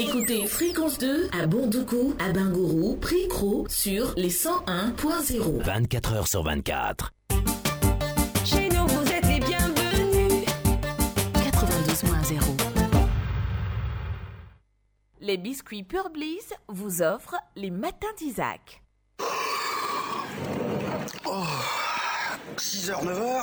Écoutez Fréquence 2 à Bondoukou, à Bingourou, Pricro sur les 101.0. 24 heures sur 24. Chez nous, vous êtes les bienvenus. 92.0. Les biscuits Pure Bliss vous offrent les matins d'Isaac. 6h, 9h,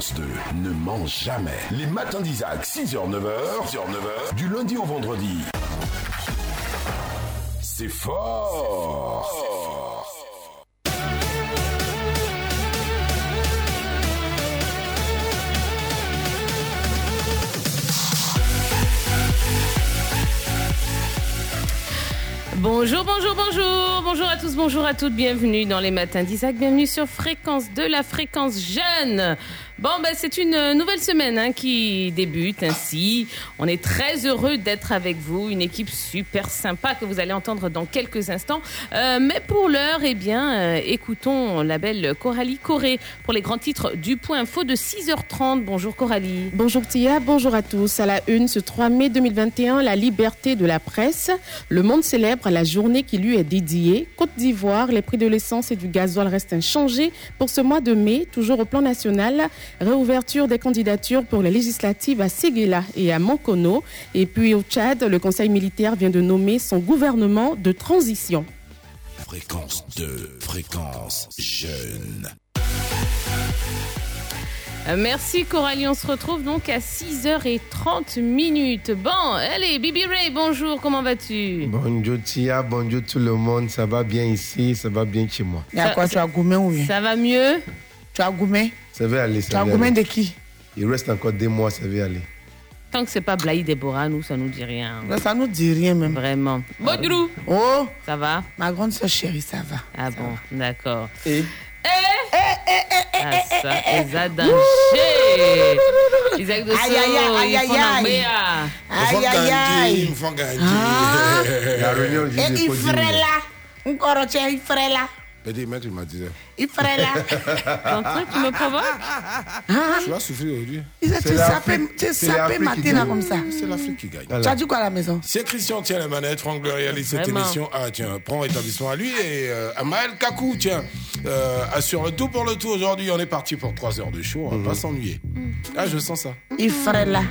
Fréquence 2 ne ment jamais. Les matins d'Isaac, 6h, 9h, 6h, 9h, du lundi au vendredi. C'est fort. Bonjour, bonjour, bonjour, bonjour à tous, bonjour à toutes, bienvenue dans les matins d'Isaac, bienvenue sur Fréquence de la Fréquence Jeune. Bon, ben, c'est une nouvelle semaine hein, qui débute ainsi. On est très heureux d'être avec vous, une équipe super sympa que vous allez entendre dans quelques instants. Euh, mais pour l'heure, eh bien, euh, écoutons la belle Coralie Corée pour les grands titres du point info de 6h30. Bonjour Coralie. Bonjour Tia, bonjour à tous. À la une, ce 3 mai 2021, la liberté de la presse. Le monde célèbre la journée qui lui est dédiée. Côte d'Ivoire, les prix de l'essence et du gasoil restent inchangés pour ce mois de mai, toujours au plan national. Réouverture des candidatures pour les législatives à Séguéla et à Mankono. Et puis au Tchad, le Conseil militaire vient de nommer son gouvernement de transition. Fréquence 2, fréquence jeune. Euh, Merci Coralie, on se retrouve donc à 6h30 minutes. Bon, allez, Bibi Ray, bonjour, comment vas-tu? Bonjour Tia, bonjour tout le monde, ça va bien ici, ça va bien chez moi. Il y a Ça- quoi Tu as gourmet ou bien? Ça va mieux? Tu as gourmet Ça va aller, Tu ça aller. de qui? Il reste encore des mois, ça va aller. Tant que c'est pas Blaï Déborah, nous, ça nous dit rien. Ça nous dit rien même. Vraiment. Bonjour, Oh, ça va? Ma grande soeur chérie, ça va. Ah bon, d'accord. Et? Ah ça, Eza danger Isaac Dosso, Aïe, aïe, aïe, aïe, aïe. Aïe, aïe, aïe. me font gagner. Ah. la réunion du Et il ferait là. Encore il ferait là. Petit maître, il m'a dit Il ferait là. Ton truc, tu me provoques Tu vas souffrir aujourd'hui. Il a C'est tu l'Afrique- sapé, tu c'est sapé matin comme ça. C'est l'Afrique qui gagne. Tu as dit quoi à la maison? C'est Christian, tiens, la manette. Franck le réalise cette émission. Ah, tiens, prends établissement à lui. Et euh, Amael Kakou, tiens, euh, assure le tout pour le tout aujourd'hui. On est parti pour 3 heures de show. On va pas s'ennuyer. Ah, je sens ça. Il ferait là.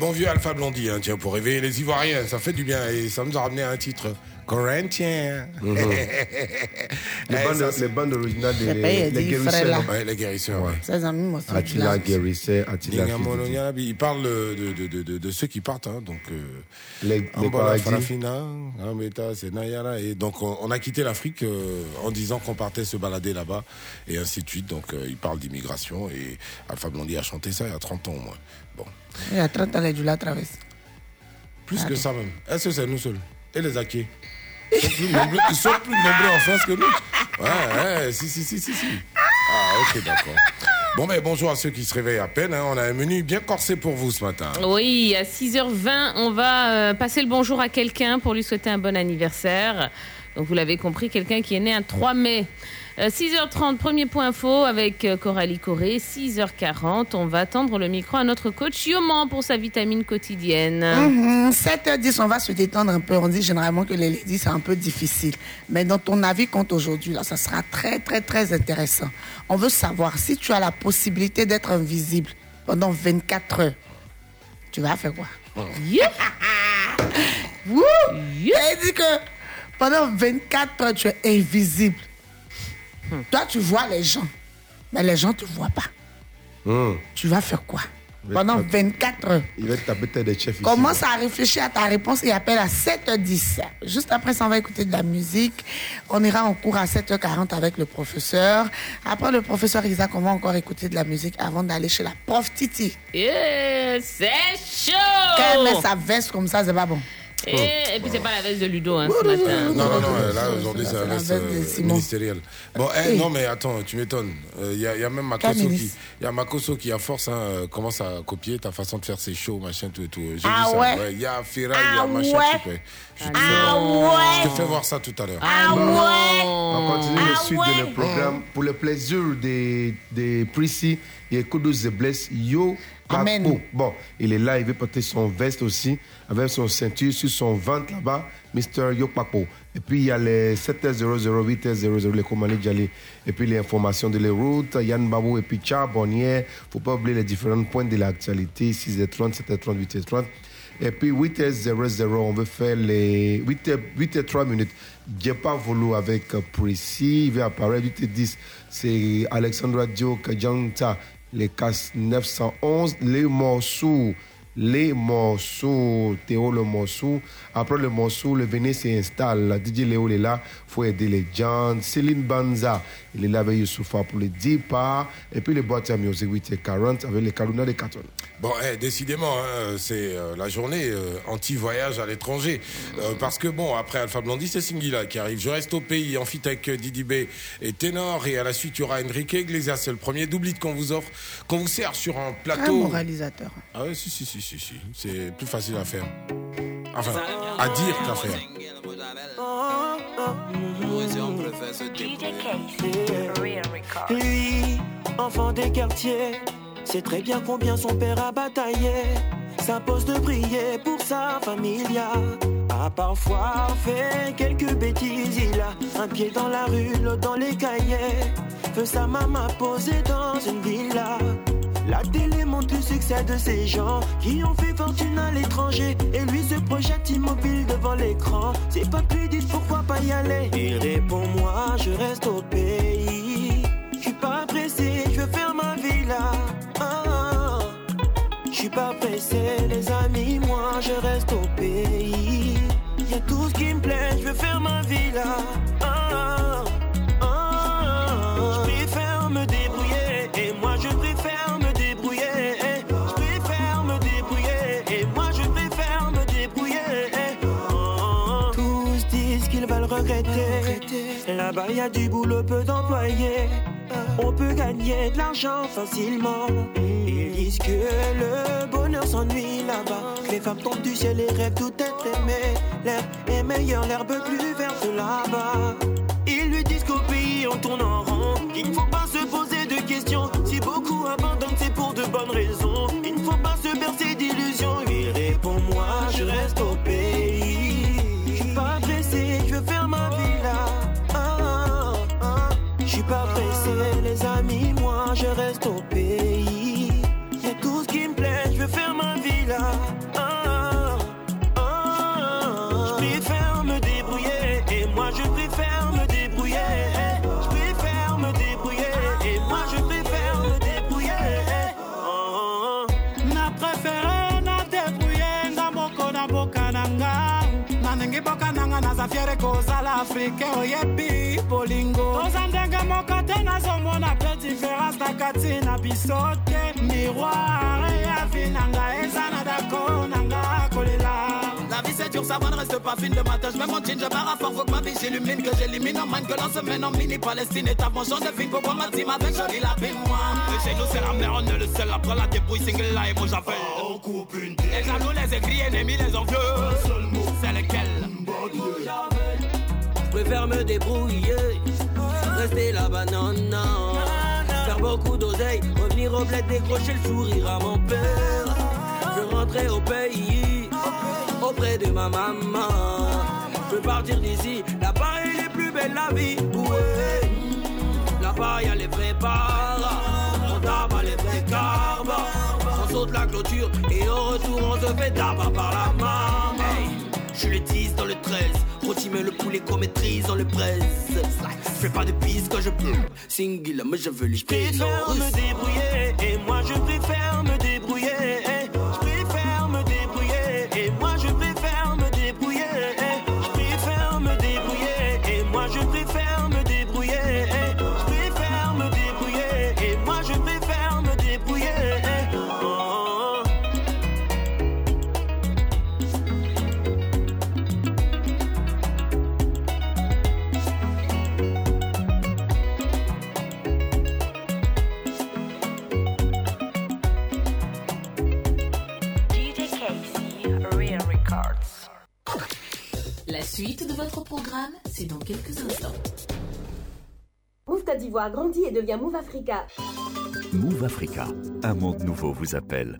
Bon vieux Alpha Blondie, hein, tiens, pour réveiller les Ivoiriens, ça fait du bien. Et ça nous a ramené à un titre corinthien. Mhm. Les Eh, bandes, ça, c'est- les bandes originales des les guérisseurs. Ouais, les guérisseurs, ouais. Moi, Attila guérisseur, Attila Il parle de, de, de, de, de ceux qui partent, hein, donc euh, Les, les Angola, paradis. Farafina, C'est Nayara. Et donc on, on a quitté l'Afrique euh, en disant qu'on partait se balader là-bas et ainsi de suite. Donc euh, il parle d'immigration et Alpha Blondie a chanté ça il y a 30 ans au moins. Bon, Il y a 30 ans, les du la plus que ça même. Est-ce que c'est nous seuls Et les Akés ils sont, plus nombreux, ils sont plus nombreux en France que nous. Ouais, ouais, si, si, si, si, si. Ah, ok, d'accord. Bon, bonjour à ceux qui se réveillent à peine. hein. On a un menu bien corsé pour vous ce matin. Oui, à 6h20, on va euh, passer le bonjour à quelqu'un pour lui souhaiter un bon anniversaire. Donc vous l'avez compris, quelqu'un qui est né un 3 mai. Euh, 6h30, premier point info avec euh, Coralie Corée. 6h40, on va tendre le micro à notre coach Yoman pour sa vitamine quotidienne. Mhm, 7h10, on va se détendre un peu. On dit généralement que les ladies, c'est un peu difficile. Mais dans ton avis compte aujourd'hui, là, ça sera très, très, très intéressant. On veut savoir si tu as la possibilité d'être invisible pendant 24 heures. Tu vas faire quoi? Yeah. Wouh Elle dit que pendant 24 heures, tu es invisible. Toi, tu vois les gens, mais les gens ne te voient pas. Hum. Tu vas faire quoi Pendant te- 24 heures. Il va te taper tête des chefs ici. Commence à réfléchir à ta réponse et appelle à 7h10. Juste après ça, on va écouter de la musique. On ira en cours à 7h40 avec le professeur. Après le professeur Isaac, on va encore écouter de la musique avant d'aller chez la prof Titi. Yeah, c'est chaud Quand elle met sa veste comme ça, c'est pas bon. Et, et puis c'est pas la veste de Ludo hein, ce matin. Non, non, non, euh, là aujourd'hui c'est la veste euh, Simon. ministériel. Bon, eh, Hey. non, mais attends, tu m'étonnes. Il y, a- y a même Makoso qui, y a Makoso qui à force hein, euh, commence à copier ta façon de faire ses shows, machin, tout et tout. J'ai Ah vu ça. ouais Il y a Ferrari, il y Ah a machin, ouais tout, ouais. Je, te Ah fais voir- ouais je te fais voir ça tout à l'heure. Ah ouais On va continuer Ah le suite ouais. de le programme. Pour le plaisir des, des Prissy et Kodo Zebles, Yo Amen. Bon, il est là, il veut porter son veste aussi, avec son ceinture sur son ventre là-bas, Mr. Yo Papo. Et puis il y a les 7h00, 8h00, les commandes Djali. Et puis les informations de les routes, Yann Babou et puis Tcha, Bonnier. faut pas oublier les différents points de l'actualité, 6h30, 7h30, 8h30. Et puis 8h00, on veut faire les 8h, 8h03 minutes. Djepa Volo avec euh, Précis, il va apparaître 8h10. C'est Alexandra Dio Kajanta, les casse 911, les morceaux. Les morceaux, Théo le morceau. Après le morceau, le Véné s'installe. DJ Léo il est là, faut aider les gens. Céline Banza, il est là avec Youssoufa pour les 10 pas. Et puis les boîtes à musique 8h40 avec les Kaluna de Katon. Bon, eh, décidément, hein, c'est euh, la journée euh, anti-voyage à l'étranger. Euh, parce que, bon, après Alpha Blondie, c'est Singila qui arrive. Je reste au pays, en fit avec euh, Didi B et Ténor. Et à la suite, il y aura Enrique Iglesias. C'est le premier doublé qu'on vous offre, qu'on vous sert sur un plateau. bon réalisateur. Ah ouais, si, si, si, si, si. C'est plus facile à faire. Enfin, à dire qu'à faire. Lui, enfant des quartiers, sait très bien combien son père a bataillé. S'impose de prier pour sa familia. A parfois fait quelques bêtises, il a un pied dans la rue, l'autre dans les cahiers. Veut sa maman posée dans une villa. La télé montre le succès de ces gens qui ont fait fortune à l'étranger et lui se projette immobile devant l'écran. C'est pas plus dit pourquoi pas y aller? Il répond moi, je reste au pays. Je suis pas pressé, je veux faire ma vie là. Ah, Je suis pas pressé, les amis, moi je reste au pays. Y a tout ce qui me plaît, je veux faire ma vie là. Ah, ah, Là-bas y a du boulot peu d'employés. On peut gagner de l'argent facilement. Ils disent que le bonheur s'ennuie là-bas. Les femmes tombent du ciel et rêvent tout être aimé. L'air est meilleur, l'herbe plus verte là-bas. Ils lui disent qu'au pays on tourne en rond. Qu'il ne faut pas se poser de questions. Si beaucoup abandonnent, c'est pour de bonnes raisons. Fiere kozala afrike oyebi bolingo toza ndenge moko te nazomona mpe différence na kati na biso te miroir ya vi na nga eza na dako na nga kolela La vie c'est dur, ça va, ne reste pas fine le matin. Je mets mon jean, je barre à fort, faut que ma vie j'illumine, que j'élimine en man, que l'on se mène en mini Palestine. Et ta vengeance devine pourquoi ma team avec joli la pine, moi? Et chez nous c'est la merde, on est le seul après la débrouille single là et moi j'appelle. On coupe une Les jaloux, les écrits, ennemis, les envieux. seul mot, c'est lequel? Je préfère me débrouiller, rester non, non. Faire beaucoup d'oseille, revenir au bled, décrocher le sourire à mon père. Je rentrer au pays, auprès de ma maman. Je veux partir d'ici, là-bas est plus belle la vie. Ouais. Là-bas y a les vrais bars, on tabac les vrais carbes. On saute la clôture et au retour on se fait tabac par la main. Je le 10 dans le 13, rôti le poulet qu'on maîtrise dans le presse. Je fais pas de piste quand je peux, single mais je veux les Je préfère me débrouiller et moi je préfère me débrouiller. Votre programme, c'est dans quelques instants. Move Côte d'Ivoire grandit et devient Move Africa. Move Africa, un monde nouveau vous appelle.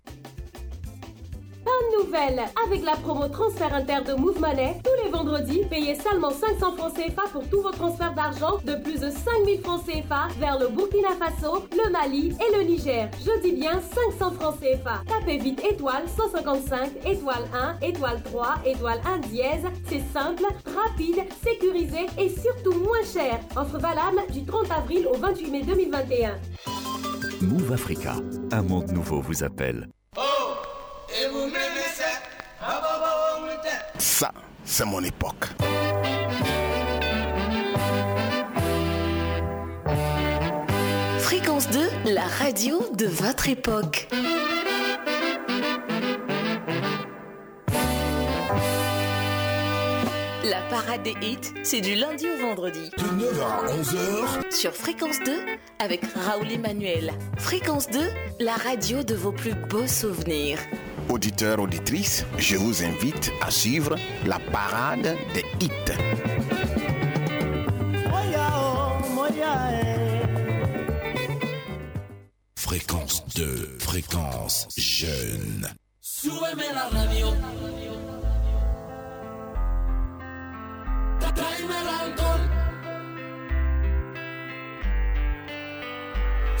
Bonne nouvelle Avec la promo transfert inter de Move Money, tous les vendredis vendredi, payez seulement 500 francs CFA pour tous vos transferts d'argent de plus de 5000 francs CFA vers le Burkina Faso, le Mali et le Niger. Je dis bien 500 francs CFA. Tapez vite étoile 155, étoile 1, étoile 3, étoile 1 dièse. C'est simple, rapide, sécurisé et surtout moins cher. Offre valable du 30 avril au 28 mai 2021. Move Africa, un monde nouveau vous appelle. Ça, c'est mon époque. Fréquence 2, la radio de votre époque. La parade des hits, c'est du lundi au vendredi. De 9h à 11h. Sur Fréquence 2, avec Raoul Emmanuel. Fréquence 2, la radio de vos plus beaux souvenirs. Auditeurs, auditrices, je vous invite à suivre la parade des hits. Fréquence 2, fréquence jeune. Súbeme la radio. Tráeme el alcohol.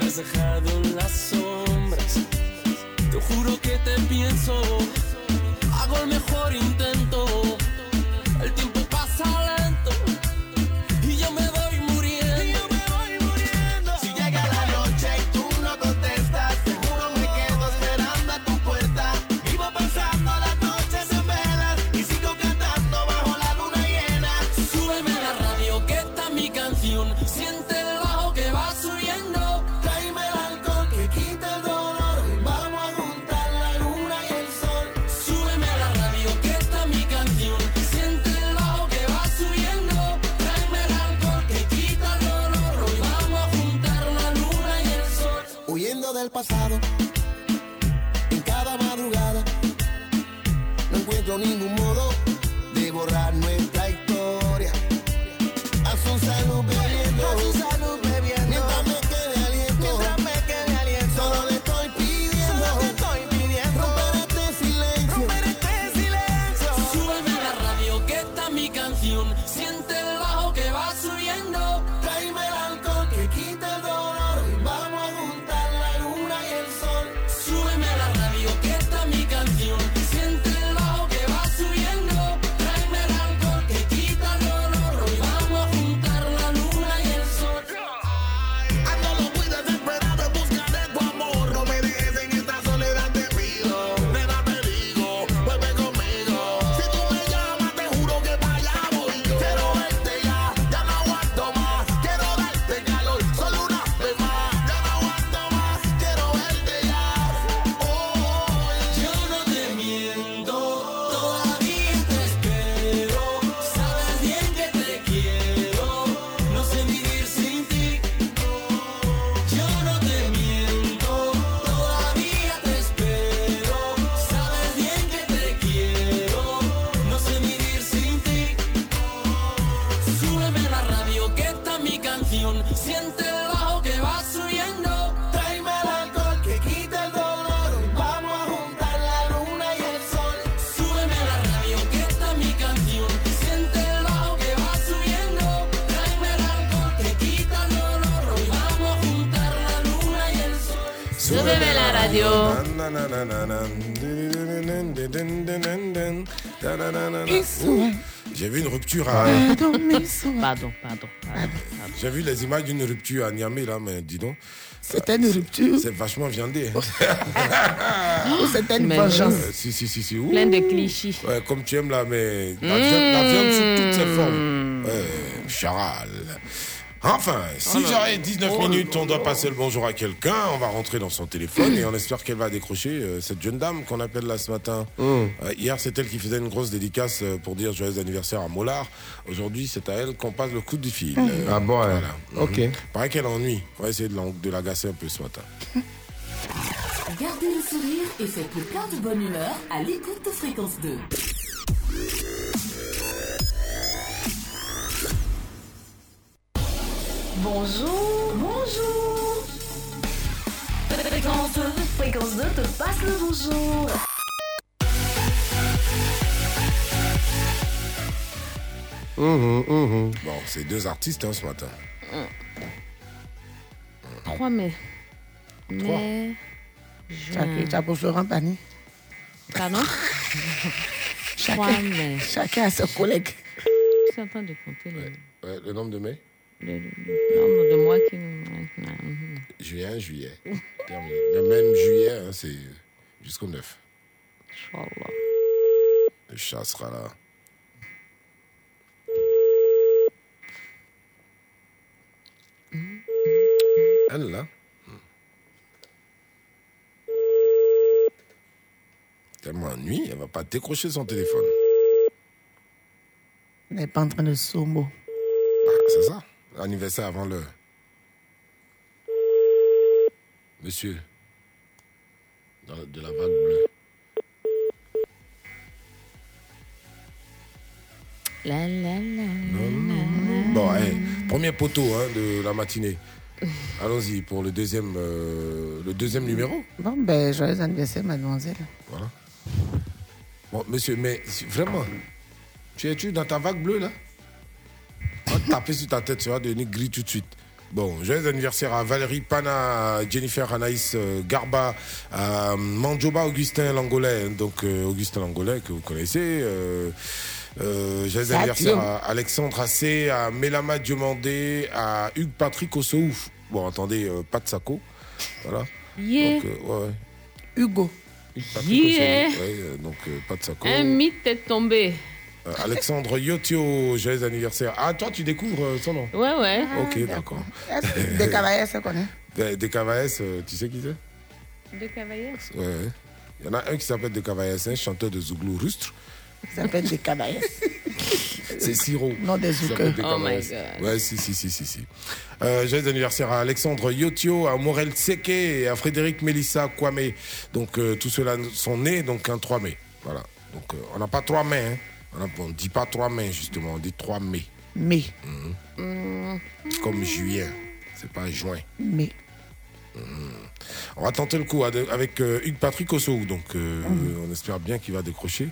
me has dejado en las sombras. Te juro que te pienso, hago el mejor intento. El tiempo pasa lento rupture à. Pardon, pardon, pardon. J'ai vu les images d'une rupture à Niamey là, mais dis donc. C'était une rupture. C'est vachement viandé. Ou c'était une Mais vengeance. Si, si, si, si. Plein de clichés. Ouais, comme tu aimes là, mais la, Mmh. viande, la viande sous toutes ses formes. Ouais, charal. Enfin, si Oh là j'aurais là. 19 Oh minutes, on doit passer le bonjour à quelqu'un, on va rentrer dans son téléphone et on espère qu'elle va décrocher euh, cette jeune dame qu'on appelle là ce matin. Euh, hier, c'est elle qui faisait une grosse dédicace euh, pour dire joyeux anniversaire à Mollard. Aujourd'hui, c'est à elle qu'on passe le coup de fil. Euh, Ah bon, hein. Ok. Mhm. Paraît qu'elle ennuie. On va essayer de l'agacer un peu ce matin. Gardez le sourire et faites le plein de bonne humeur à l'écoute de Fréquence 2. Bonjour, bonjour. Fréquence 2, Fréquence 2 te passe le bonjour. Mhm, mhm. Bon, c'est deux artistes hein, ce matin. 3 mai. Mai. Chacun, pour Florent Pagny. Pardon? 3 Chacun, mai. chacun a ses collègues. Je suis en train de compter le, Ouais, le nombre de mai? Le- le nombre de mois qui. Juin, juillet. Terminé. Le même juillet, hein, c'est jusqu'au 9. Inch'Allah. Le chat sera là. Elle là. Tellement nuit, elle va pas décrocher son téléphone. On n'est pas en train de somo. Ah, c'est ça. Anniversaire avant l'heure. Monsieur. Dans la- de la vague bleue. La la la. Bon, hey, premier poteau hein, de la matinée. Allons-y pour le deuxième, euh, le deuxième numéro. Bon, ben, joyeux anniversaire, mademoiselle. Voilà. Bon, monsieur, mais vraiment, tu es-tu dans ta vague bleue là? On va te taper sur ta tête, tu vas devenir gris tout de suite. Bon, joyeux anniversaire à Valérie Pana, à Jennifer Anaïs euh, Garba, à Manjoba Augustin Langolais, donc euh, Augustin Langolais que vous connaissez. Euh, euh, joyeux anniversaire à Alexandre Assé, à Mélama Diomandé, à Hugues Patrick Ossouf. Bon, attendez, pas de saco. Voilà. Yeah. Donc, ouais, ouais. Hugo. Patrick Yeah. Ossouf, ouais, donc, pas de saco. Un mythe est tombé. Euh, Alexandre Yotio, joyeux anniversaire. Ah, toi, tu découvres euh, son nom Ouais, ouais. Ok, d'accord. Est-ce que Des cavaliers se connaissent Des des Cavaès, euh, tu sais qui c'est De cavalier. Ouais, ouais. Il y en a un qui s'appelle De Cavaès, un chanteur de Zouglou rustre. Ça s'appelle des cavaliers. C'est Siro. Non, des Il. De Oh my. God. Ouais, si, si, si, si. si. Euh, joyeux anniversaire à Alexandre Yotio, à Morel Seke et à Frédéric Mélissa Kwame. Donc, euh, tous ceux-là sont nés donc un 3 mai. Voilà. Donc, euh, on n'a pas 3 mai. Hein. On ne dit pas 3 mai, justement. On dit 3 mai. Mais, C'est comme juillet. C'est pas juin. mais. On va tenter le coup avec euh, Hugues Patrick Ossou. Donc, euh, on espère bien qu'il va décrocher.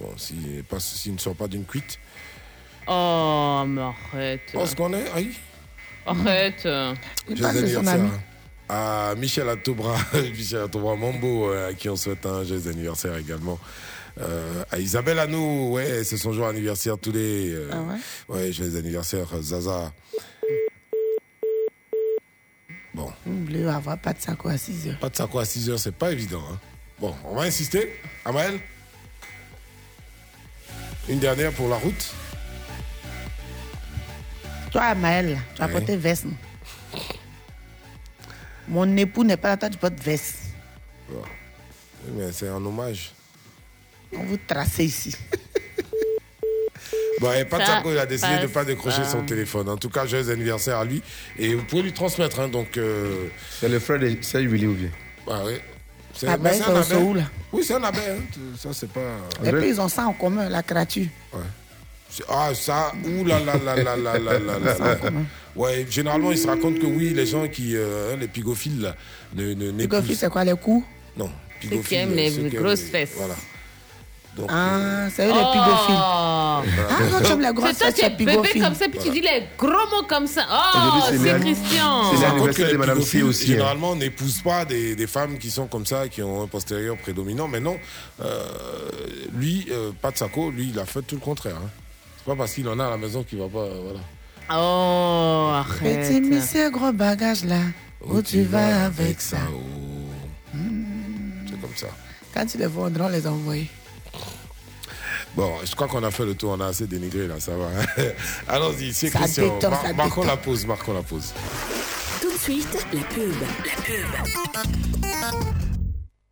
Bon, s'il s'il ne sort pas d'une cuite. Oh, mais arrête. On se connaît, aïe. Arrête. Son anniversaire ami. à Michel Atobra, Michel Atobra Mambo, euh, à qui on souhaite un joyeux anniversaire également. Euh, à Isabelle Anou, ouais, c'est son jour anniversaire tous les. euh, Ah ouais ouais, joyeux anniversaire, Zaza. Bon, Bleu, avoir pas de saco à 6 heures. pas de saco à 6 heures, c'est pas évident. hein. Bon, on va insister. Amael Une dernière pour la route. Toi, Maël, tu as Ouais. porté veste. Mon époux n'est pas là, toi, tu portes veste. Bon. Oui, mais c'est un hommage. On vous tracez ici. Bon, et Pat il a décidé de ne pas décrocher son téléphone. En tout cas, joyeux anniversaire à lui. Et vous pouvez lui transmettre. Hein, donc. Euh, c'est le frère de Serge Willy ou bien Ah oui. C'est ah ben, un abel. là. Oui, c'est un abel. Hein. Ça, c'est pas. Et puis, ils ont ça en commun, la créature. Ouais. Ah, ça, ouh là là là Ouais, généralement, ils se racontent que oui, les gens qui. Euh, hein, les pigophiles, là. Pigophiles, c'est quoi les coups? Non. Ceux qui euh, aiment les grosses fesses. Voilà. Donc, Ah, c'est eux les Oh. pigophiles. voilà. Ah, quand tu aimes C'est tu tu es es bébé comme ça, puis tu dis les gros mots comme ça. Oh, c'est c'est Christian. c'est l'anniversaire que de les Madame C aussi, hein. Généralement, n'épousent pas des, des femmes qui sont comme ça, qui ont un postérieur prédominant. Mais non, euh, lui, euh, pas de saco, lui, il a fait tout le contraire. hein. C'est pas parce qu'il en a à la maison qu'il va pas. euh, Voilà. Oh, arrête. Petit monsieur, gros bagage là. Où tu vas avec ça? oh. C'est comme ça. Quand tu les vois, on les envoyer. Bon, je crois qu'on a fait le tour, on a assez dénigré là, ça va. Allons-y, c'est Christian. détend, Mar- ça marquons détend. la pause, marquons la pause. Tout de suite, la pub. La pub.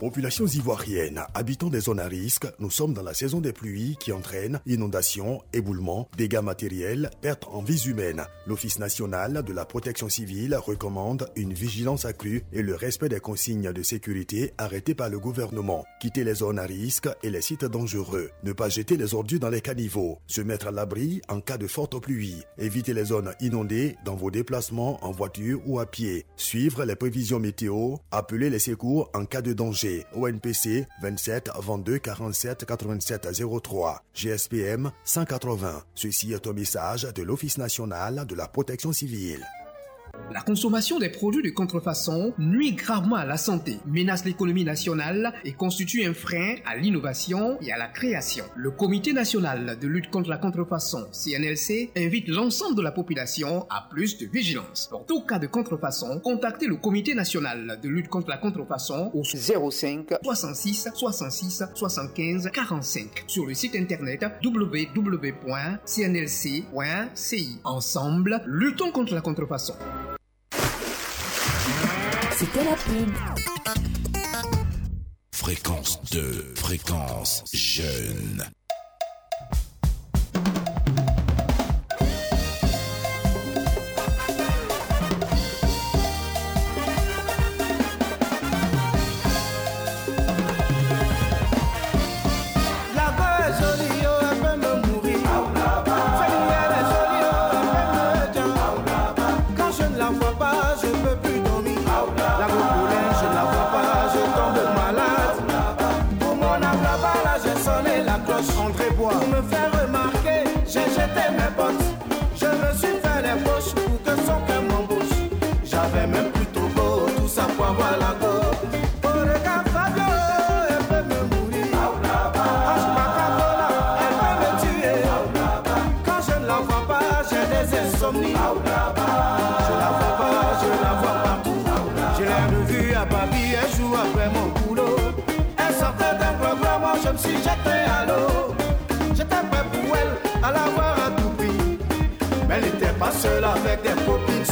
Populations ivoiriennes, habitants des zones à risque, nous sommes dans la saison des pluies qui entraînent inondations, éboulements, dégâts matériels, pertes en vies humaines. L'Office national de la protection civile recommande une vigilance accrue et le respect des consignes de sécurité arrêtées par le gouvernement. Quitter les zones à risque et les sites dangereux. Ne pas jeter les ordures dans les caniveaux. Se mettre à l'abri en cas de forte pluie. Éviter les zones inondées dans vos déplacements en voiture ou à pied. Suivre les prévisions météo. Appeler les secours en cas de danger. ONPC 27 22 47 87 03. GSPM 180. Ceci est un message de l'Office national de la protection civile. La consommation des produits de contrefaçon nuit gravement à la santé, menace l'économie nationale et constitue un frein à l'innovation et à la création. Le Comité national de lutte contre la contrefaçon, CNLC, invite l'ensemble de la population à plus de vigilance. Pour tout cas de contrefaçon, contactez le Comité national de lutte contre la contrefaçon au 05 66 66 75 45 sur le site internet www.cnlc.ci. Ensemble, luttons contre la contrefaçon. Fréquence 2, fréquence jeune.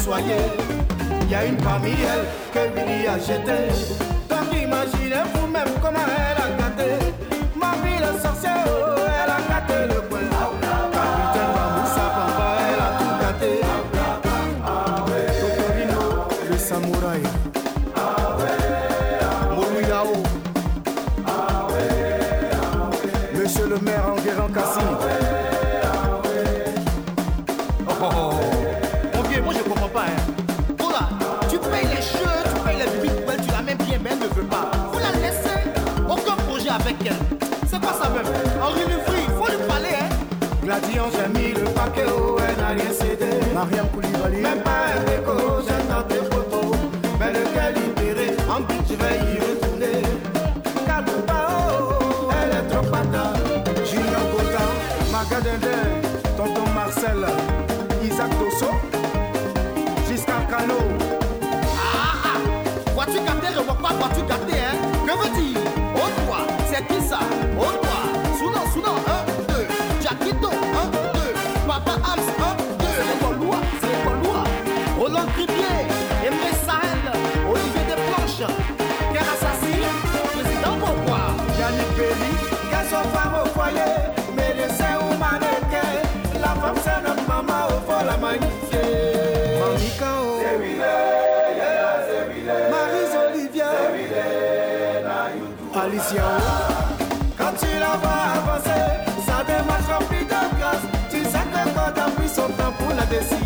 Soignées. Il y a une parmi elles que Billy a jetée. Donc imaginez vous-même comment elle a gâté. avião com la femme c'est notre maman, au faut la magnifier. Mamika, oh. Marie Olivier, Alicia, oh. Quand tu la vois avancer, sa démarche remplie de grâce, tu sais que God a pris son temps pour la dessiner.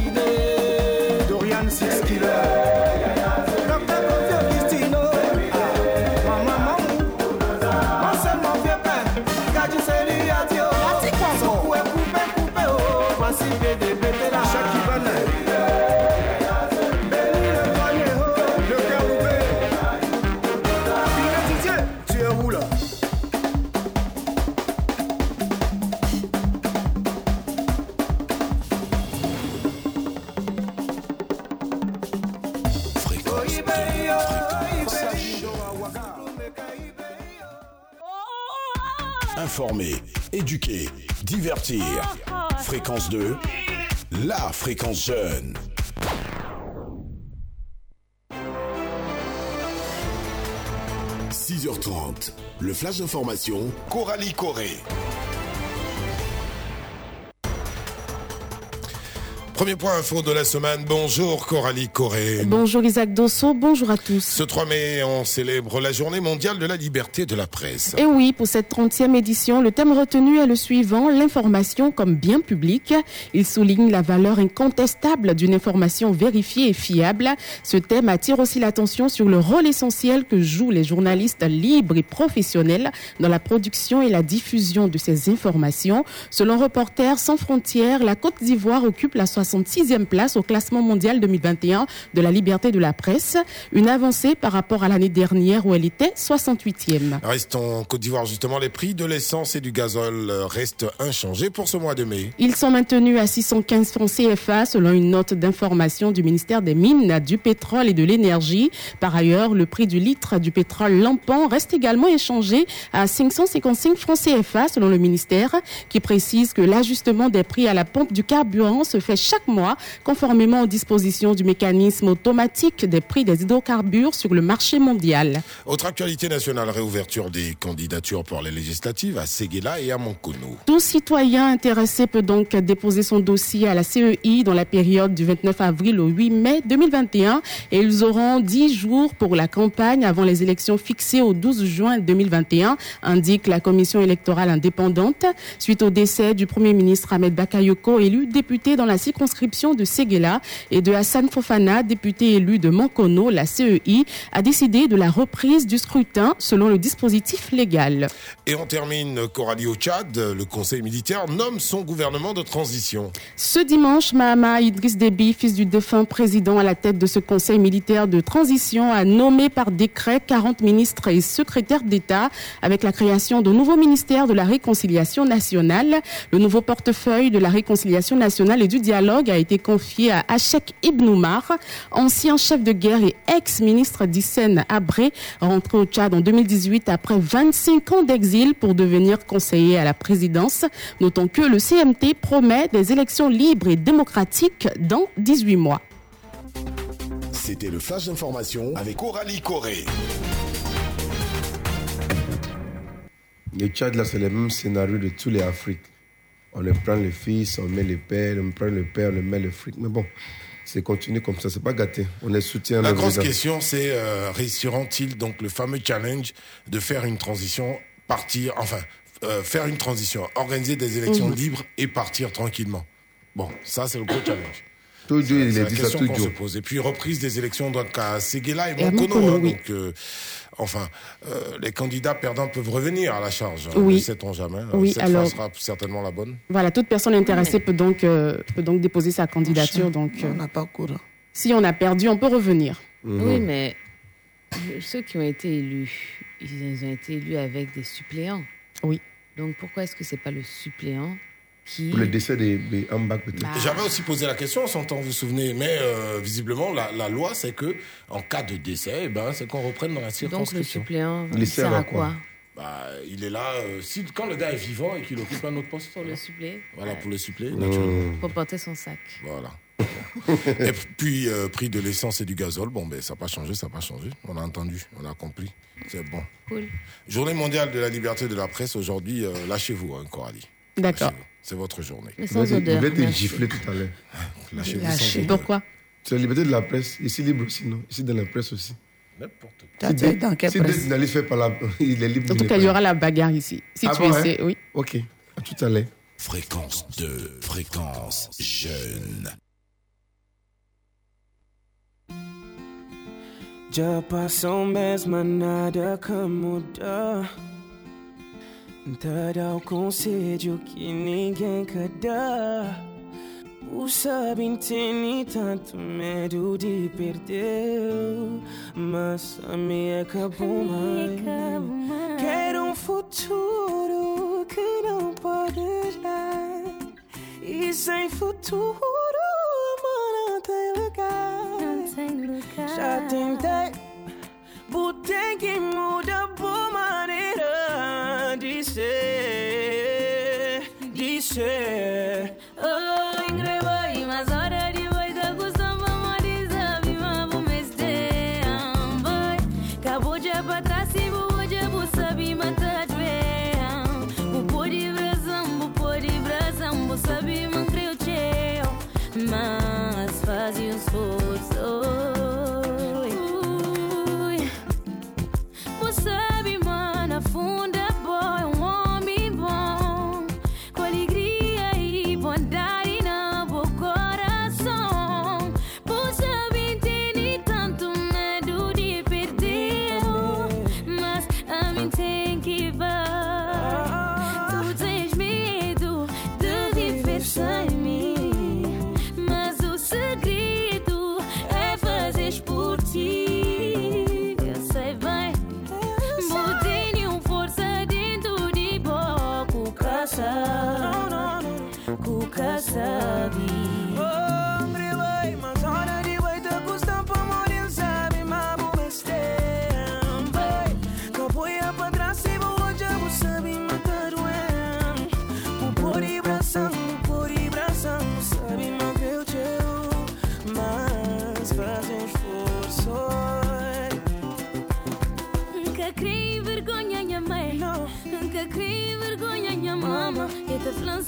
Fréquence 2, la fréquence jeune. « 6h30, le flash d'information, Coralie Corée. Premier point info de la semaine. Bonjour Coralie Corée. Bonjour Isaac Dosso, bonjour à tous. Ce 3 mai, on célèbre la journée mondiale de la liberté de la presse. Et oui, pour cette 30e édition, le thème retenu est le suivant, l'information comme bien public. Il souligne la valeur incontestable d'une information vérifiée et fiable. Ce thème attire aussi l'attention sur le rôle essentiel que jouent les journalistes libres et professionnels dans la production et la diffusion de ces informations. Selon Reporters sans frontières, la Côte d'Ivoire occupe la 66e place au classement mondial 2021 de la liberté de la presse, une avancée par rapport à l'année dernière où elle était 68e. Restons en Côte d'Ivoire justement, les prix de l'essence et du gazole restent inchangés pour ce mois de mai. Ils sont maintenus à 615 francs CFA selon une note d'information du ministère des Mines, du Pétrole et de l'Énergie. Par ailleurs, le prix du litre du pétrole lampant reste également échangé à 555 francs CFA selon le ministère qui précise que l'ajustement des prix à la pompe du carburant se fait chaque mois, conformément aux dispositions du mécanisme automatique des prix des hydrocarbures sur le marché mondial. Autre actualité nationale, réouverture des candidatures pour les législatives à Séguéla et à Moncono. Tout citoyen intéressé peut donc déposer son dossier à la CEI dans la période du 29 avril au 8 mai 2021 et ils auront 10 jours pour la campagne avant les élections fixées au 12 juin 2021, indique la commission électorale indépendante. Suite au décès du Premier ministre Ahmed Bakayoko, élu député dans la circonscription de Séguéla et de Hassan Fofana, député élu de Mankono, la CEI, a décidé de la reprise du scrutin selon le dispositif légal. Et on termine, Coralie au Tchad, le conseil militaire nomme son gouvernement de transition. Ce dimanche, Mahama Idriss Déby, fils du défunt président à la tête de ce conseil militaire de transition, a nommé par décret 40 ministres et secrétaires d'État avec la création de nouveaux ministères de la réconciliation nationale. Le nouveau portefeuille de la réconciliation nationale et du dialogue a été confié à Hachek Ibn Oumar, ancien chef de guerre et ex-ministre d'Hissène Abré, rentré au Tchad en 2018 après 25 ans d'exil pour devenir conseiller à la présidence. Notons que le CMT promet des élections libres et démocratiques dans 18 mois. C'était le flash d'information avec Coralie Corée. Le Tchad, là, c'est le même scénario de tous les Afriques. On les prend les fils, on met les pères, on prend le père, on met le fric. Mais bon, c'est continuer comme ça, c'est pas gâté. On est soutien. La grosse question, c'est euh, réussiront-ils donc le fameux challenge de faire une transition, partir, enfin, euh, faire une transition, organiser des élections Mhm. libres et partir tranquillement? Bon, ça c'est le gros challenge. Il dit ça se pose. Et puis reprise des élections donc à Séguéla et hein, oui. donc, euh, enfin, euh, les candidats perdants peuvent revenir à la charge. hein, Oui. Ne sait-on jamais. hein. Oui, Cette alors- fois sera certainement la bonne. Voilà, toute personne intéressée peut donc, euh, peut donc déposer sa candidature. Donc, On euh, n'a pas cours. si on a perdu, on peut revenir. Oui, mais ceux qui ont été élus, ils ont été élus avec des suppléants. Oui. Donc pourquoi est-ce que c'est pas le suppléant qui Pour le décès de, de Ambak, peut-être. Bah. J'avais aussi posé la question en son temps, vous vous souvenez, mais euh, visiblement la, la loi c'est que en cas de décès, eh ben, c'est qu'on reprenne dans la Donc le circonscription. suppléant il sert à quoi Bah, il est là, euh, si, quand le gars est vivant et qu'il occupe un autre poste. Pour le suppléer Voilà, pour le suppléer, Mmh. naturellement. Pour porter son sac. Voilà. et puis, euh, prix de l'essence et du gazole, bon, ben, ça n'a pas changé, ça n'a pas changé. On a entendu, on a compris. C'est bon. Cool. Journée mondiale de la liberté de la presse, aujourd'hui, euh, lâchez-vous, hein, Coralie. D'accord. Lâchez-vous. C'est votre journée. Mais sans te- odeur. Il va te merci. gifler tout à l'heure. Lâcher. odeur. Pourquoi C'est la liberté de la presse. Ici, libre aussi, non? Ici, dans la presse aussi. N'importe quoi. T'as dit dans quelle si presse? des journalistes fait par la... Il est libre. En tout cas, il y aura la bagarre ici. Si Ah tu bon, hein? essaies, oui. Ok. À tout à l'heure. Fréquence 2, fréquence jeune. Já passou mesmo nada como dá Te dá o conselho que ninguém quer dar. O sabem tem tanto medo de perder. Mas a minha acabou mais. Quero um futuro que não pode dar. E sem futuro, amor, não tem lugar. Já tentei, Utenge muda bu manera Dice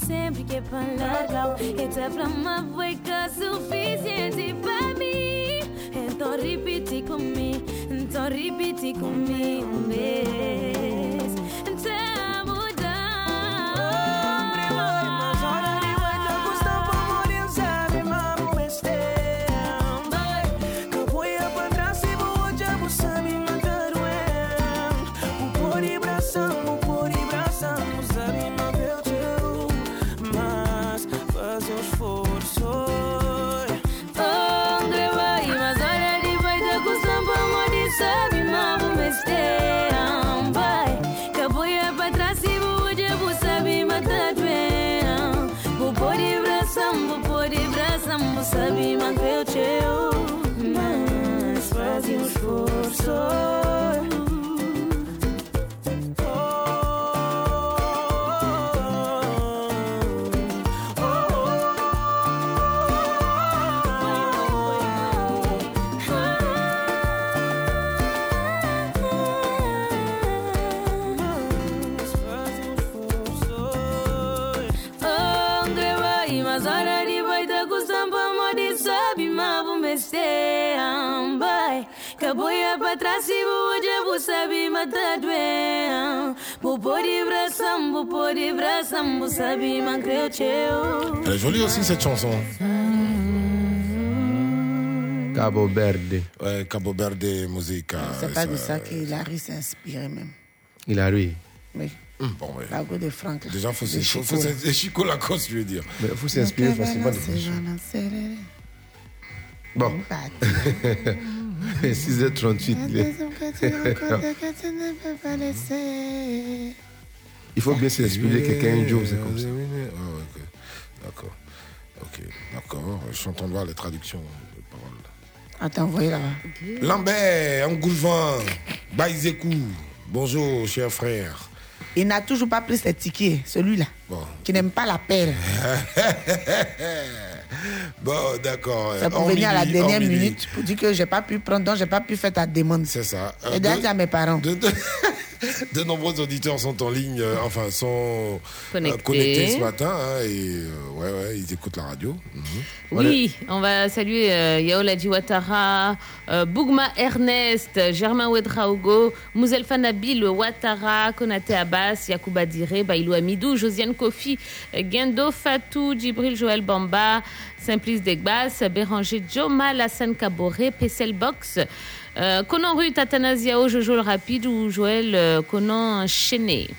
sempre que é para largar Até para uma boica suficiente para mim Então repete comigo Então repete comigo, baby de bração, vou saber manter o teu. Elle est jolie aussi cette chanson. Cabo Verde. Ouais, Cabo Verde Musica. C'est pas de ça qu'Hilary s'est inspiré même. Il a lui. Oui. Hum, bon, ouais. La de Franck. Déjà, faut c'est Chico, Chico Lacoste, je veux dire. Mais il faut s'inspirer facilement de Bon. 6h38. il faut bien s'inspirer quelqu'un un jour, c'est comme ça. Ah. D'accord. Ok, d'accord. Je suis en train de voir les traductions de paroles. Attends, envoyez là-bas. Lambert, Angoulevin, Baïzekou. Bonjour, cher frère. Il n'a toujours pas pris ses tickets, celui-là, Bon. qui n'aime pas l'appel. Bon, d'accord. C'est pour Hors venir à la dernière minute pour dire que j'ai pas pu prendre, donc j'ai pas pu faire ta demande. C'est ça. Euh, Et de- à mes parents. De, de- de nombreux auditeurs sont en ligne, euh, enfin sont euh, Connectés. connectés ce matin, hein, et euh, ouais, ouais, ils écoutent la radio. Mhm. Oui, on va saluer euh, Yaola Ouattara, euh, Bougma Ernest, Germain Ouedraogo, Mouzelfa Nabil Ouattara, Konate Abbas, Yacouba Diré, Bailou Amidou, Josiane Kofi, Gendo Fatou, Djibril Joël Bamba, Simplice Degbas, Béranger Joma, Lassane Kaboré, Pessel Box, euh, Conan Rue, Tatanaziao, Jojo le Rapide ou Joël euh, Conan Chené.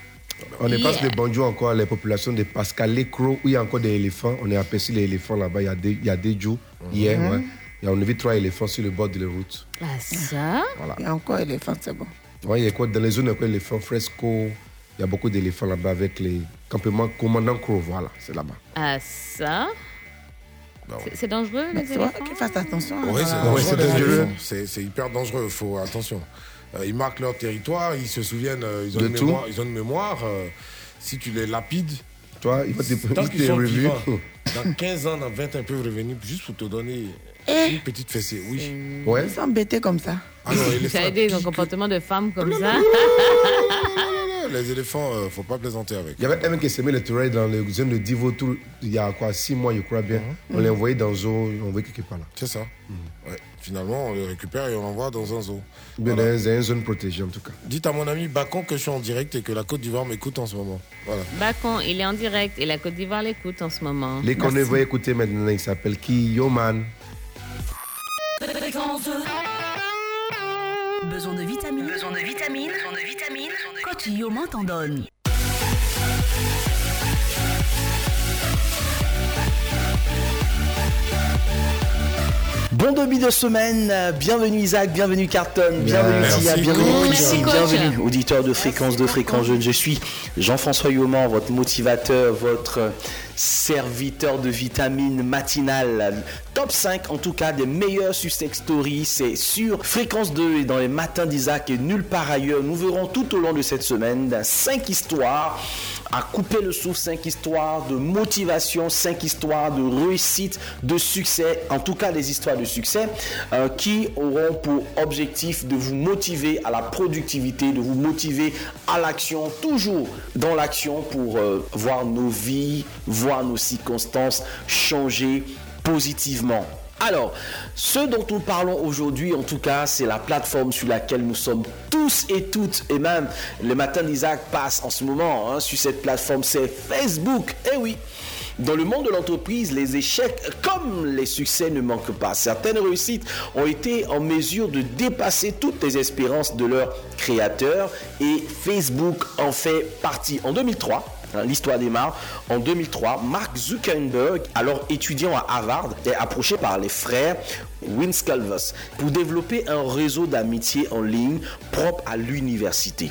On est pas Yeah. de bonjour encore les populations de Pascal Lecro où il y a encore des éléphants. On a aperçu les éléphants là-bas il y a des, il y a des jours, hier. Mhm. ouais. Et on a vu trois éléphants sur le bord de la route. Ah, ça? Voilà. Il y a encore éléphant, c'est bon. Ouais, il y a quoi, dans les zones où il y a éléphants fresco, il y a beaucoup d'éléphants là-bas avec les campements commandant Crow. Voilà, c'est là-bas. Ah, ça? C'est- dangereux, Mais les éléphants qu'il fasse attention. hein. Oui, c'est Ah, dangereux. c'est les dangereux. éléphants. C'est c'est hyper dangereux, faut attention. Euh, ils marquent leur territoire, ils se souviennent, euh, ils, ont De une tout. mémoire, ils ont une mémoire. euh, si tu les lapides, Toi, il va te il qu'ils dans 15 ans, dans 20 ans, ils peuvent revenir juste pour te donner Eh. une petite fessée. Oui. Ouais. Ils sont embêtés comme ça. Ah non, éléphant. Ça a aidé son comportement de femme comme ça. Les éléphants, euh, faut pas plaisanter avec. Il y avait un mec qui s'aimait le tourelle dans les zones de Divo tout, il y a quoi, six mois, je crois bien. On l'a envoyé dans un zoo, on envoyé quelque part là. C'est ça. Ouais. Finalement, on le récupère et on l'envoie dans un zoo. Bien, Voilà. dans une zone protégée en tout cas. Dites à mon ami Bacon que je suis en direct et que la Côte d'Ivoire m'écoute en ce moment. Voilà. Bacon, il est en direct et la Côte d'Ivoire l'écoute en ce moment. Les qu'on va écouter maintenant, il s'appelle Kiyoman. Fréquence 2. Besoin de vitamines. Besoin de vitamines. Besoin de vitamines. Yoman t'en donne. Bon début de semaine, bienvenue Isaac, bienvenue Carton, bienvenue Merci. Tia, bienvenue bienvenue auditeur de Fréquence de Fréquence Jeune. Je suis Jean-François Yoman, votre motivateur, votre serviteur de vitamines matinales. Top 5 en tout cas des meilleurs success stories, c'est sur Fréquence 2 et dans les matins d'Isaac et nulle part ailleurs. Nous verrons tout au long de cette semaine 5 histoires à couper le souffle, 5 histoires de motivation, 5 histoires de réussite, de succès, en tout cas des histoires de succès euh, qui auront pour objectif de vous motiver à la productivité, de vous motiver à l'action, toujours dans l'action pour euh, voir nos vies, voir nos circonstances changer positivement. Alors, ce dont nous parlons aujourd'hui, en tout cas, c'est la plateforme sur laquelle nous sommes tous et toutes, et même le matin d'Isaac passe en ce moment hein, sur cette plateforme, c'est Facebook. Eh oui, dans le monde de l'entreprise, les échecs comme les succès ne manquent pas. Certaines réussites ont été en mesure de dépasser toutes les espérances de leurs créateurs et Facebook en fait partie. En 2003, Hein, L'histoire démarre en 2003. Mark Zuckerberg, alors étudiant à Harvard, est approché par les frères Winskelvos pour développer un réseau d'amitié en ligne propre à l'université.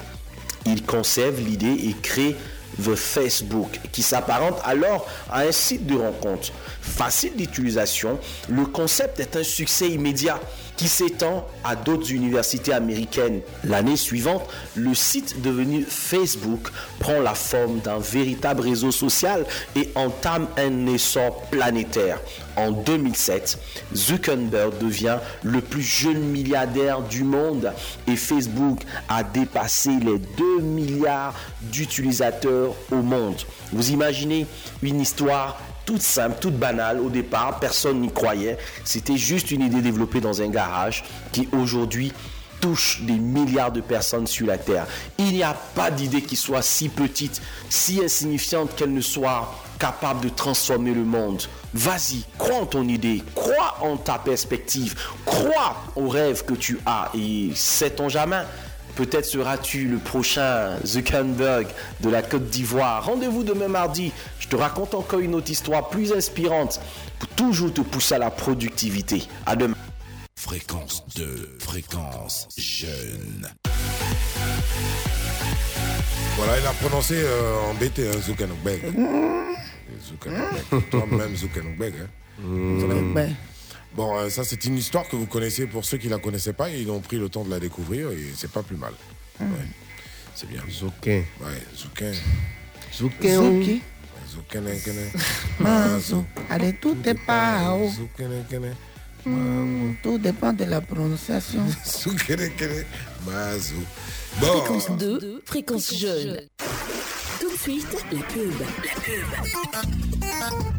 Il conserve l'idée et crée The Facebook, qui s'apparente alors à un site de rencontre. Facile d'utilisation, le concept est un succès immédiat qui s'étend à d'autres universités américaines. L'année suivante, le site devenu Facebook prend la forme d'un véritable réseau social et entame un essor planétaire. En 2007, Zuckerberg devient le plus jeune milliardaire du monde et Facebook a dépassé les 2 milliards d'utilisateurs au monde. Vous imaginez une histoire toute simple, toute banale au départ, personne n'y croyait. C'était juste une idée développée dans un garage qui aujourd'hui touche des milliards de personnes sur la Terre. Il n'y a pas d'idée qui soit si petite, si insignifiante qu'elle ne soit capable de transformer le monde. Vas-y, crois en ton idée, crois en ta perspective, crois au rêve que tu as et sait-on jamais? Peut-être seras-tu le prochain Zuckerberg de la Côte d'Ivoire. Rendez-vous demain mardi. Je te raconte encore une autre histoire plus inspirante pour toujours te pousser à la productivité. À demain. Fréquence 2, fréquence jeune. Voilà, il a prononcé euh, en BT, hein, Zuckerberg. Zuckerberg. Toi-même, Zuckerberg. Hein. Zuckerberg. Bon, euh, ça, c'est une histoire que vous connaissez pour ceux qui ne la connaissaient pas. Ils ont pris le temps de la découvrir et c'est pas plus mal. Ouais. C'est bien. Zoukin. Ouais, Zoukin. Zoukin. Zouki. Zoukin, Zoukin. Mazo. Allez, tout est pas haut. Zoukin, Zoukin. Hmm, Tout dépend de la prononciation. Zoukin, Mazou. Bon. Fréquence 2, fréquence jeune. Tout de suite, la pub. La pub.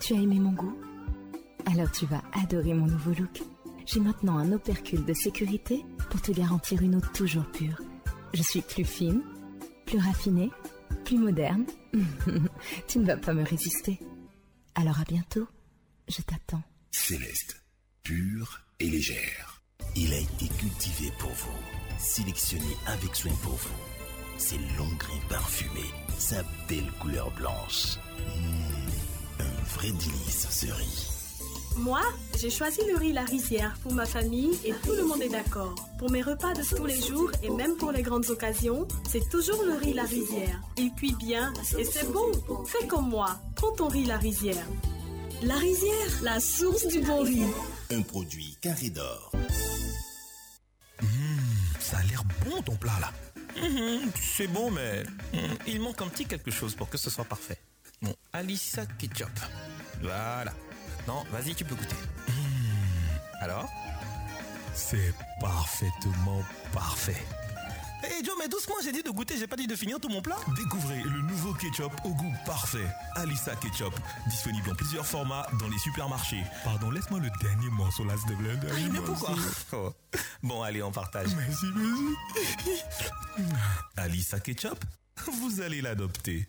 Tu as aimé mon goût Alors tu vas adorer mon nouveau look. J'ai maintenant un opercule de sécurité pour te garantir une eau toujours pure. Je suis plus fine, plus raffinée, plus moderne. tu ne vas pas me résister. Alors à bientôt. Je t'attends. Céleste, pure et légère. Il a été cultivé pour vous, sélectionné avec soin pour vous. Ces longs grains parfumés sa belle couleur blanche. Mmh, un vrai délice ce riz. Moi, j'ai choisi le riz La Rizière pour ma famille et tout le monde est d'accord. Pour mes repas de tous les jours et même pour les grandes occasions, c'est toujours le riz La Rizière. Il cuit bien et c'est bon. Fais comme moi, prends ton riz La Rizière. La Rizière, la source du bon riz. Un produit carré d'or. Ça a l'air bon ton plat là. Mhm, c'est bon, mais il manque un petit quelque chose pour que ce soit parfait. Bon, Alissa Ketchup. Voilà. Maintenant, vas-y, tu peux goûter. Mhm, Alors C'est parfaitement parfait. Hé Joe, mais doucement, j'ai dit de goûter, j'ai pas dit de finir tout mon plat. Découvrez le nouveau ketchup au goût parfait. Alissa Ketchup. Disponible en plusieurs formats dans les supermarchés. Pardon, laisse-moi le dernier morceau là, s'il te plaît. Ah, mais pourquoi Oh. Bon, allez, on partage. Merci, merci. Alissa Ketchup, vous allez l'adopter.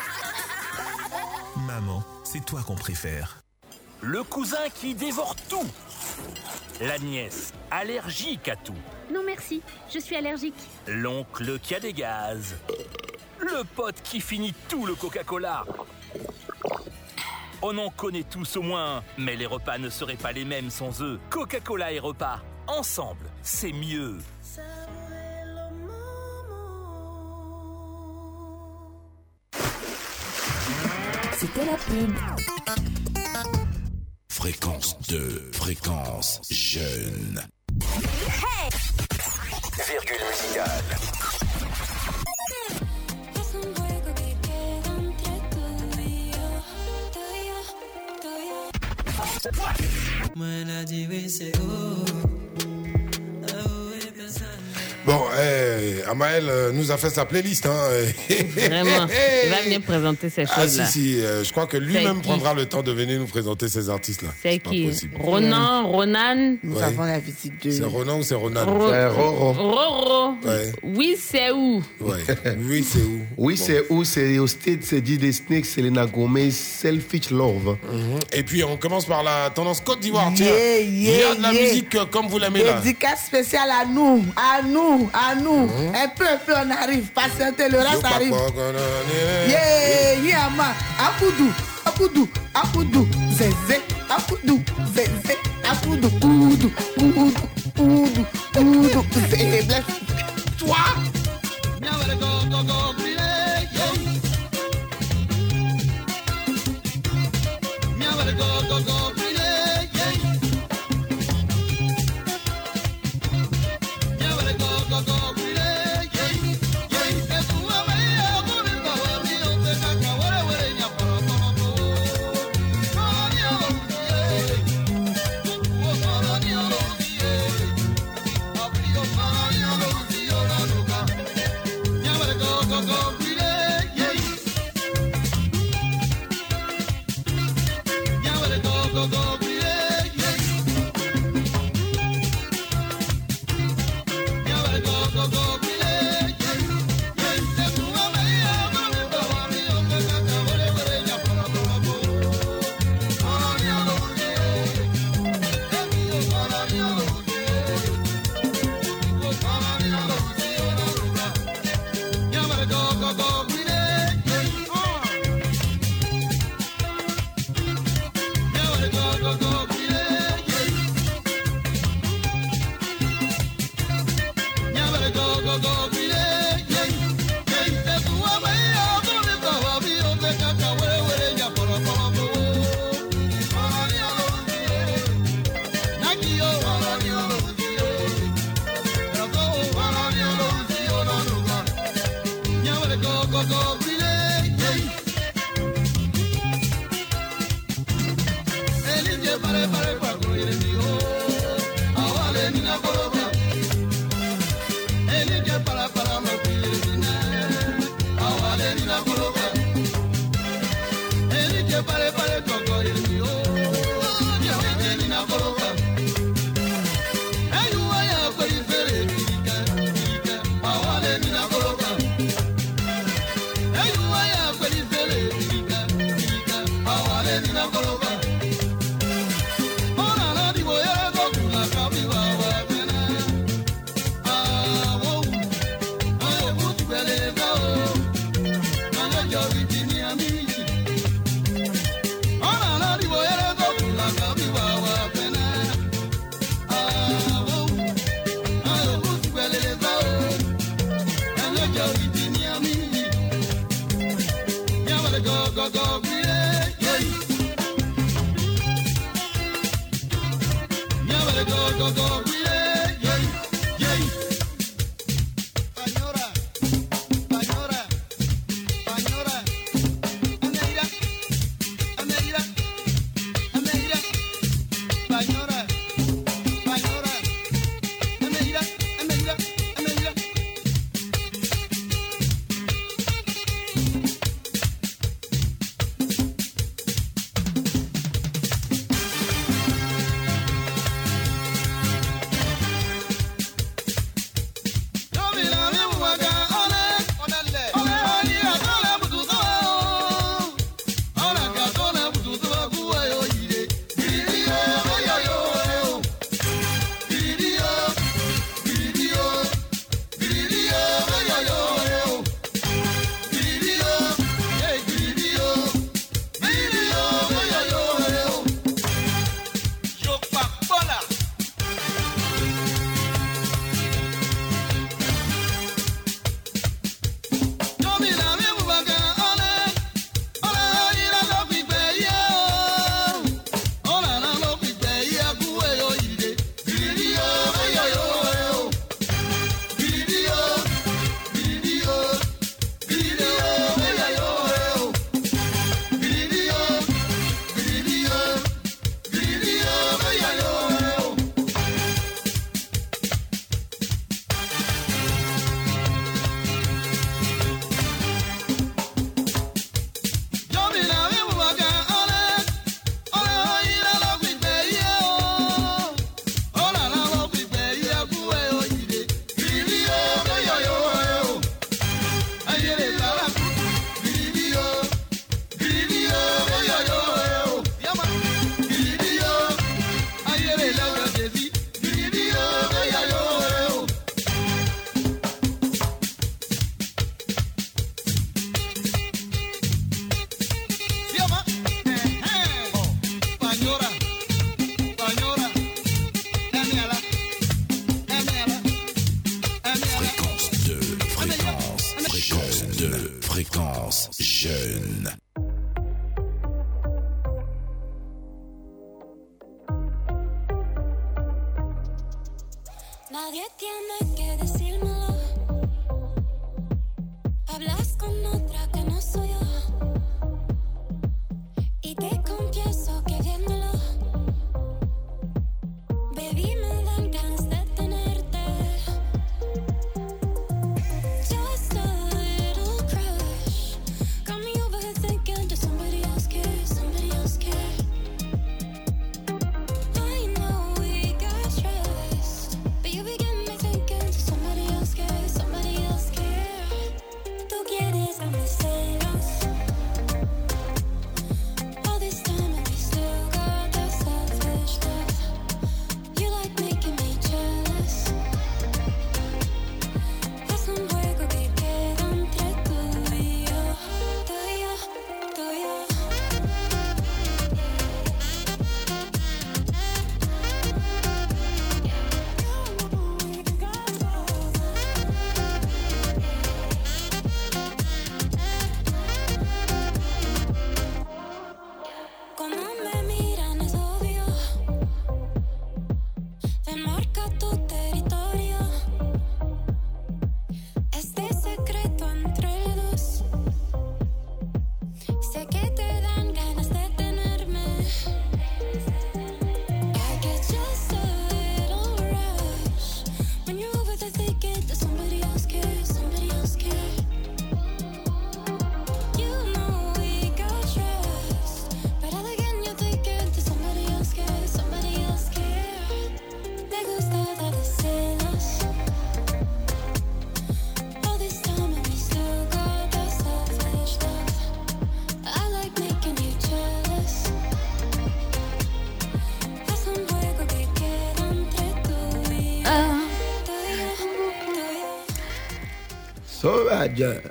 c'est toi qu'on préfère. Le cousin qui dévore tout. La nièce, allergique à tout. Non merci, je suis allergique. L'oncle qui a des gaz. Le pote qui finit tout le Coca-Cola. On en connaît tous au moins, mais les repas ne seraient pas les mêmes sans eux. Coca-Cola et repas, ensemble, c'est mieux. C'était la pub. Fréquence 2, fréquence jeune. Virgule musicale. Bon, eh, Amael euh, nous a fait sa playlist. Hein. Vraiment. Il va venir présenter ces Ah choses-là. si, si, euh, je crois que C'est lui-même qui prendra le temps de venir nous présenter ces artistes-là. C'est qui. Ronan, Ronan Nous Ouais. avons la visite de. C'est Ronan ou c'est Ronan Ro- Roro. Roro. Ouais. Oui, c'est où Ouais. Oui, c'est où Oui, c'est où C'est au State, c'est DJ Snake, Selena Gomez, Selfish Love. Mhm. Et puis on commence par la tendance Côte d'Ivoire. Yeah, il y a de la yeah. musique euh, comme vous l'aimez là. Dédicace spéciale à nous, à nous, à nous. Un peu, peu, on arrive. Patientez, le reste arrive. Yeah, Yama, Apoudou, Apoudou, Apoudou, Zézé, Apoudou, Zézé, Apoudou, Oudou, Oudou, Oudou, Oudou, Zé, bless. Toi, go, go, go.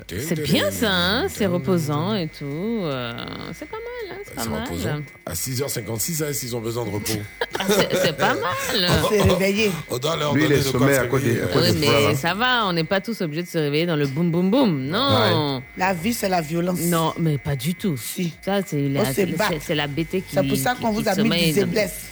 C'est bien ça, hein c'est reposant et tout. euh, c'est pas mal, hein, c'est pas mal. reposant. À 6h56, hein, s'ils ont besoin de repos. C'est c'est pas mal. C'est réveillé. On doit leur Lui, il est sommeil à des- cause Oui, des mais ça va, on n'est pas tous obligés de se réveiller dans le boum boum boum. Non. La vie, c'est la violence. Non, mais pas du tout. Ça, c'est la, Oh, la BT qui. C'est pour ça qu'on vous a mis dans- zéblesse.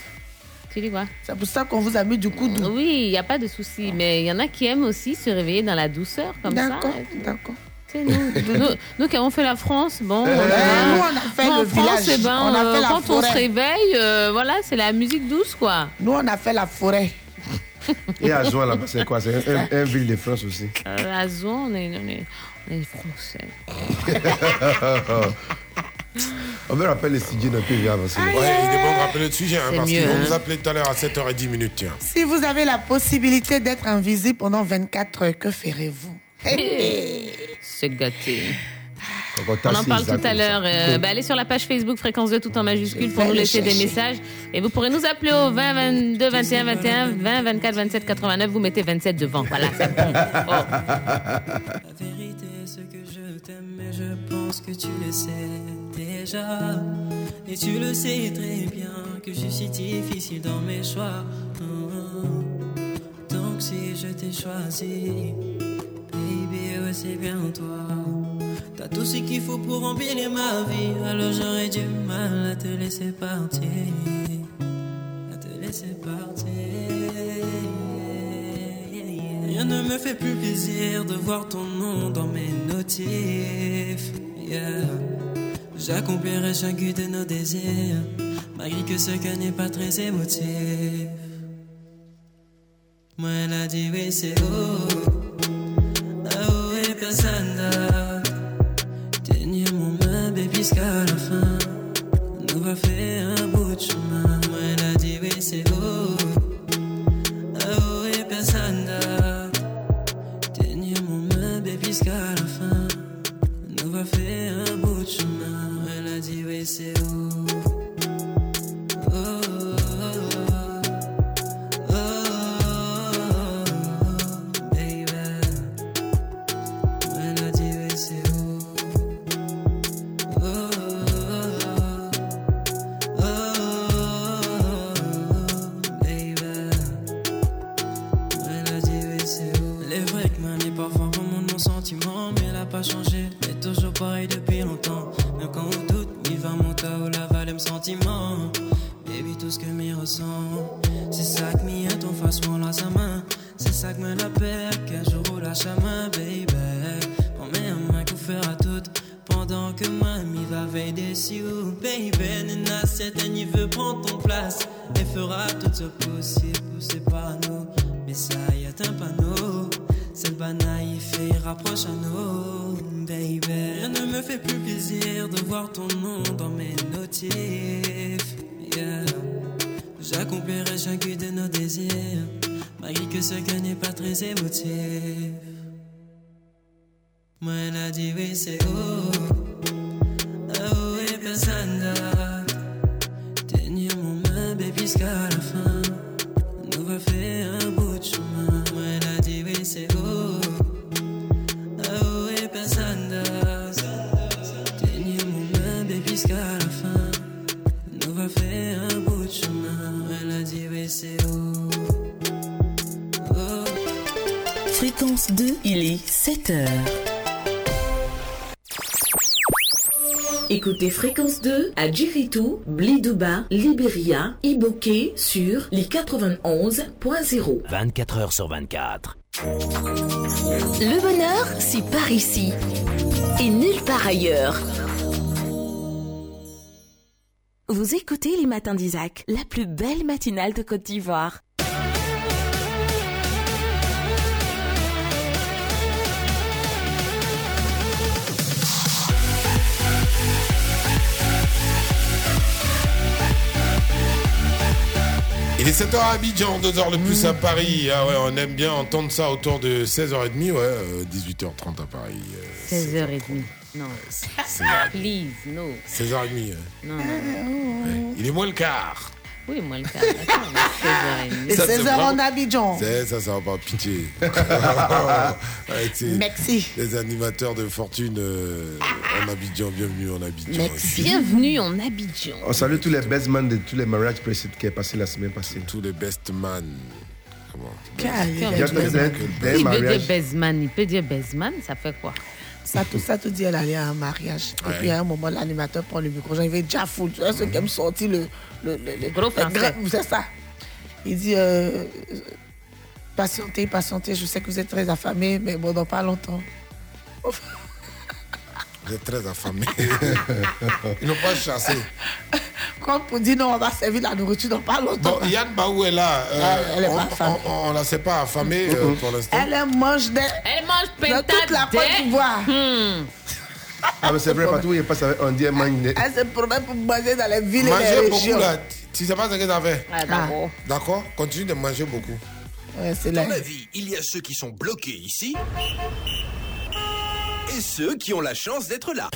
Tu dis quoi C'est pour ça qu'on vous a mis du coup doux. Oui, il n'y a pas de souci. Mais il y en a qui aiment aussi se réveiller dans la douceur, comme ça. D'accord, d'accord. C'est nous, nous, nous qui avons fait la France, bon. Nous, on a fait en le France, village. ben, On a fait euh, la quand on se réveille, euh, voilà, c'est la musique douce, quoi. Nous, on a fait la forêt. Et à Zoin, là-bas, c'est quoi? C'est un, un- un ville de France aussi. Euh, à Zon, on est, on est, on est français. On me rappelle les studios d'un peu vieux avancer. Ouais, il est bon de rappeler le sujet, hein, parce qu'ils vont hein. nous appeler tout à l'heure à 7h10 minutes, tiens. Si vous avez la possibilité d'être invisible pendant 24 heures, que ferez-vous? C'est gâté. On en parle tout à l'heure. Euh, bah, allez sur la page Facebook Fréquence 2 tout en majuscule pour nous laisser des messages. Et vous pourrez nous appeler au 20 22 21 21 20 24 27 89. Vous mettez 27 devant. Voilà, c'est bon. Oh. La vérité, c'est que mais je pense que tu le sais déjà. Et tu le sais très bien que je suis difficile dans mes choix. Donc si je t'ai choisi, baby, ouais, c'est bien toi. T'as tout ce qu'il faut pour remplir ma vie, alors j'aurais du mal à te laisser partir. À te laisser partir. Rien ne me fait plus plaisir de voir ton nom dans mes notifs. Yeah. J'accomplirai chacun de nos désirs, malgré que ce cas n'est pas très émotif. Moi, elle a dit oui, c'est oh. Ah oh, et personne n'a. Tenir mon main, baby, jusqu'à la fin. Nous va faire un bout de chemin. Moi, elle a dit oui, c'est oh. Ah oh, et personne Va faire un bout de chemin. Elle a dit oui, c'est oh. Main. C'est ça que me la perd, qu'un jour ou la chemin, baby. Prends-moi un main qu'on fera tout. Pendant que m'y va veiller dessus, baby. Nena, certaine, il veut prendre ton place. Et fera tout ce possible, poussé par nous. Mais ça y est un panneau. C'est le banaïf et rapproche à nous, baby. Rien ne me fait plus plaisir de voir ton nom dans mes notifs. Yeah. J'accomplirai chacun de nos désirs, malgré que ce cas n'est pas très émotif. Moi, elle a dit oui, c'est oh. Oh, et personne n'a. Tenir mon main, baby, jusqu'à la fin. Nous va faire un bout de chemin. Moi, elle a dit oui, c'est oh. C'est oh. Oh. Fréquence 2, il est 7 heures. Écoutez Fréquence 2 à Djiritou, Blidouba, Libéria, Iboké sur les 91.0. 24 heures sur 24. Le bonheur, c'est par ici. Et nulle part ailleurs. Vous écoutez les matins d'Isaac, la plus belle matinale de Côte d'Ivoire. Il est 7h à Abidjan, 2h le plus à Paris. Ah ouais, on aime bien entendre ça autour de 16h30, ouais, euh, 18h30 à Paris. euh, 16h30. Non. c'est- Please, no. 16h30. ouais. Non, non. Il est moins le quart. Oui, moi, le 16h30. Et Ça, c'est 16 heures en vraiment- Abidjan. C'est- Ça, ça va pas pitié. Merci. Les animateurs de fortune euh, en Abidjan, bienvenue en Abidjan. Bienvenue en Abidjan. On salue tous les best man de tous les mariages précédents qui est passé la semaine passée. Tous les best man. Quel- Il veut dire mariages. Baseman. Il peut dire Baseman, ça fait quoi? Ça, tout ça, tout dit, elle allait à un mariage. Et puis, à un moment, l'animateur prend le micro. J'en avais déjà fou. Tu vois, ceux qui aiment sortir le. le, le, le- Gros français. C'est ça. Il dit euh, patientez, patientez. Je sais que vous êtes très affamés, mais bon, dans pas longtemps. Vous êtes très affamés. Ils n'ont pas chassé. Comme pour dire non, on va servir la nourriture dans pas longtemps. Bon, Yann Baou est là. euh, Ah, elle est on, pas affamée. on, on la sait pas affamée euh, pour l'instant. Elle mange des. Elle mange dans toute la Côte d'Ivoire. Ah, mais c'est vrai, partout où il passe avec un dit, elle mange des- Elle se promène pour manger dans les villes et Manger les beaucoup régions. là. Tu sais pas ce que tu as fait Ah, d'accord. D'accord Continue de manger beaucoup. Ouais, c'est Dans là. la vie, il y a ceux qui sont bloqués ici et ceux qui ont la chance d'être là.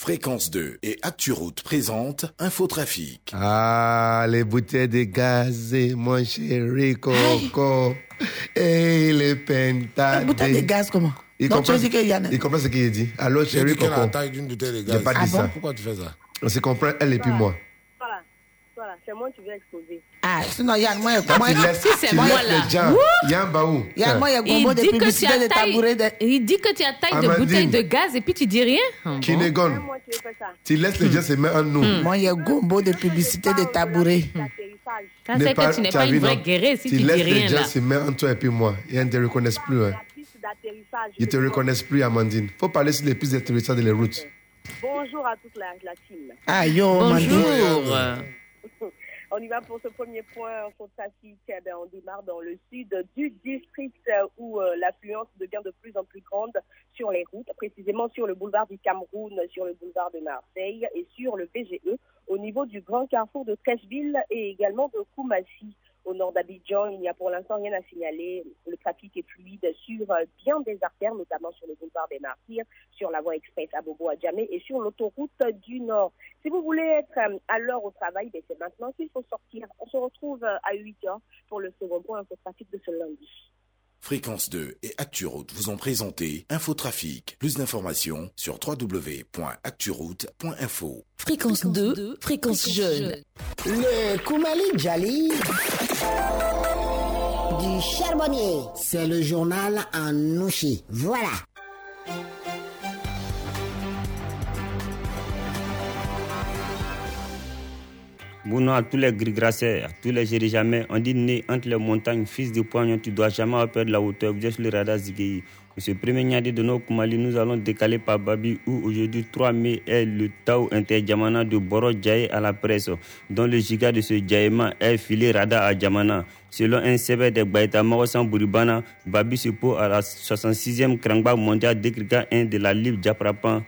Fréquence 2 et ActuRoute présente Infotrafic. Ah, les bouteilles de gaz, et mon chéri Coco. Et les pentades. Bouteille de gaz, comment Il Donc, tu comprend, dire qu'il y en a il comprend ce qu'il dit. Alors, chéri a la Coco. taille d'une bouteille de J'ai pas dit ça. Pourquoi tu fais ça? On se comprend, elle et puis moi. Voilà, voilà, c'est moi qui vais exploser. Ah, sinon, Yann, moi, Quand moi, tu laisses, tu laisses les gens. Yann Baou. Yann, moi, il y a de publicité de tabouret. De... Il dit que tu as taille de bouteille de gaz et puis tu dis rien. Ah, bon? Kinégon. Tu laisses les gens se mettre en nous. Moi, il y a gombo de publicité de tabouret. Ça, c'est que tu n'es pas as une vu, vraie non? guerrière si tu dis laisses les gens là. se mettre entre toi et puis moi. Ils ne te reconnaissent plus. Hein. Ils te reconnaissent plus, Amandine. faut parler sur les pistes d'intéressants de les routes. Bonjour à toute la, la team. Ah, yo, Bonjour. On y va pour ce premier point infotrafic. Eh on démarre dans le sud du district euh, où euh, l'affluence devient de plus en plus grande sur les routes, précisément sur le boulevard du Cameroun, sur le boulevard de Marseille et sur le VGE au niveau du grand carrefour de Trècheville et également de Koumassi. Au nord d'Abidjan, il n'y a pour l'instant rien à signaler. Le trafic est fluide sur euh, bien des artères, notamment sur le boulevard des Martyrs, sur la voie express à Bobo à Djamé et sur l'autoroute du Nord. Si vous voulez être euh, à l'heure au travail, ben, c'est maintenant qu'il faut sortir. On se retrouve euh, à 8 heures pour le second point infotrafic de ce lundi. Fréquence 2 et ActuRoute vous ont présenté Infotrafic. Plus d'informations sur www.acturoute.info. Fréquence 2, fréquence jeune. Le Koumali Djali du charbonnier. C'est le journal en nouchi. Voilà. Bon à tous les gris-grasseurs, à tous les jamais. On dit né entre les montagnes, fils de poignon, tu dois jamais de la hauteur. Vous êtes sur le radar Zigei. Monsieur premier Nyadi de nos Koumali, nous allons décaler par Babi où aujourd'hui 3 mai est le Tao Inter-Djamana de Boro Djaye à la presse, dont le giga de ce Djaïma est filé radar à Djamana. Selon un CV de Baïta Marosan Buribana, Babi se pose à la 66e Krangba mondial décriquant 1 de la Libre Diaprapan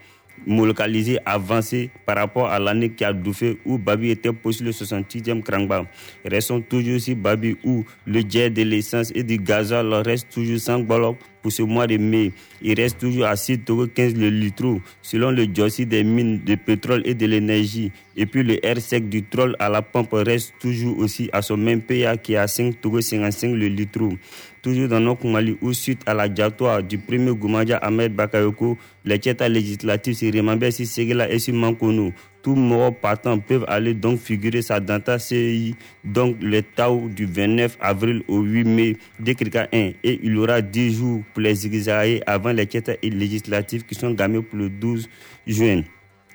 localisé avancé par rapport à l'année qui a douffé où Babi était posé le 66e Krangba. Restons toujours sur Babi où le jet de l'essence et du gasoil reste toujours sans bloc pour ce mois de mai. Il reste toujours à 6 euros 15 le litre selon le Jossi des mines de pétrole et de l'énergie. Et puis le air sec du troll à la pompe reste toujours aussi à son même PA qui est à 5 euros 55 le litre. Toujours dans notre Mali où suite à la diatoire du premier Goumadja Ahmed Bakayoko, les tiers législatifs se remembrent si Segela et si Mankono. Tous morts partants peuvent aller donc figurer sa data CI, donc le Tao du 29 avril au 8 mai, décrica 1. Et il y aura 10 jours pour les exilés avant les tiers législatifs qui sont gagnés pour le 12 juin.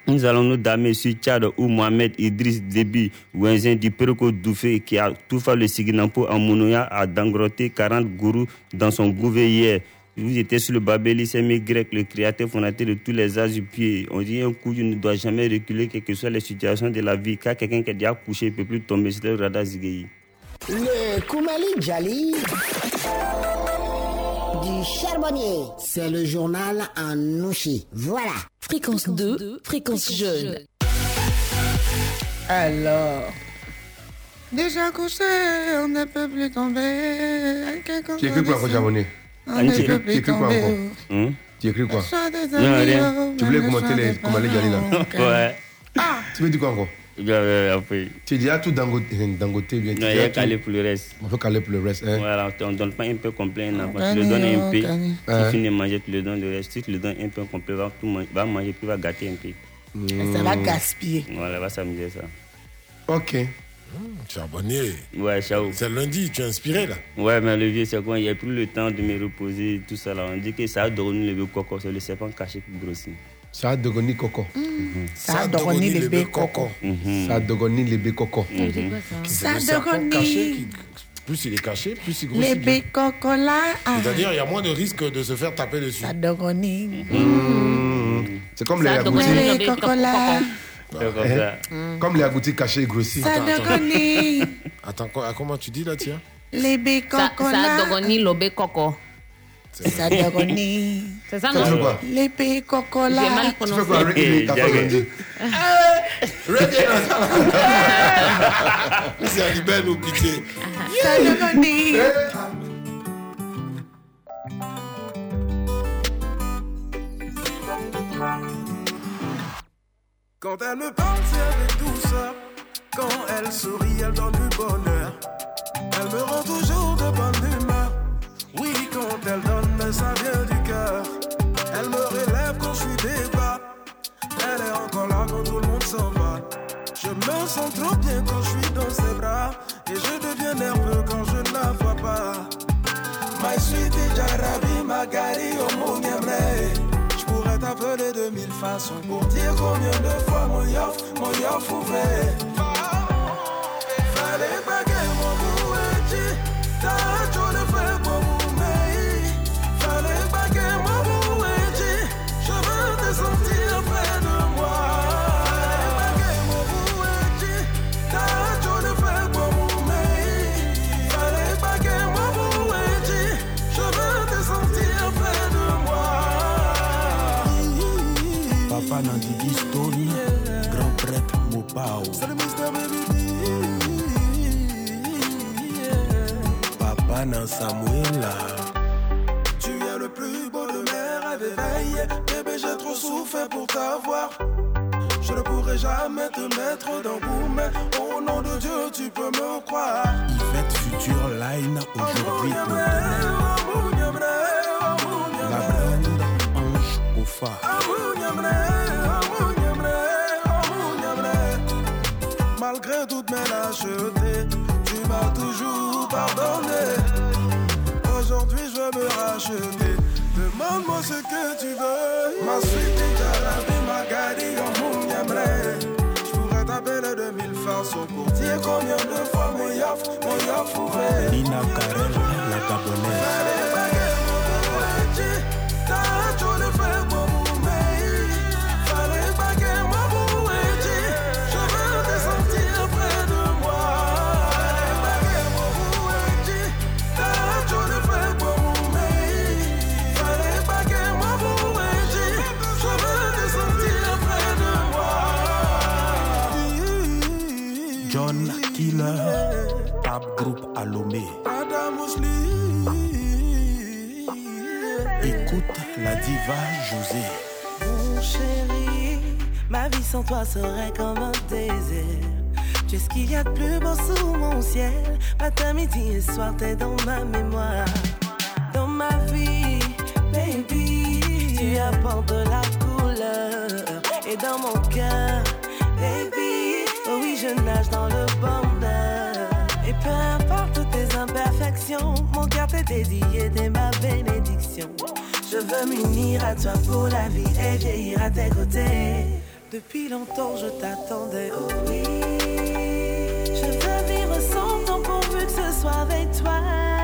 Nous allons nous damer sur Tchad où Mohamed Idriss Déby, Wenzin du Perko Doufé, qui a tout fait le Siginampo en Monoya, a dangroté 40 gourous dans son gouvernement hier. Vous étiez sur le Babeli, c'est grec, le créateur fondateur de tous les arts du pied. On dit un coup, ne doit jamais reculer, quelles que soient les situations de la vie. Car quelqu'un qui a déjà couché ne peut plus tomber sur le radar Zigei. Le Koumali Djali du charbonnier. C'est le journal en nouchi. Voilà. Fréquence 2, fréquence jeune. Alors. Déjà couché, on ne peut plus tomber. Tu écris quoi Jabonné On ne Tu écris quoi encore Hum? Tu écris quoi Non, rien. Tu voulais commenter les Koumali Djali là Ouais. Tu veux dire quoi encore Après. Tu dis à tout Dangote, Dangote bien. Non, il y a calé pour le reste. On peut caler pour le reste. Hein. Voilà, on ne donne pas un peu complet à un enfant. Tu le donnes un on peu. gagné. Tu Ouais. finis de manger, tu le donnes le reste. Si tu le donnes un peu complet, va, tout man- va manger, puis va gâter un peu. Ça va gaspiller. Voilà, va s'amuser ça. Ok. Tu es abonné. Ouais, ciao. C'est lundi, tu es inspiré là. Ouais, mais le vieux, c'est quoi? Il a plus le temps de me reposer, tout ça là. On dit que ça a donné le vieux coco, c'est le serpent caché qui grossit. Ça a dogoni coco. Ça a dogoni le bé coco. Ça a dogoni le bé coco. Ça le serpent dogoni. caché qui- Plus il est caché, plus il grossit. Les bien. bé coco là. ah, C'est-à-dire, il y a moins de risque de se faire taper dessus. Ça dogoni. C'est comme les agoutis. le coco là. C'est comme les agoutis cachés et grossis. Ça dogoni. Attends, quoi- comment tu dis là, tiens? Les bé Ça, coco ça là. dogoni lobe coco. Ça. C'est ça, Toi, tu fais non quoi Les bé coco J'ai là. mal Tu fais quoi Reggae, t'as fait lundi. C'est Alibel ou pitié Ça. Quand elle me parle, c'est avec douceur. Quand elle sourit, elle donne du bonheur. Elle me rend toujours de bonne elle donne, mais ça vient du cœur. Elle me relève quand je suis débat. Elle est encore là quand tout le monde s'en va. Je me sens trop bien quand je suis dans ses bras. Et je deviens nerveux quand je ne la vois pas. My sweetie Jarabi Magari Omungemre. Je pourrais t'appeler de mille façons pour dire combien de fois mon yoff, mon yoff ouvrait. Fallait que mon bouetti, prêtre Mopao. Papa Nan Samuela. Tu es le plus beau de mes rêves éveillés. Bébé, j'ai trop souffert pour t'avoir. Je ne pourrai jamais te mettre dans mais au nom de Dieu, tu peux me croire. Yvette Future Line, aujourd'hui pour demain. La Ange Kofa. Malgré toutes mes lâchetés, tu m'as toujours pardonné. Aujourd'hui, je veux me racheter. Demande-moi ce que tu veux. Ma suite est ma gadi en Je pourrais t'appeler de mille façons pour dire combien de fois mon yoff, mon yoff ouvrait. Nina Karel, la Gabonaise. Tab Group Alomé. Madame Mousli. Écoute la diva José. Mon chéri, ma vie sans toi serait comme un désert. Tu es ce qu'il y a de plus beau sous mon ciel. Matin, midi et soir, t'es dans ma mémoire. Dans ma vie, baby, tu apportes de la couleur. Et dans mon cœur, baby, oh oui, je nage dans le bonheur. Mon cœur t'est dédié, t'es ma bénédiction. Je veux m'unir à toi pour la vie et vieillir à tes côtés. Depuis longtemps je t'attendais, oh oui. Je veux vivre sans temps pourvu que ce soit avec toi.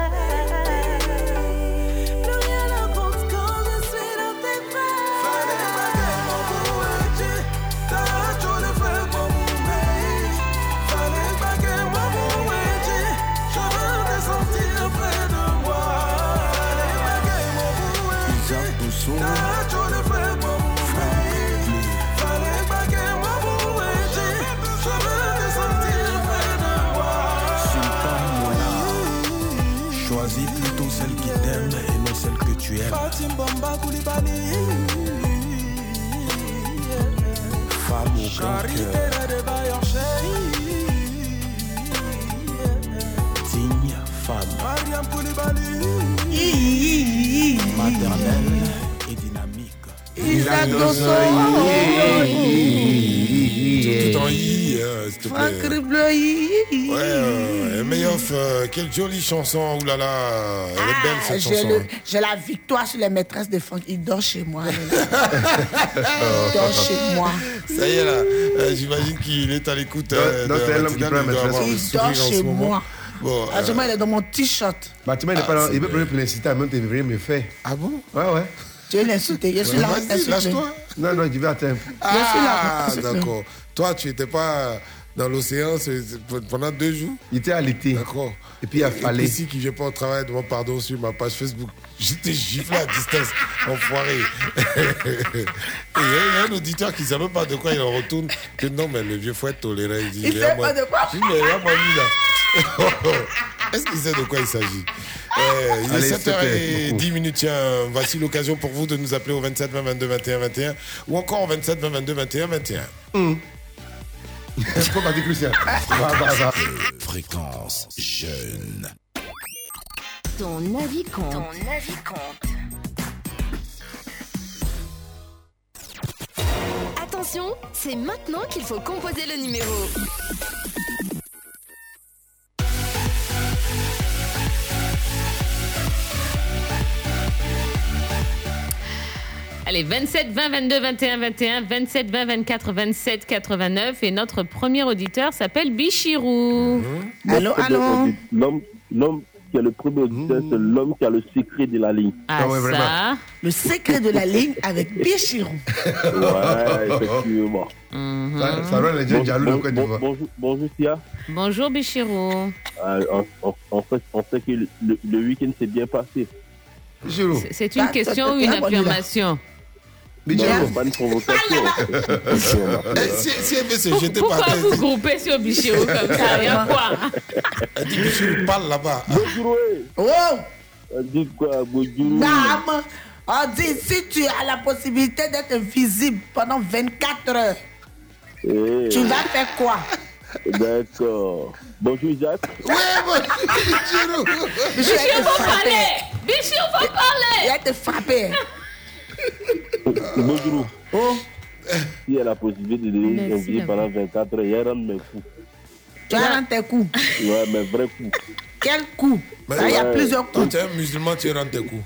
Martin Bomba Charité de Digne femme. Mariam Maternelle et dynamique. Isaac Dosso. Tout en i, euh, s'il te plaît. Ouais, euh, Meyoff, euh, quelle jolie chanson, oulala, elle est belle cette Ah, J'ai chanson. le- j'ai la victoire sur les maîtresses de Franck. Il dort chez moi. Il dort chez moi. Ça y est là, euh, j'imagine qu'il est à l'écoute. euh, donc de c'est un homme qui prend la maîtresse. Il dort chez moi. Bon, Ah, euh, il est dans mon t-shirt. Bâtiment, il n'est pas là. Il veut prendre l'inciter à même me faire. Ah bon? Ouais, ouais. Tu veux l'insulter Je suis là. lâche-toi. Non, non, je vais atteindre. Ah, insulte-le. d'accord. Toi, tu n'étais pas dans l'océan pendant deux jours? Il était à l'été. D'accord. Et puis il a fallu. Ici, qui vient pas au travail, demande pardon sur ma page Facebook. J'étais giflé à distance, enfoiré. Et il y a un auditeur qui ne savait pas de quoi il en retourne. Que non, mais le vieux faut être tolérant. Il dit, Il sait moi- pas de quoi Je dis, mais regarde-moi lui là. Est-ce qu'il sait de quoi il s'agit? Euh, Il est Allez, 7h10 minutes. Tiens, voici l'occasion pour vous de nous appeler au 27 20 22 21 21 ou encore au 27 20 22 21 21. Faut pas dire Christian. Va, va, va. Fréquence jeune. Ton avis compte. Ton avis compte. Attention, c'est maintenant qu'il faut composer le numéro. Allez, 27 20 22 21 21, 27 20 24 27 89 et notre premier auditeur s'appelle Bichirou. Allô, allô L'homme, l'homme qui a le premier auditeur, c'est l'homme qui a le secret de la ligne. Ah, ça. Le secret de la ligne avec Bichirou. Ouais, effectivement. Mhm. Ça, ça rend les gens Bon- jaloux de bon- bon- bonjour, bonjour, Sia. Bonjour Bichirou. Euh, en, en- en fait, on sait que le, le- le week-end s'est bien passé. C'est une question ou une affirmation? Pas une provocation. Eh, Si, si elle veut se jeter par Pourquoi terre, vous groupez sur Bichirou comme ça Il y a quoi elle dit Bichirou parle là-bas. Oh Dites quoi, Bojuru Bam On dit, si tu as la possibilité d'être visible pendant 24 heures, Eh, tu vas faire quoi? D'accord. Bonjour, Jacques. Ouais, Bichirou. Bichirou, faut parler Bichirou, faut parler Il va te frapper. Bonjour. Oh, Si elle a la possibilité de invité d'accord. pendant 24 heures, il rend mes coups. tu as rendu tes coups. Ouais, mais vrai coup. Quel coup? Il y a toi, plusieurs Toi, coups. tu es un musulman, tu rentres tes coups.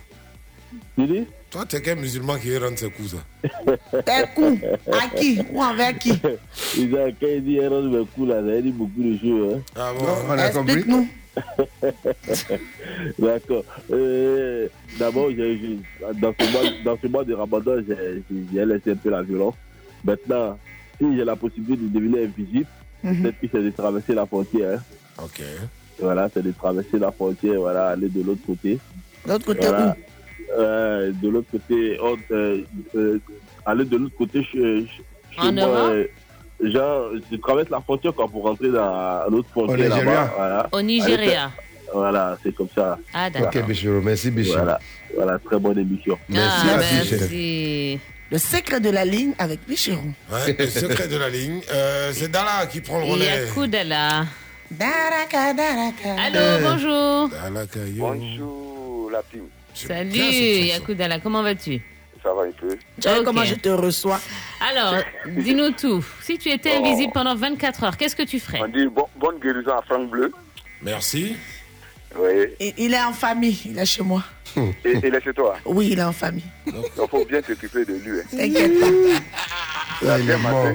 Tu dis? Toi, tu es qu'un musulman qui rentre ses coups, ça. Tes coups. À qui? Ou envers qui? Il a- Quand il dit il rend mes coups, là, ça dit beaucoup de choses. Hein. Ah bon On a compris. Explique-nous. D'accord. Euh, D'abord, j'ai- j'ai- dans, ce mois, dans ce mois de Ramadan, j'ai laissé un peu la violence. Maintenant, si j'ai la possibilité de devenir invisible, Mhm. peut-être que c'est de traverser la frontière. hein. Ok. Voilà, c'est de traverser la frontière, voilà, aller de l'autre côté. L'autre côté Voilà. Euh, de l'autre côté, on- euh, euh, aller de l'autre côté chez, chez En moi, Europe? Genre, je traverse la frontière quoi, pour rentrer dans l'autre frontière Nigeria. là-bas. Voilà. Au Nigeria. Voilà, c'est comme ça. Ah, d'accord. Ok, Bichirou. Merci, Bichirou. Voilà, voilà, très bonne émission. Merci Ah, merci. Le secret de la ligne avec Bichirou. Ouais, le secret de la ligne. Euh, c'est Dala qui prend le relais. Yakoudala. Daraka, daraka. Allô, bonjour. Dala Kayo. Bonjour la team. Salut chanson. Yakoudala, comment vas-tu? Ça va un peu Tu vois Ok. comment je te reçois Alors, dis-nous tout. Si tu étais Oh. invisible pendant 24 heures, qu'est-ce que tu ferais On dit bon- bonne guérison à Franck Bleu. Merci. Oui. Il il est en famille, il est chez moi. Et, et laisse toi. Oui, il est en famille. Il faut bien t'occuper de lui. hein. T'inquiète pas. Il est mort.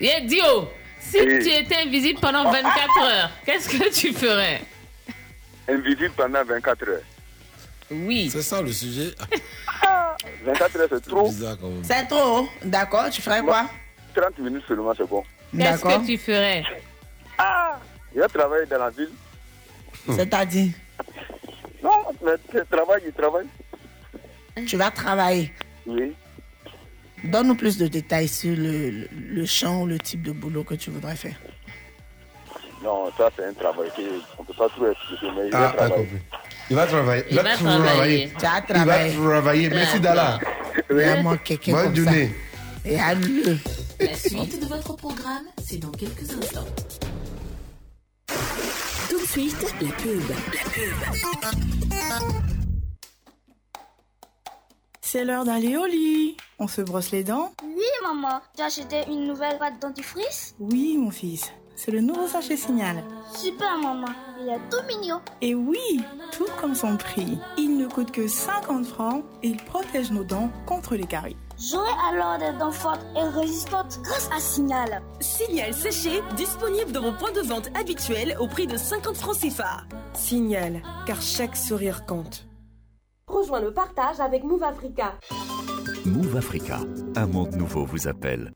Yeah, Dio, si tu étais invisible pendant 24 heures, qu'est-ce que tu ferais Invisible pendant 24 heures. Oui. C'est ça le sujet. 24 heures, c'est trop. Bizarre quand même. C'est trop. D'accord, tu ferais quoi? 30 minutes seulement, c'est bon. Qu'est-ce D'accord. que tu ferais? Il a travaillé dans la ville. C'est-à-dire, Non, mais il travaille, il travaille. tu vas travailler. Oui. Donne-nous plus de détails sur le, le, le champ ou le type de boulot que tu voudrais faire. Non, ça, c'est un travail qu'on ne peut pas trop expliquer, mais il Ah, Il va travailler. Il va travailler. Tu as Il va travailler. Merci, Dala. Vraiment quelqu'un Bonne journée. Et à le. La suite de votre programme, c'est dans quelques instants. Tout de suite, la pub. La pub. C'est l'heure d'aller au lit. On se brosse les dents Oui, maman. Tu as acheté une nouvelle pâte dentifrice? Oui, mon fils. C'est le nouveau sachet signal. Super, maman. Il est tout mignon. Et oui, tout comme son prix. Il ne coûte que 50 francs et il protège nos dents contre les caries. J'aurai alors des dents fortes et résistantes grâce à Signal. Signal séché, disponible dans vos points de vente habituels au prix de 50 francs CFA. Signal, car chaque sourire compte. Rejoins le partage avec Move Africa. Move Africa, un monde nouveau vous appelle.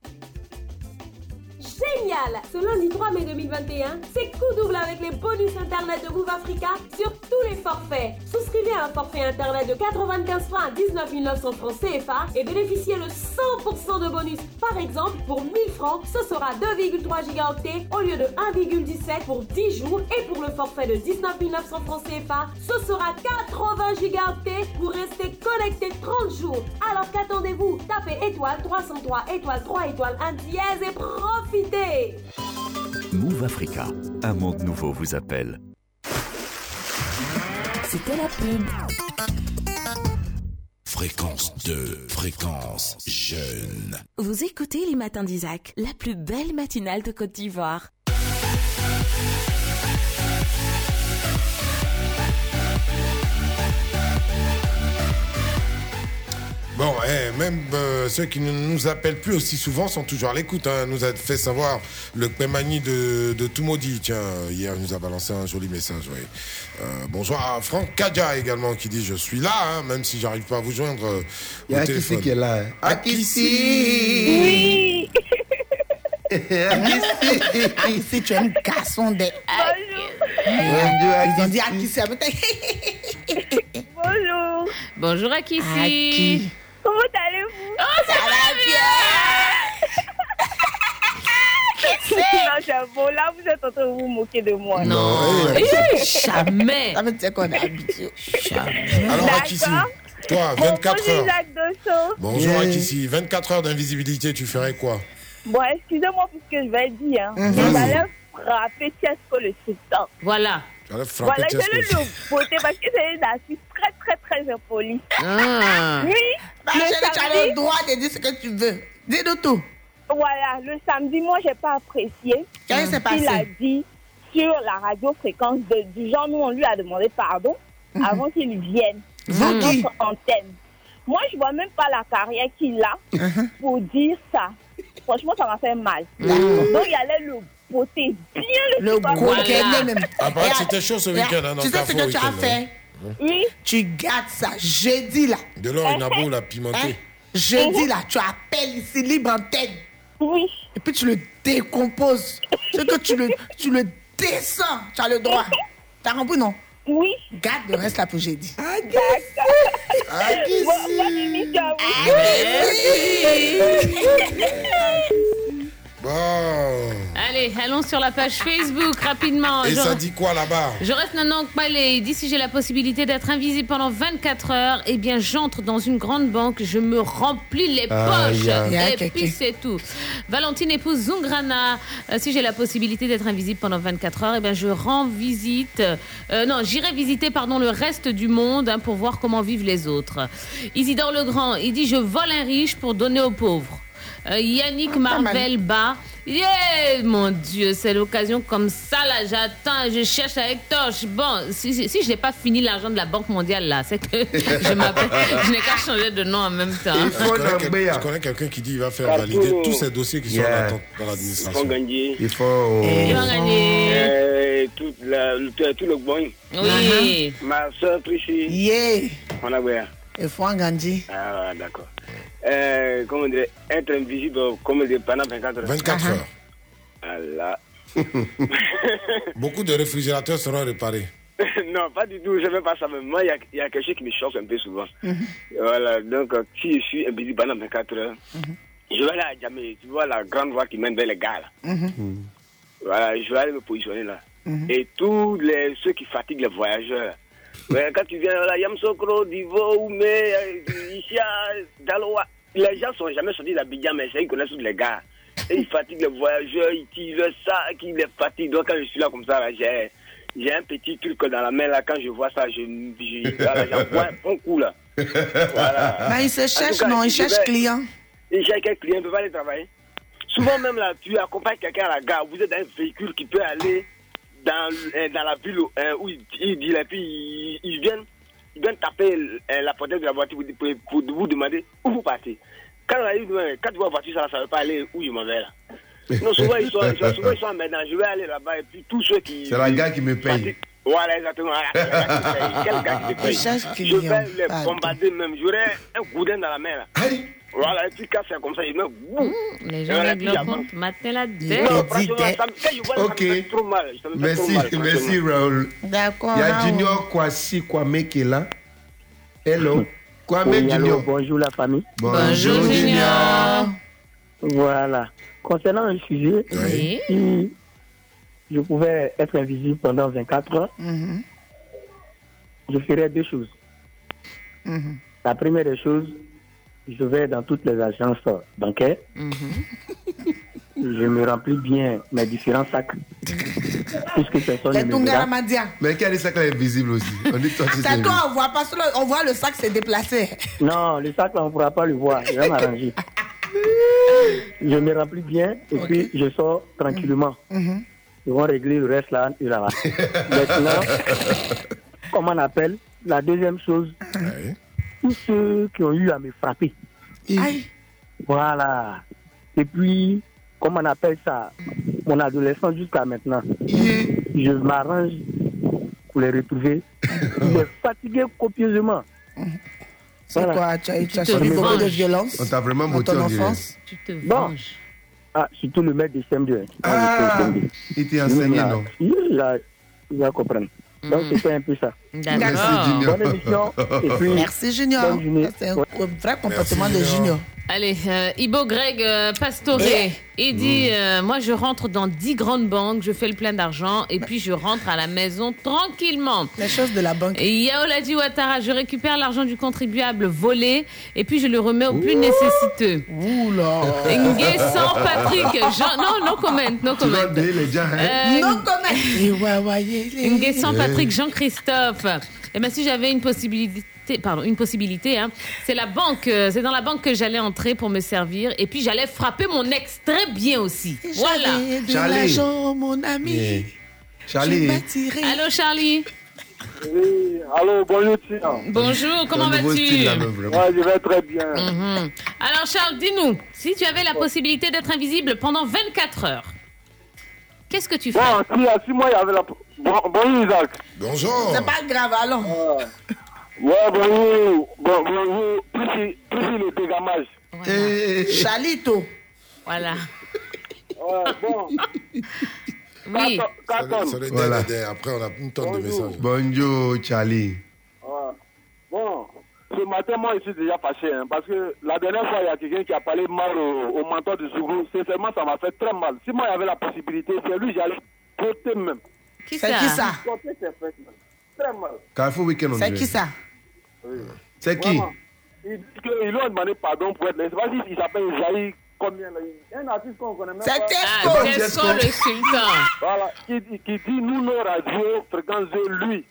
Génial Ce lundi 3 mai 2021, c'est coup double avec les bonus internet de Move Africa sur tous les forfaits. Souscrivez à un forfait internet de 95 francs à 19 900 francs CFA et bénéficiez de 100% de bonus. Par exemple, pour 1000 francs, ce sera 2,3 gigaoctets au lieu de 1,17 pour 10 jours et pour le forfait de 19 900 francs CFA, ce sera 80 gigaoctets pour rester connecté 30 jours. Alors qu'attendez-vous? Tapez étoile 303 étoile 3 étoile 1 dièse et profitez Move Africa, un monde nouveau vous appelle. C'était la pub. Fréquence 2, fréquence jeune. Vous écoutez les matins d'Isaac, la plus belle matinale de Côte d'Ivoire. Bon, eh, même euh, ceux qui ne nous appellent plus aussi souvent sont toujours à l'écoute. Hein. Nous a fait savoir le Kpemani de, de Toumaudi. Tiens, hier, il nous a balancé un joli message. oui. Euh, bonjour à Franck Kadja également qui dit Je suis là, hein, même si j'arrive pas à vous joindre. euh, Il y a Akissi qui est là. hein. Akissi Oui. Akissi, tu es un garçon de. Ils ont dit Akissi. Bonjour. Bonjour Akissi. Aki. Comment allez-vous Oh, ça va Non, c'est bon. Là, vous êtes en train de vous moquer de moi. Non, eh, Eh, jamais. Ça veut dire qu'on est habitué. Alors, Akissi, toi, 24 Bonjour, heures. Bonjour Akissi, 24 heures d'invisibilité, tu ferais quoi? Bon, excusez-moi pour ce que je vais dire. Hein. Mhm. Mais J'allais frapper Tiesco le sultan. Voilà. Voilà, je le beauté parce que c'est une artiste très, très, très impolie. Ah. Oui. Bah, chérie, tu as le droit de dire ce que tu veux. Dis-nous tout. Voilà, le samedi, moi, j'ai pas apprécié Qu'est-ce qui s'est ce a dit sur la radio fréquence de, du genre, nous, on lui a demandé pardon avant qu'il vienne Vous à qui? notre antenne. Moi, je vois même pas la carrière qu'il a pour dire ça. Franchement, ça m'a fait mal. Donc, il allait le bien le, Le coquet beau. même. Ah, paraît que Et- c'était chaud ce et- week-end, hein, Tu sais ce que tu as fait? Oui. Tu gardes ça jeudi là. De l'or, une abo, la pimentée. Hein? Jeudi là, tu appelles ici libre antenne. Oui. Et puis tu le décomposes. C'est que tu le, tu le descends. Tu as le droit. T'as compris non? Oui. Garde le reste là pour jeudi. Bon, bonne émission à vous. Bon. Allez, allons sur la page Facebook rapidement. Et Je- ça dit quoi là-bas Je reste Nanang Palais. Il dit si j'ai la possibilité d'être invisible pendant 24 heures, eh bien j'entre dans une grande banque, je me remplis les poches. Et puis c'est tout. Valentine épouse Zungrana. Euh, si j'ai la possibilité d'être invisible pendant 24 heures, eh bien je rends visite. euh, non, j'irai visiter pardon le reste du monde hein, pour voir comment vivent les autres. Isidore Legrand, il dit je vole un riche pour donner aux pauvres. Euh, Yannick Marvel Bas. Yeah, mon Dieu, c'est l'occasion comme ça là. J'attends, je cherche avec torche. Bon, si, si, si je n'ai pas fini l'argent de la Banque mondiale là, c'est que je m'appelle, je n'ai qu'à changer de nom en même temps. Je connais, quel- je connais quelqu'un qui dit qu'il va faire Cartoon. valider tous ces dossiers qui sont en Yeah. attente dans l'administration. gagner. Il faut. Ils vont gagner. Euh, tout, la, le- tout le bon. Oui. Ma soeur Trichi. Yeah. On a bien. Il faut en gagner. Ah, d'accord. Euh, comment dire, être invisible comme dire, pendant 24 heures. 24 heures. Ah là. Beaucoup de réfrigérateurs seront réparés. non, pas du tout, je ne fais pas ça. Mais moi, il y a, il y a quelque chose qui me choque un peu souvent. Voilà, donc euh, si je suis invisible pendant 24 heures, je vais aller à Djamé, tu vois la grande voie qui mène vers les gars là. Voilà, je vais aller me positionner là. Et tous les, ceux qui fatiguent les voyageurs. Mais quand tu viens là, Yamsokro, Divo, Oumé, euh, Isha, Daloa, les gens sont jamais sortis d'Abidjan, mais c'est- ils connaissent tous les gars. Et il fatigue les voyageurs, il tire le sac, il les fatigue. Donc quand je suis là comme ça, là, j'ai, j'ai un petit truc dans la main, là, quand je vois ça, je, je, voilà, j'envoie un bon coup, là. Voilà. Bah, il se En cherche, tout cas, non, il je cherche vais- client. Il cherche quel client, il ne peut pas aller travailler. Souvent même là, tu accompagnes quelqu'un à la gare, vous êtes dans un véhicule qui peut aller dans, euh, dans la ville euh, où il, il dit, et puis ils, ils viennent, ils viennent taper euh, la porte de la voiture pour, pour- pour vous demander où vous partez. Quand, quand tu vois la voiture, ça ne veut pas aller où je m'en vais là. Non, souvent ils sont, ils sont- souvent, ils sont emmerdants. Je vais aller là-bas et puis tous ceux qui. C'est la gars qui me paye. Voilà, exactement. Voilà, c'est la gars qui paye. Quel gars qui te paye? Je vais les bombarder même. J'aurai un goudin dans la main là. Voilà, et puis quand c'est comme ça, il me. Les Et gens puis leur compte. Maintenant, la Non, tête. franchement, Ok. trop mal. Merci, trop mal, merci. Raoul. D'accord. Il y a. Junior Kwasi Kwame qui est là. Hello. Kwame Oui, allô, Junior. bonjour la famille. Bonjour, Junior. Voilà. Concernant le sujet, si je pouvais être invisible pendant 24 heures, Mhm, je ferais deux choses. mhm. La première des choses, je vais dans toutes les agences bancaires, je me remplis bien mes différents sacs. Puisque Les Tungara mémoires. Madia. Mais dit ça qu'elle est visible aussi? On dit toi, tu sais. C'est toi, on voit pas, on voit le sac se déplacer. Non, le sac là, on ne pourra pas le voir. Je vais m'arranger. Je me remplis bien et puis je sors tranquillement. Mhm. Ils vont régler le reste là et là-bas. Maintenant, comme on appelle, la deuxième chose, tous ceux qui ont eu à me frapper. Voilà. Et puis, comme on appelle ça, mon adolescence jusqu'à maintenant, je m'arrange pour les retrouver. Je suis fatigué copieusement. C'est quoi Tu as, tu as te subi beaucoup de venges. violence On t'a vraiment ton en enfance Tu te Bon. Ah, surtout le maître de CM2. Ah, il t'a enseigné, non? Il il va comprendre. Donc, c'était un peu ça. Merci, Junior. Bonne émission. Et puis, Merci, Junior. C'est un vrai comportement de Junior. Allez, euh, Ibo Greg euh, Pastore, il dit euh, Moi, je rentre dans 10 grandes banques, je fais le plein d'argent et puis je rentre à la maison tranquillement. Les choses de la banque. Et Yaoladi Ouattara, je récupère l'argent du contribuable volé et puis je le remets aux plus nécessiteux. Oula Ngué sans Patrick, Jean... non, no comment, no comment. payer les gens, hein? Euh, Non, comment. Nguessan Patrick Jean-Christophe. Eh ben si j'avais une possibilité, pardon, une possibilité, hein, c'est la banque, c'est dans la banque que j'allais entrer pour me servir et puis j'allais frapper mon ex très bien aussi. Voilà. Charlie. mon ami. Yeah. Charlie. Allô Charlie. Oui, allô, bonjour, Tina. Bonjour, comment vas-tu? Ouais, je vais très bien. Mhm. Alors Charles, dis-nous, si tu avais la possibilité d'être invisible pendant 24 heures, qu'est-ce que tu fais Bon, si, si moi, il y avait la... Bon, bonjour, Isaac. Bonjour. C'est pas grave, allons. Ouais, bonjour. Bon, bonjour. Plus, il- plus il est Eh, Chalito. Voilà. Ouais, bon. Oui. Ça Voilà. dé- Après, on a une tonne de messages. Bonjour, Charlie. Ouais. Bon, ce matin, moi, je suis déjà fâché. hein, parce que la dernière fois, il y a quelqu'un qui a parlé mal au, au mentor de Sougou. Sincèrement, ça m'a fait très mal. Si moi, il y avait la possibilité, c'est lui, j'allais voter même. Qui C'est qui ça? c'est. Très mal. Carrefour Weekend, on C'est qui ça? C'est qui? Vraiment. Il dit qu'ils lui ont demandé pardon pour être là. Je sais pas s'il s'appelle Jaï combien là. Un artiste qu'on connaît même C'est pas. Tesco. Ah, le sultan. Voilà. Qui, dit- qui dit nous, nos radios, fréquence de lui.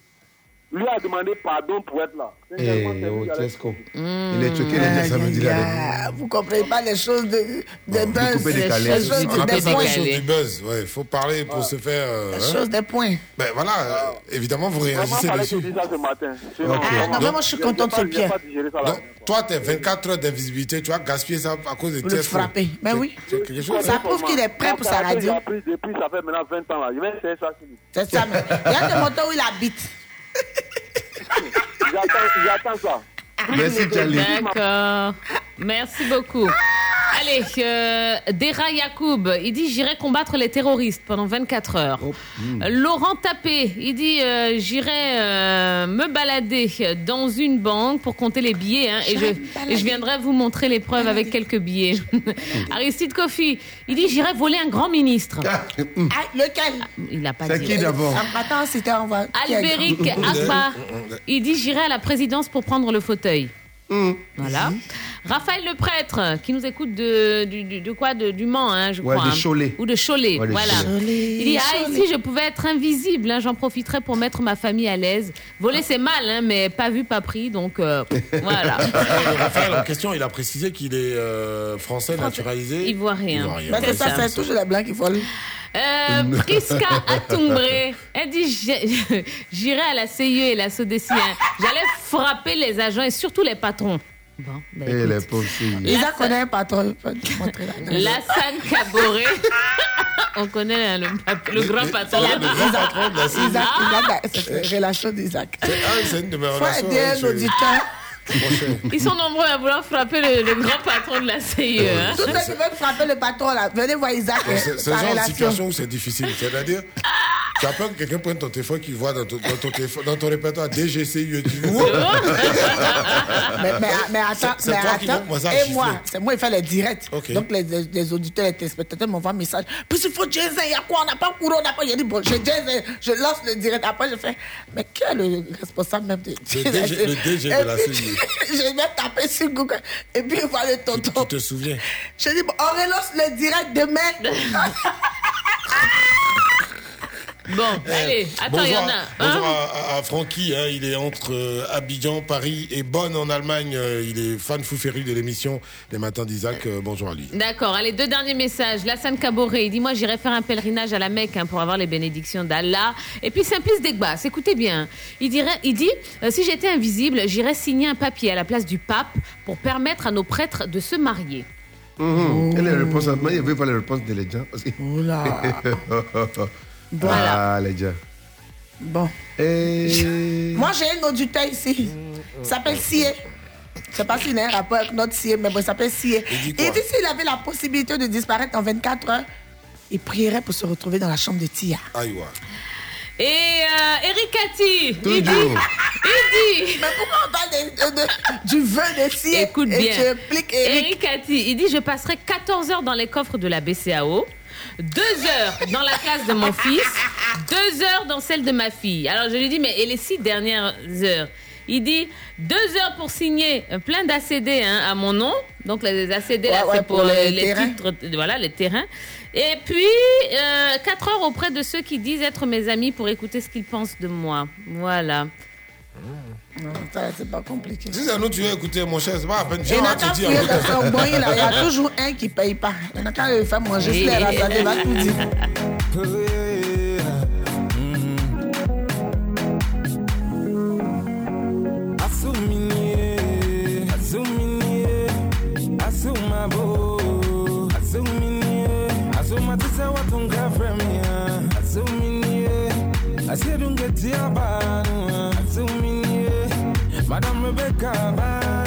Lui a demandé pardon pour être là. Eh, Sincèrement, c'est oh, Tesco. Il est choqué de Aïe, samedi là. Vous comprenez pas les choses de, de buzz. coupé, Les choses Les de- On des les points. du buzz. Ouais, il faut parler pour se faire. euh, Les hein. choses des points. Ben voilà, euh, évidemment, vous Vraiment, réagissez fallait que je dessus. dise ça ce matin. Sinon, Ok. Ah, non, moi, je suis pas digéré ça là. Donc, toi, tes 24 heures d'invisibilité, tu as gaspillé ça à cause de Pour le frapper. Ben oui. C'est quelque chose. Ça prouve qu'il est prêt pour sa radio. Depuis, ça fait maintenant 20 ans là. Je vais essayer ça. C'est ça, mais il y a des motos où il habite. J'attends ça. Merci, Charlie. D'accord. Merci beaucoup. Allez, euh, Dera Yacoub, il dit j'irai combattre les terroristes pendant 24 heures. Euh, Laurent Tapé, il dit euh, j'irai euh, me balader dans une banque pour compter les billets hein, et, je, et je viendrai vous montrer les preuves avec quelques billets. Aristide Kofi, il dit j'irai voler un grand ministre. Ah, Ah, lequel? Il n'a pas C'est dit. qui d'abord? Ah, Attends, c'était Albéric il dit j'irai à la présidence pour prendre le fauteuil. Voilà. Raphaël le prêtre, qui nous écoute de, du- du- de quoi de, Du Mans, hein, je Ouais, crois. de hein. Ou de Cholet, Ouais, voilà. Cholet. Il dit Ah, ici, je pouvais être invisible, hein, j'en profiterais pour mettre ma famille à l'aise. Voler, c'est mal, hein, mais pas vu, pas pris, donc euh, voilà. Le Raphaël en question, il a précisé qu'il est euh, français, naturalisé. Ivoirien. Mais c'est ça, c'est toujours les blancs qui volent. Euh, Priska Atumbré, elle dit J'irai à la CIE et la SODECI. hein. J'allais frapper les agents et surtout les patrons. Bon, ben, Et écoute. les pauvres filles. Isa connaît un patron. Lassane Caboret. On connaît hein, le, grand patron. Le grand patron de la CIE. Isaac, Isaac, c'est une relation d'Isaac. C'est une de mes Faut relations. aider hein, un je- auditeur. Ils sont nombreux à vouloir frapper le, le grand patron de la CIE. hein. Tous ceux qui veulent frapper le patron, là, venez voir Isaac. C'est genre de situation où c'est difficile. C'est-à-dire, tu as peur que quelqu'un prenne ton téléphone, qu'il voit dans ton, dans ton, téléphone, dans ton répertoire DGC, il dit Ouh mais, mais, mais attends, mais attends. montre, moi, ça, et moi, c'est moi qui fais les directs. Donc les, les, les auditeurs, les téléspectateurs m'envoient un message. Puis il faut Jason, il y a quoi? On n'a pas couru, on n'a pas. J'ai dit, bon, j'ai Jason, je lance le direct. Après, je fais, mais qui est le responsable même de Le DG le DG de la CIE. Je vais taper sur Google. Et puis, voir le tonton. Tu te souviens? Je dis, bon, on relance le direct demain. Bon, allez, attends, il y en a. Bonjour, hein. bonjour à, à- à Francky, hein, il est entre euh, Abidjan, Paris et Bonn en Allemagne. Euh, il est fan fou féru de l'émission Les Matins d'Isaac. Euh, bonjour à lui. D'accord, allez, deux derniers messages. Lassane Caboret, il dit Moi, j'irai faire un pèlerinage à la Mecque hein, pour avoir les bénédictions d'Allah. Et puis Simplice Degbas, écoutez bien. Il, dirait, il dit euh, Si j'étais invisible, j'irais signer un papier à la place du pape pour permettre à nos prêtres de se marier. Et les réponses, moi, il ne veut pas les réponses de les gens. Parce que... Voilà. Ah, les gens. Bon. Et... Moi, j'ai un auditeur ici. Il s'appelle Sie. Je sais pas s'il a un rapport avec notre Sie, mais bon, il s'appelle Sie. Il dit s'il avait la possibilité de disparaître en 24 heures, il prierait pour se retrouver dans la chambre de Tia. Aïe, ouais. Et euh, Eric Cathy, il dit, il dit. Mais pourquoi on parle de- du vœu de Sie Écoute et bien. tu Eric Eric Cathy, il dit Je passerai 14 heures dans les coffres de la BCAO, 2 heures dans la classe de mon fils, 2 heures dans celle de ma fille. Alors je lui dis Mais et les 6 dernières heures? Il dit 2 heures pour signer euh, plein d'ACD hein, à mon nom. Donc les ACD, là, Ouais, ouais, c'est pour, pour les, les titres, voilà, les terrains. Et puis, 4 heures auprès de ceux qui disent être mes amis pour écouter ce qu'ils pensent de moi. Voilà. Non, ça, c'est pas compliqué. Si c'est nous, tu veux écouter, mon cher, c'est pas la peine. Viens, on te. Il y a toujours un qui paye pas. Il n'a qu'à le faire manger va tout dire. Madame Rebecca.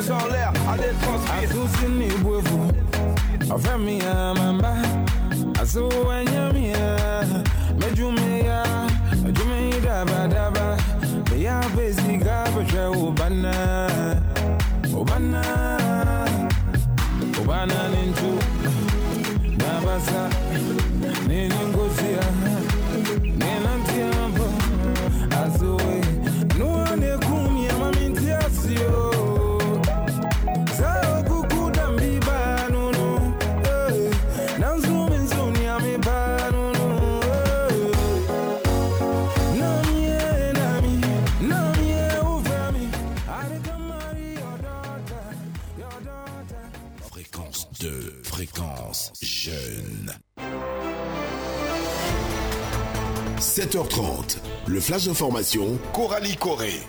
S'inspire. Les mains en l'air, allez, transpire. Asusi ni bwevu, ọ̀fẹ́ mi ya mamba. Asu ẹ̀yẹ́ mi ya, mẹ́jú mi ya, mẹ́jú mi dábàdábà. Bẹ́yà bẹ́sì ká bẹ̀ṣẹ̀ òbánà, 7h30, le flash d'information, Coralie Corée.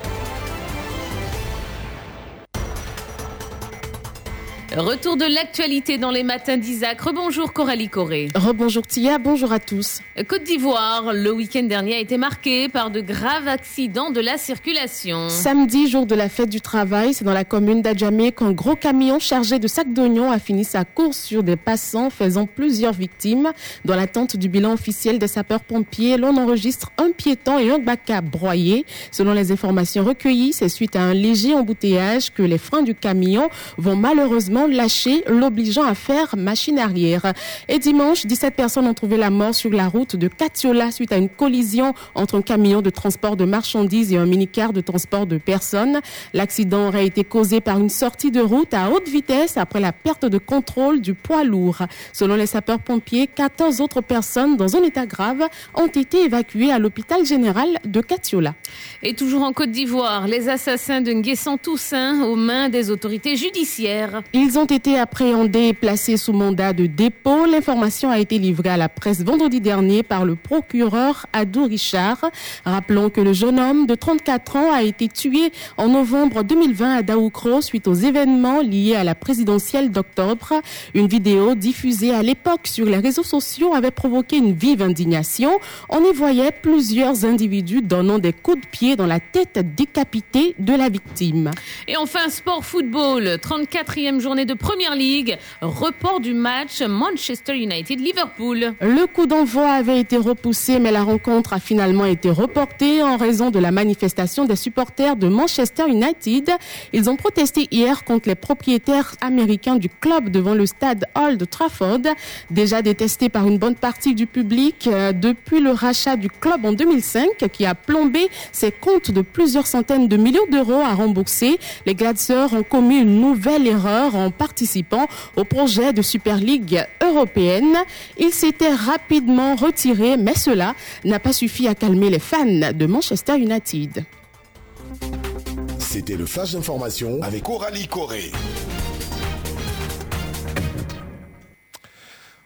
Retour de l'actualité dans les matins d'Isaac. Rebonjour Coralie Corée. Rebonjour Tia, bonjour à tous. Côte d'Ivoire, le week-end dernier a été marqué par de graves accidents de la circulation. Samedi, jour de la fête du travail, c'est dans la commune d'Adjamé qu'un gros camion chargé de sacs d'oignons a fini sa course sur des passants, faisant plusieurs victimes. Dans l'attente du bilan officiel des sapeurs-pompiers, l'on enregistre un piéton et un baca broyés. Selon les informations recueillies, c'est suite à un léger embouteillage que les freins du camion vont malheureusement lâcher, l'obligeant à faire machine arrière. Et dimanche, 17 personnes ont trouvé la mort sur la route de Catiola suite à une collision entre un camion de transport de marchandises et un minicar de transport de personnes. L'accident aurait été causé par une sortie de route à haute vitesse après la perte de contrôle du poids lourd. Selon les sapeurs-pompiers, 14 autres personnes dans un état grave ont été évacuées à l'hôpital général de Catiola. Et toujours en Côte d'Ivoire, les assassins de Nguessan Toussaint aux mains des autorités judiciaires. Ils ont été appréhendés et placés sous mandat de dépôt. L'information a été livrée à la presse vendredi dernier par le procureur Adou Richard. Rappelons que le jeune homme de 34 ans a été tué en novembre 2020 à Daoukro suite aux événements liés à la présidentielle d'octobre. Une vidéo diffusée à l'époque sur les réseaux sociaux avait provoqué une vive indignation. On y voyait plusieurs individus donnant des coups de pied dans la tête décapitée de la victime. Et enfin, sport football, 34e journée de Première Ligue, report du match Manchester United-Liverpool. Le coup d'envoi avait été repoussé, mais la rencontre a finalement été reportée en raison de la manifestation des supporters de Manchester United. Ils ont protesté hier contre les propriétaires américains du club devant le stade de Trafford, déjà détesté par une bonne partie du public euh, depuis le rachat du club en 2005 qui a plombé ses comptes de plusieurs centaines de millions d'euros à rembourser. Les Glazers ont commis une nouvelle erreur en participant au projet de Super League européenne. Ils s'étaient rapidement retirés, mais cela n'a pas suffi à calmer les fans de Manchester United. C'était le flash d'information avec Coralie Corée.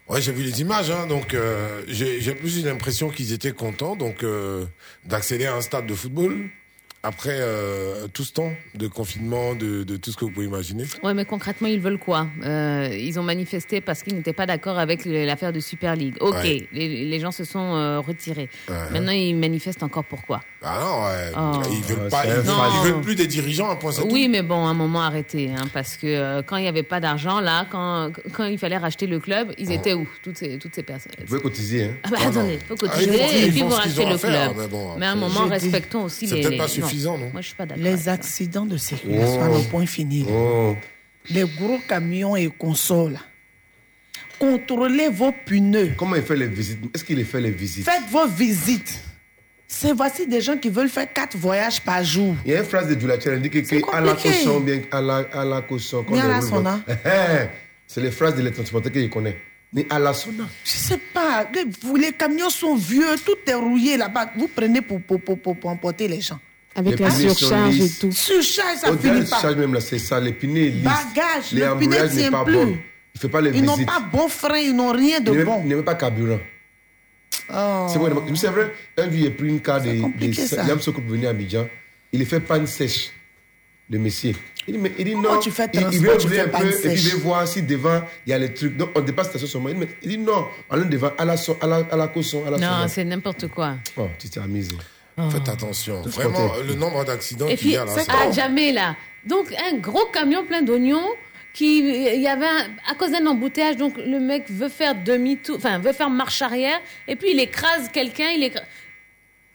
Ouais, j'ai vu les images, hein, donc euh, j'ai j'ai plus eu l'impression qu'ils étaient contents donc euh, d'accéder à un stade de football après euh, tout ce temps de confinement, de, de tout ce que vous pouvez imaginer. Ouais, mais concrètement, ils veulent quoi? Euh, Ils ont manifesté parce qu'ils n'étaient pas d'accord avec l'affaire de Super League. Ok, Ouais. les, les gens se sont euh, retirés. Ouais. Maintenant, ils manifestent encore pourquoi? Ah non, ouais. Oh. ils veulent pas, ils veulent, fan. ils veulent plus des dirigeants, un point Oui, mais bon, à un moment arrêté, hein, parce que euh, quand il n'y avait pas d'argent, là, quand, quand il fallait racheter le club, ils étaient où? Toutes ces, toutes ces personnes Vous pouvez cotiser, hein. Ah bah attendez, il faut Ah, cotiser et puis vous rachetez le faire, club. mais bon, mais à un moment, respectons aussi C'est les. Les- suffisant, non Moi, je suis pas d'accord. Les accidents de circulation Oh. points finis. Oh. Les gros camions et consoles. Contrôlez vos pneus. Comment il fait les visites? Est-ce qu'il fait les visites? Faites vos visites. C'est voici des gens qui veulent faire quatre voyages par jour. Il y a une phrase de Dulacel, elle dit que, à la caution, bien à la, à la caution. Ni à la sona. Eh, eh, C'est les phrases de les transporteurs que je connais. Ni à la sona. Je sais pas. Les, vous- les camions sont vieux, tout est rouillé là-bas. Vous prenez pour, pour, pour, pour, pour emporter les gens. Avec Les la surcharge et tout. Surcharge, ça Au-delà finit pas. même là, c'est ça, les pneus lisses. Bagage, les le pneu embrayages n'est pas plus. bon. Il fait pas les Ils n'ont pas bon frein, ils n'ont rien de il bon. même, il n'est même pas carburant. Oh. C'est vrai, c'est vrai. Un jour, il a pris une car de, pour venir à Abidjan. Il a fait panne sèche de Messie. Il dit, mais, il dit Comment non. tu fais il, il veut tu rouler fais un peu et puis il veut voir si devant il y a les trucs. Donc on dépasse la station seulement. Il dit, mais- il dit non, allons devant à la, so- à la, à la caution. À la Non, c'est n'importe quoi. Oh, tu t'es amusé. Faites attention. Tout Vraiment, le nombre d'accidents qu'il puis, y a là. à jamais là. Donc, un gros camion plein d'oignons. Qui, il y avait un- à cause d'un embouteillage, donc le mec veut faire demi-tour, enfin veut faire marche arrière, et puis il écrase quelqu'un, il écrase.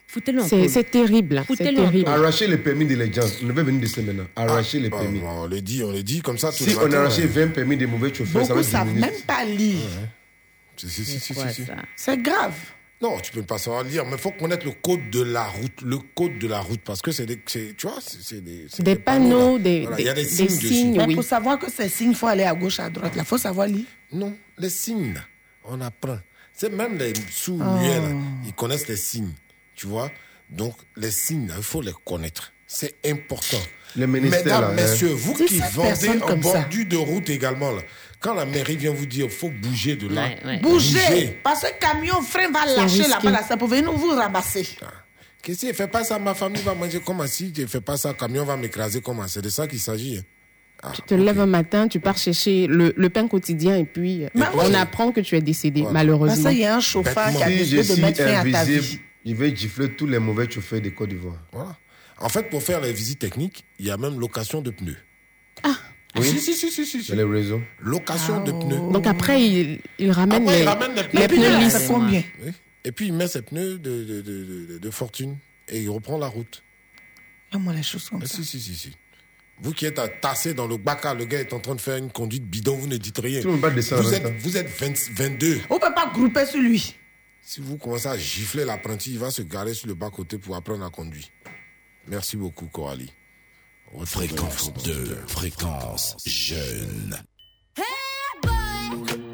Foutez-le en C'est terrible. C'est Foutez-le en terrible. Arracher les permis de gens. On devait venir de ce maintenant. Arracher les Ah, permis. bon, on le dit, on le dit comme ça tout Si le on matin. a arraché hein. 20 permis de mauvais chauffeurs, ça va Beaucoup être savent même pas lire. Si, si, si, si, quoi, si, si. ça C'est grave. Non, tu peux pas savoir lire, mais il faut connaître le code de la route, le code de la route, parce que c'est des, c'est- tu vois, c'est c'est des, c'est Des panneaux, des, Voilà, des, il y a des des signes dessus. signes, Mais oui. pour savoir que ces signes, il faut aller à gauche, à droite. Là, il faut savoir lire. Non, les signes, on apprend. C'est même les sous-muets, là, ils connaissent les signes, tu vois. Donc, les signes, il faut les connaître. C'est important. Le ministère, Mesdames, là, hein. messieurs, vous qui vendez en bordure de route également, là, quand la mairie vient vous dire faut bouger de là, Ouais, ouais. Bougez. Parce que le camion frein va lâcher là-bas. Là, ça peut venir vous ramasser. Qu'est-ce que fait pas ça, ma famille va manger comment si je fais pas ça, le camion va m'écraser comment C'est de ça qu'il s'agit. hein. tu te lèves un matin, tu pars chercher le, le pain quotidien et puis on oui. apprend que tu es décédé, malheureusement. ça, il y a un chauffeur qui a Si je décidé de suis mettre fin à ta invisible, vie. il va gifler tous les mauvais chauffeurs de Côte d'Ivoire. Voilà. En fait, pour faire les visites techniques, il y a même location de pneus. Oui. Si, si, si, si, si. si. Dans les réseaux. Location de pneus. Donc après, il, il ramène Après, les, il ramène les les pneus. pneus Ça lisses. combien Oui. Et puis, il met ses pneus de, de, de, de- de fortune et il reprend la route. moi les choses comme ça. Si, si, si, si. Vous qui êtes tassé dans le bac, le gars est en train de faire une conduite bidon, vous ne dites rien. Ne pas descendre vous, êtes, vous êtes 20 22. On peut pas grouper sur lui. Si vous commencez à gifler l'apprenti, il va se garer sur le bas-côté pour apprendre à conduire. Merci beaucoup, Coralie. Fréquence 2, fréquence jeune. What you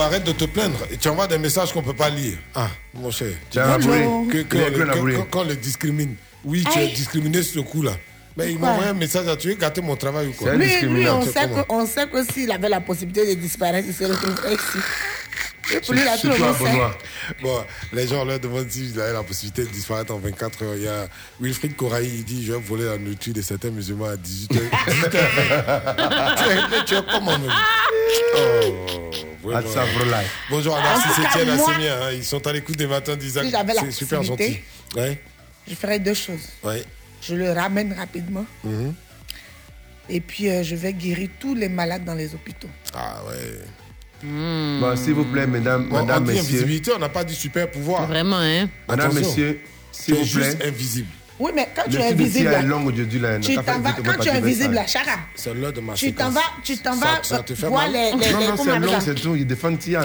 Arrête de te plaindre. Et tu envoies des messages qu'on peut pas lire. Ah, mon cher. Tu as. Que, que- que- qu'on le discrimine. Oui, tu es discriminé sur ce coup-là. Mais il m'a envoyé un message à tu veux gâter mon travail ou quoi? Lui, lui, on C'est sait, que, on sait que s'il avait la possibilité de disparaître, il se retrouverait ici. Pour lui, il a tout Surtout le à monde sait. Benoît. Bon, les gens leur demandent s'ils avaient la possibilité de disparaître en 24 heures. Il y a Wilfried Corail, il dit Je vais voler la nourriture de certains musulmans à 18h. 18h. tu, es, tu es comment même Oh, Bonjour à Narcisse Etienne, à Sémia, hein. Ils sont à l'écoute des matins d'Isaac. Si j'avais la C'est super gentil. possibilité. Ouais, Je ferais deux choses. ouais. Je le ramène rapidement Mhm. et puis euh, je vais guérir tous les malades dans les hôpitaux. Ah ouais. Bon, S'il vous plaît, mesdames, Bon, on madame, dit messieurs. invisibilité, on n'a pas dit super pouvoir. Vraiment, hein Madame, Attention, messieurs, s'il vous plaît. juste invisible. Oui, mais quand tu Le es fil de invisible, là, long aujourd'hui, là. tu t'en vas, quand tu es invisible, là, message. Chara, C'est l'heure de ma tu t'en vas, tu t'en vas ça te fait voir mal les, les, Non, les- non, c'est long, c'est tout. Il défend Tian.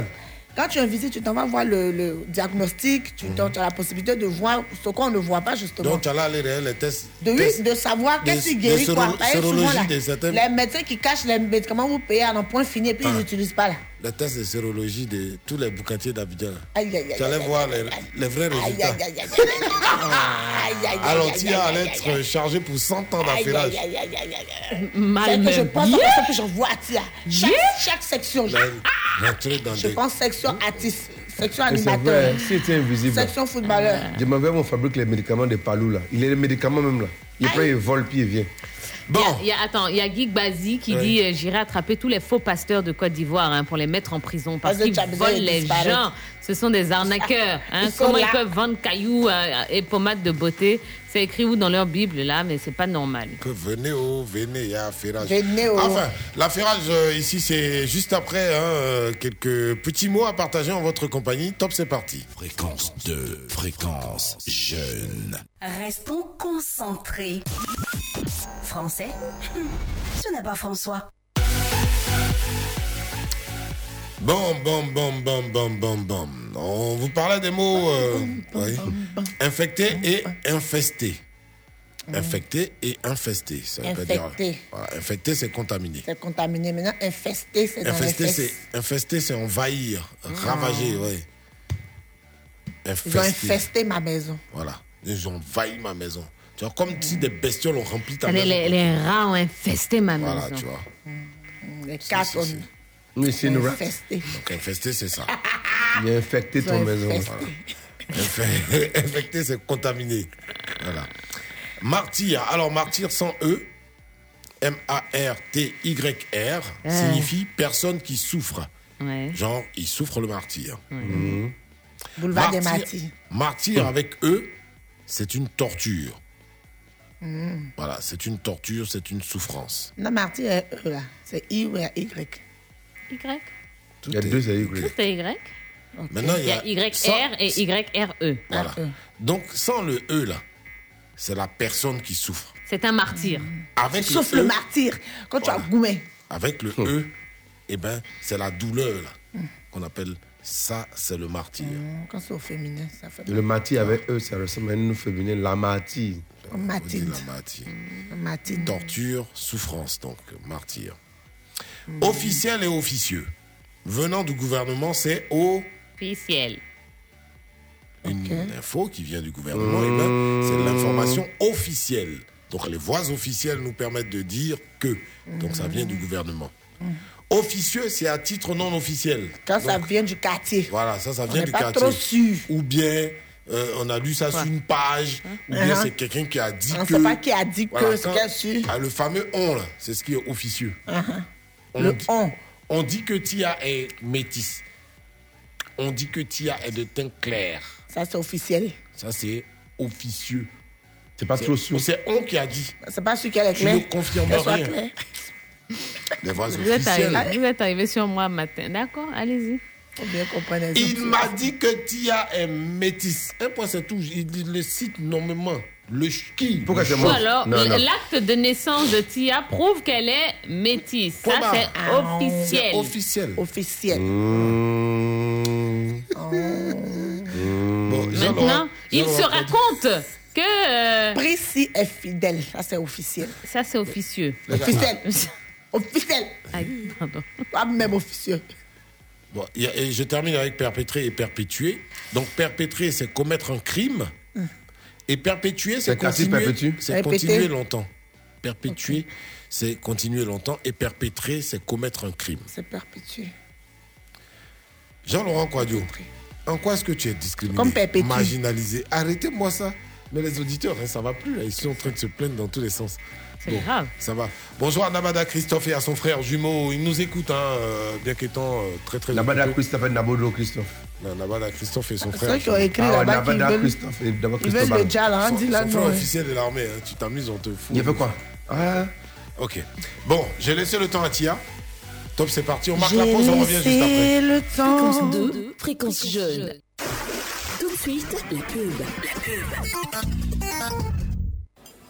Quand tu es invisible, tu t'en vas voir le, le diagnostic, tu, tu as la possibilité de voir ce qu'on ne voit pas justement. Donc, tu as là les, les tests. de, oui, tests de savoir qu'est-ce qui guérit quoi. séro- souvent, là, certaines- les médecins qui cachent les médicaments, vous payez à un point fini et puis ils Ah. n'utilisent pas là. Les tests de sérologie de tous les boucantiers d'Abidjan. Tu allais voir les, vrais résultats. aïe, aïe, aïe, aïe, aïe, aïe, aïe, Alors, tu allais être chargé pour 100 ans d'affairage. aïe, aïe, aïe, aïe, aïe. Mal que je pense Bien. à ça que je vois Atia. Chaque, chaque section, je, Rentrer dans je des. pense section artiste, section animateur, vrai, si tu es invisible. section footballeur. Je m'en vais, on fabrique les médicaments de Palou, là. Il est les médicaments même, là. Il prend, il vole, puis il vient. Bon, Il y a- y a- attends, il y a Guy Bazi qui dit euh, J'irai attraper tous les faux pasteurs de Côte d'Ivoire hein, pour les mettre en prison parce que qu'ils volent les gens. Ce sont des arnaqueurs. hein. Ils Comment ils peuvent vendre cailloux euh, et pommades de beauté? C'est écrit où dans leur Bible là, mais c'est pas normal. que venez, oh, venez, il y a affairage. Venez, oh. Enfin, l'affairage euh, ici, c'est juste après. hein, euh, quelques petits mots à partager en votre compagnie. Top, c'est parti. Fréquence 2, fréquence jeune. Restons concentrés. Français? Ce n'est pas François. Bon, bon, bon, bon, bon, bon, bon. On vous parlait des mots euh, oui. infecté et infesté. Infecté et infesté. Ça veut pas dire- Infecté. Voilà, infecté, c'est contaminé. C'est contaminé. Maintenant, infesté, c'est dans les Infesté, c'est infesté, c'est envahir, ravager, oui. Ils ont Infesté. infesté ma maison. Voilà. Ils ont envahi ma maison. Tu vois, comme si des bestioles ont rempli ta maison. les- les rats ont infesté ma maison. Voilà, tu vois. Les quatre ont Oui, c'est une rat. infesté. Donc infesté, c'est ça. Il a infecté ton maison. Voilà. Infecté, c'est contaminé. Voilà. Martyr. Alors, martyr sans E, M-A-R-T-Y-R, Ah. signifie personne qui souffre. Ouais. Genre, il souffre le martyr. Mm. Boulevard des Martyr, Martyrs. martyr avec E, c'est une torture. Mm. Voilà, c'est une torture, c'est une souffrance. Non, Martyr est E là. C'est I ou Y? Y? Il y a deux, c'est Y. Tout est Y. Maintenant, Il y a YR sans- et YRE. Voilà. Donc, sans le E là, c'est la personne qui souffre. C'est un martyr. Avec Sauf le, le E, martyr. Quand tu as goumé. avec le E, eh ben, c'est la douleur là, qu'on appelle ça, c'est le martyr. Quand c'est au féminin, ça fait. Le mati avec eux, ça ressemble à une féminin. La mati. Mathilde. Mathilde. Torture, souffrance, donc martyr. Officiel et officieux. Venant du gouvernement, c'est au Officiel. une info qui vient du gouvernement, eh ben, c'est l'information officielle. Donc les voix officielles nous permettent de dire que. Donc ça vient du gouvernement. Officieux, c'est à titre non officiel. Quand ça vient du quartier. Voilà, ça, vient du pas quartier. trop sûr. Ou bien euh, on a lu ça sur une page, ou bien Uh-huh. c'est quelqu'un qui a dit On ne que. sait pas qui a dit Voilà, que c'est quand- qu'elle su. Ah, le fameux on, là, c'est ce qui est officieux. Uh-huh. On Le dit, on. On dit que Tia est métisse. On dit que Tia est de teint clair. Ça, c'est officiel. Ça, c'est officieux. C'est pas trop sûr. C'est on qui a dit. C'est pas sûr qu'elle est Tu claire. ne confirmes Qu'elle soit rien. claire. Les voix Vous êtes, officielles. arrivé, vous êtes arrivé sur moi matin. D'accord, allez-y. Il m'a dit que Tia est métisse. Un point, c'est tout. Il le cite nommément. Le ski. Pourquoi c'est moi? alors, Non, non. l'acte de naissance de Tia prouve qu'elle est métisse. Ça, c'est Ah, officiel. C'est officiel. Officiel. Mmh. Bon, Maintenant, il se raconte que euh, Précis est fidèle. Ça, c'est officiel. ça, c'est officieux. Officiel. Officiel. Aïe, pardon. Pas même officieux. Bon, et je termine avec perpétrer et perpétuer. Donc perpétrer, c'est commettre un crime. Et perpétuer, c'est continuer, continuer longtemps. Perpétuer, c'est continuer longtemps. Et perpétrer, c'est commettre un crime. C'est perpétué. Jean-Laurent Quadio, en quoi est-ce que tu es discriminé Comme. Marginalisé. Arrêtez-moi ça. Mais les auditeurs, hein, ça va plus. Là. Ils sont en train de se plaindre dans tous les sens. C'est grave. Ça va. Bonjour à Nabada Christophe et à son frère jumeau. Ils nous écoutent, hein, euh, bien qu'étant euh, très très. Nabada occupés. Christophe et Nabodo Christophe. Non, Nabada Christophe et son C'est frère. vrai qu'ils ont écrit Ah ouais, Nabada veulent, Christophe et d'abord ils veulent Christophe. le djal. Hein, Son, dis là, son frère non. officiel de l'armée, hein. tu t'amuses, on te fout. Il a fait quoi Ah, Ok. Bon, j'ai laissé le temps à Tia. Top, c'est parti. On marque la pause, on revient juste après. le temps. Fréquence 2, fréquence jeune. Tout de suite, la pub. La pub.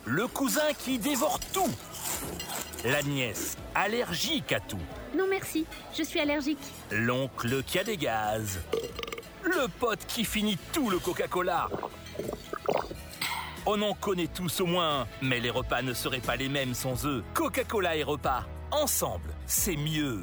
Le cousin qui dévore tout. La nièce, allergique à tout. Non merci, je suis allergique. L'oncle qui a des gaz. Le pote qui finit tout le Coca-Cola. On en connaît tous au moins, mais les repas ne seraient pas les mêmes sans eux. Coca-Cola et repas, ensemble, c'est mieux.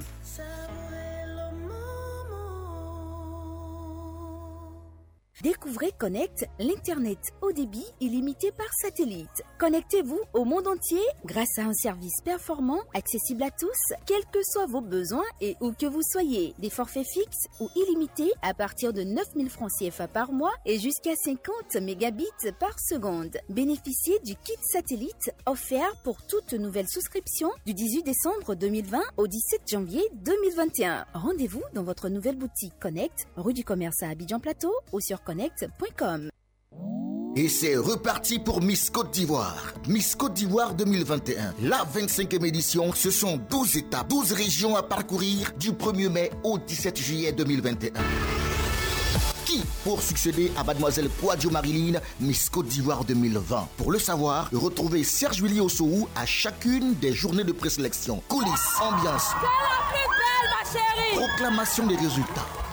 Découvrez Connect, l'Internet haut débit illimité par satellite. Connectez-vous au monde entier grâce à un service performant, accessible à tous, quels que soient vos besoins et où que vous soyez. Des forfaits fixes ou illimités à partir de 9000 francs CFA par mois et jusqu'à 50 mégabits par seconde. Bénéficiez du kit satellite offert pour toute nouvelle souscription du 18 décembre 2020 au 17 janvier 2021. Rendez-vous dans votre nouvelle boutique Connect, rue du Commerce à Abidjan Plateau ou sur connect.com. Et c'est reparti pour Miss Côte d'Ivoire. Miss Côte d'Ivoire 2021. La 25e édition, ce sont 12 étapes, 12 régions à parcourir du 1er mai au 17 juillet 2021. Qui pour succéder à Mademoiselle Quadio Marilyn, Miss Côte d'Ivoire 2020 Pour le savoir, retrouvez Serge Willy Ossoou à chacune des journées de présélection. Coulisses, ambiance, la plus belle, ma chérie proclamation des résultats.